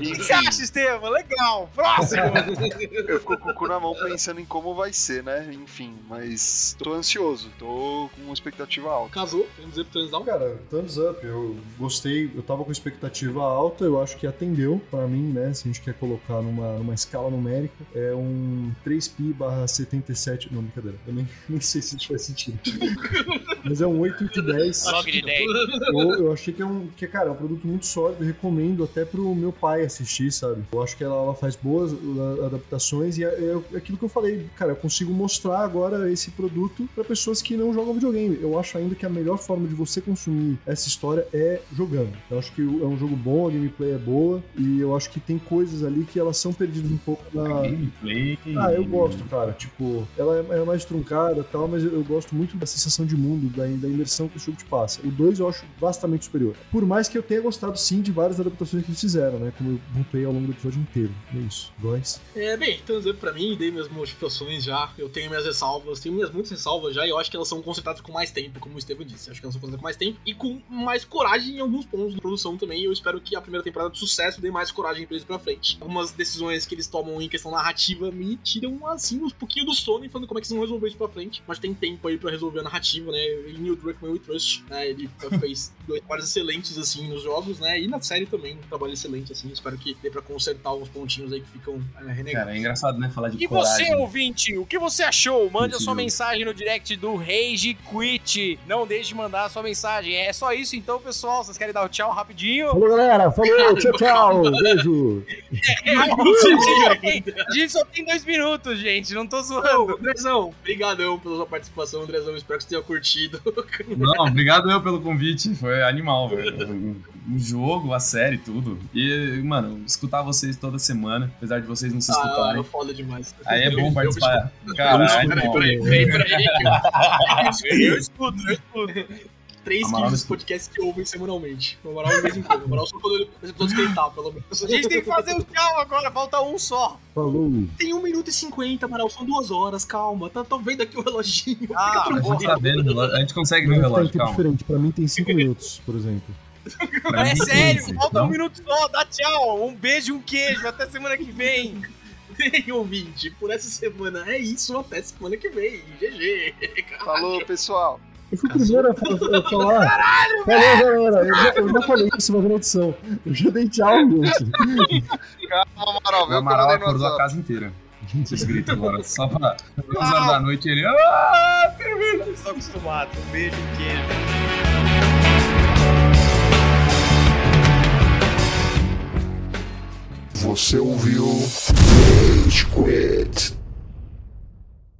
que você acha, Estevam? Legal. Próximo. Eu fico com o cu na mão pensando em como vai ser, né? Enfim, mas tô ansioso, tô com uma expectativa alta. Casou, vamos dizer pro Thumbs Down. Cara, thumbs up, eu gostei, eu tava com expectativa alta, eu acho que atendeu pra mim, né? Se a gente quer colocar numa, numa escala numérica, é um 3pi barra 77. Não, brincadeira, eu nem, nem sei se isso faz sentido. Mas é um 8 de 10. Log de 10. Eu, eu achei que é um, que, cara, é um produto muito sólido, eu recomendo até pro meu pai assistir, sabe? Eu acho que ela, ela faz boas uh, adaptações e é, é aquilo que eu falei, cara, eu consigo mostrar agora esse produto pra pessoas que não jogam videogame. Eu acho ainda que a melhor forma de você consumir essa história é jogando. Eu acho que é um jogo bom, a gameplay é boa e eu acho que tem coisas ali que elas são perdidas um pouco na. Gameplay. Ah, eu gosto, cara. Tipo, ela é, é mais truncada e tal, mas eu gosto muito da sensação de mundo, da, da imersão que o jogo te passa. O 2 eu acho vastamente superior. Por mais que eu tenha gostado sim de várias adaptações que eles fizeram, né? Como eu pontuei ao longo do episódio inteiro. É isso. Góis. É, bem, Up pra mim, dei minhas modificações já. Eu tenho minhas ressalvas, tenho minhas muitas ressalvas já, e eu acho que elas são consertadas com mais tempo, como o Estevam disse. Eu acho que elas são consertadas com mais tempo e com mais coragem em alguns pontos de produção também. Eu espero que a primeira temporada de sucesso dê mais coragem pra eles pra frente. Algumas decisões que eles tomam em questão narrativa me tiram, assim, uns pouquinho do sono e falando como é que eles vão resolver isso pra frente. Mas tem tempo aí pra resolver a narrativa, né? Em Neil Druckmann We Trust, né? Ele fez dois trabalhos excelentes, assim, nos jogos, né? E na série também, um trabalho excelente, assim. Espero que dê pra consertar uns pontinhos aí que ficam é, renegados. Cara, é engraçado, né? Falar de E coragem. você, ouvinte, o que você achou? Mande a sua mensagem no direct do Rage Quit. Não deixe de mandar a sua mensagem. É só isso então, pessoal. Vocês querem dar o tchau rapidinho? Falou, galera. Falou. Tchau, tchau. Beijo. a gente só tem dois minutos, gente. Não tô zoando. Andrezão, obrigadão pela sua participação, Andrezão. Espero que você tenha curtido. Não, obrigado eu pelo convite. Foi animal, velho. O jogo, a série, tudo. E, mano, escutar vocês toda semana, apesar de vocês não se Ah, escutarem. foda demais. Aí é bom participar. Cara, peraí, peraí, peraí. Eu escuto, eu escuto. Três Amaral quilos de escuta. podcast que ouvem semanalmente. O Amaral de vez em quando. O Amaral só quando ele- ele tá, pelo menos. A gente tem que fazer o tchau agora. Falta um só. Falou. Tem 1 minuto e 50, Amaral. São duas horas, calma. Tá, tá vendo aqui o reloginho. Ah, Fica A gente tá vendo, a gente consegue ver o relógio, tempo calma. diferente. Pra mim tem 5 minutos, por exemplo. Pra É sério, falta um minuto só. Dá tchau. Um beijo e um queijo. Até semana que vem. Bem, ouvinte, por essa semana é isso. Até semana que vem. GG. Falou, pessoal. Eu fui o primeiro a falar. A falar. Caralho, Falou, galera. Eu já, eu já falei isso, na edição. Eu já dei tchau, gente. Calma, Amaral, vê O Amaral acordou a casa inteira. Vocês gritam agora. Só pra duas horas da noite ele. Ah, Estou acostumado. Um beijo queijo. Você ouviu Rage Quit.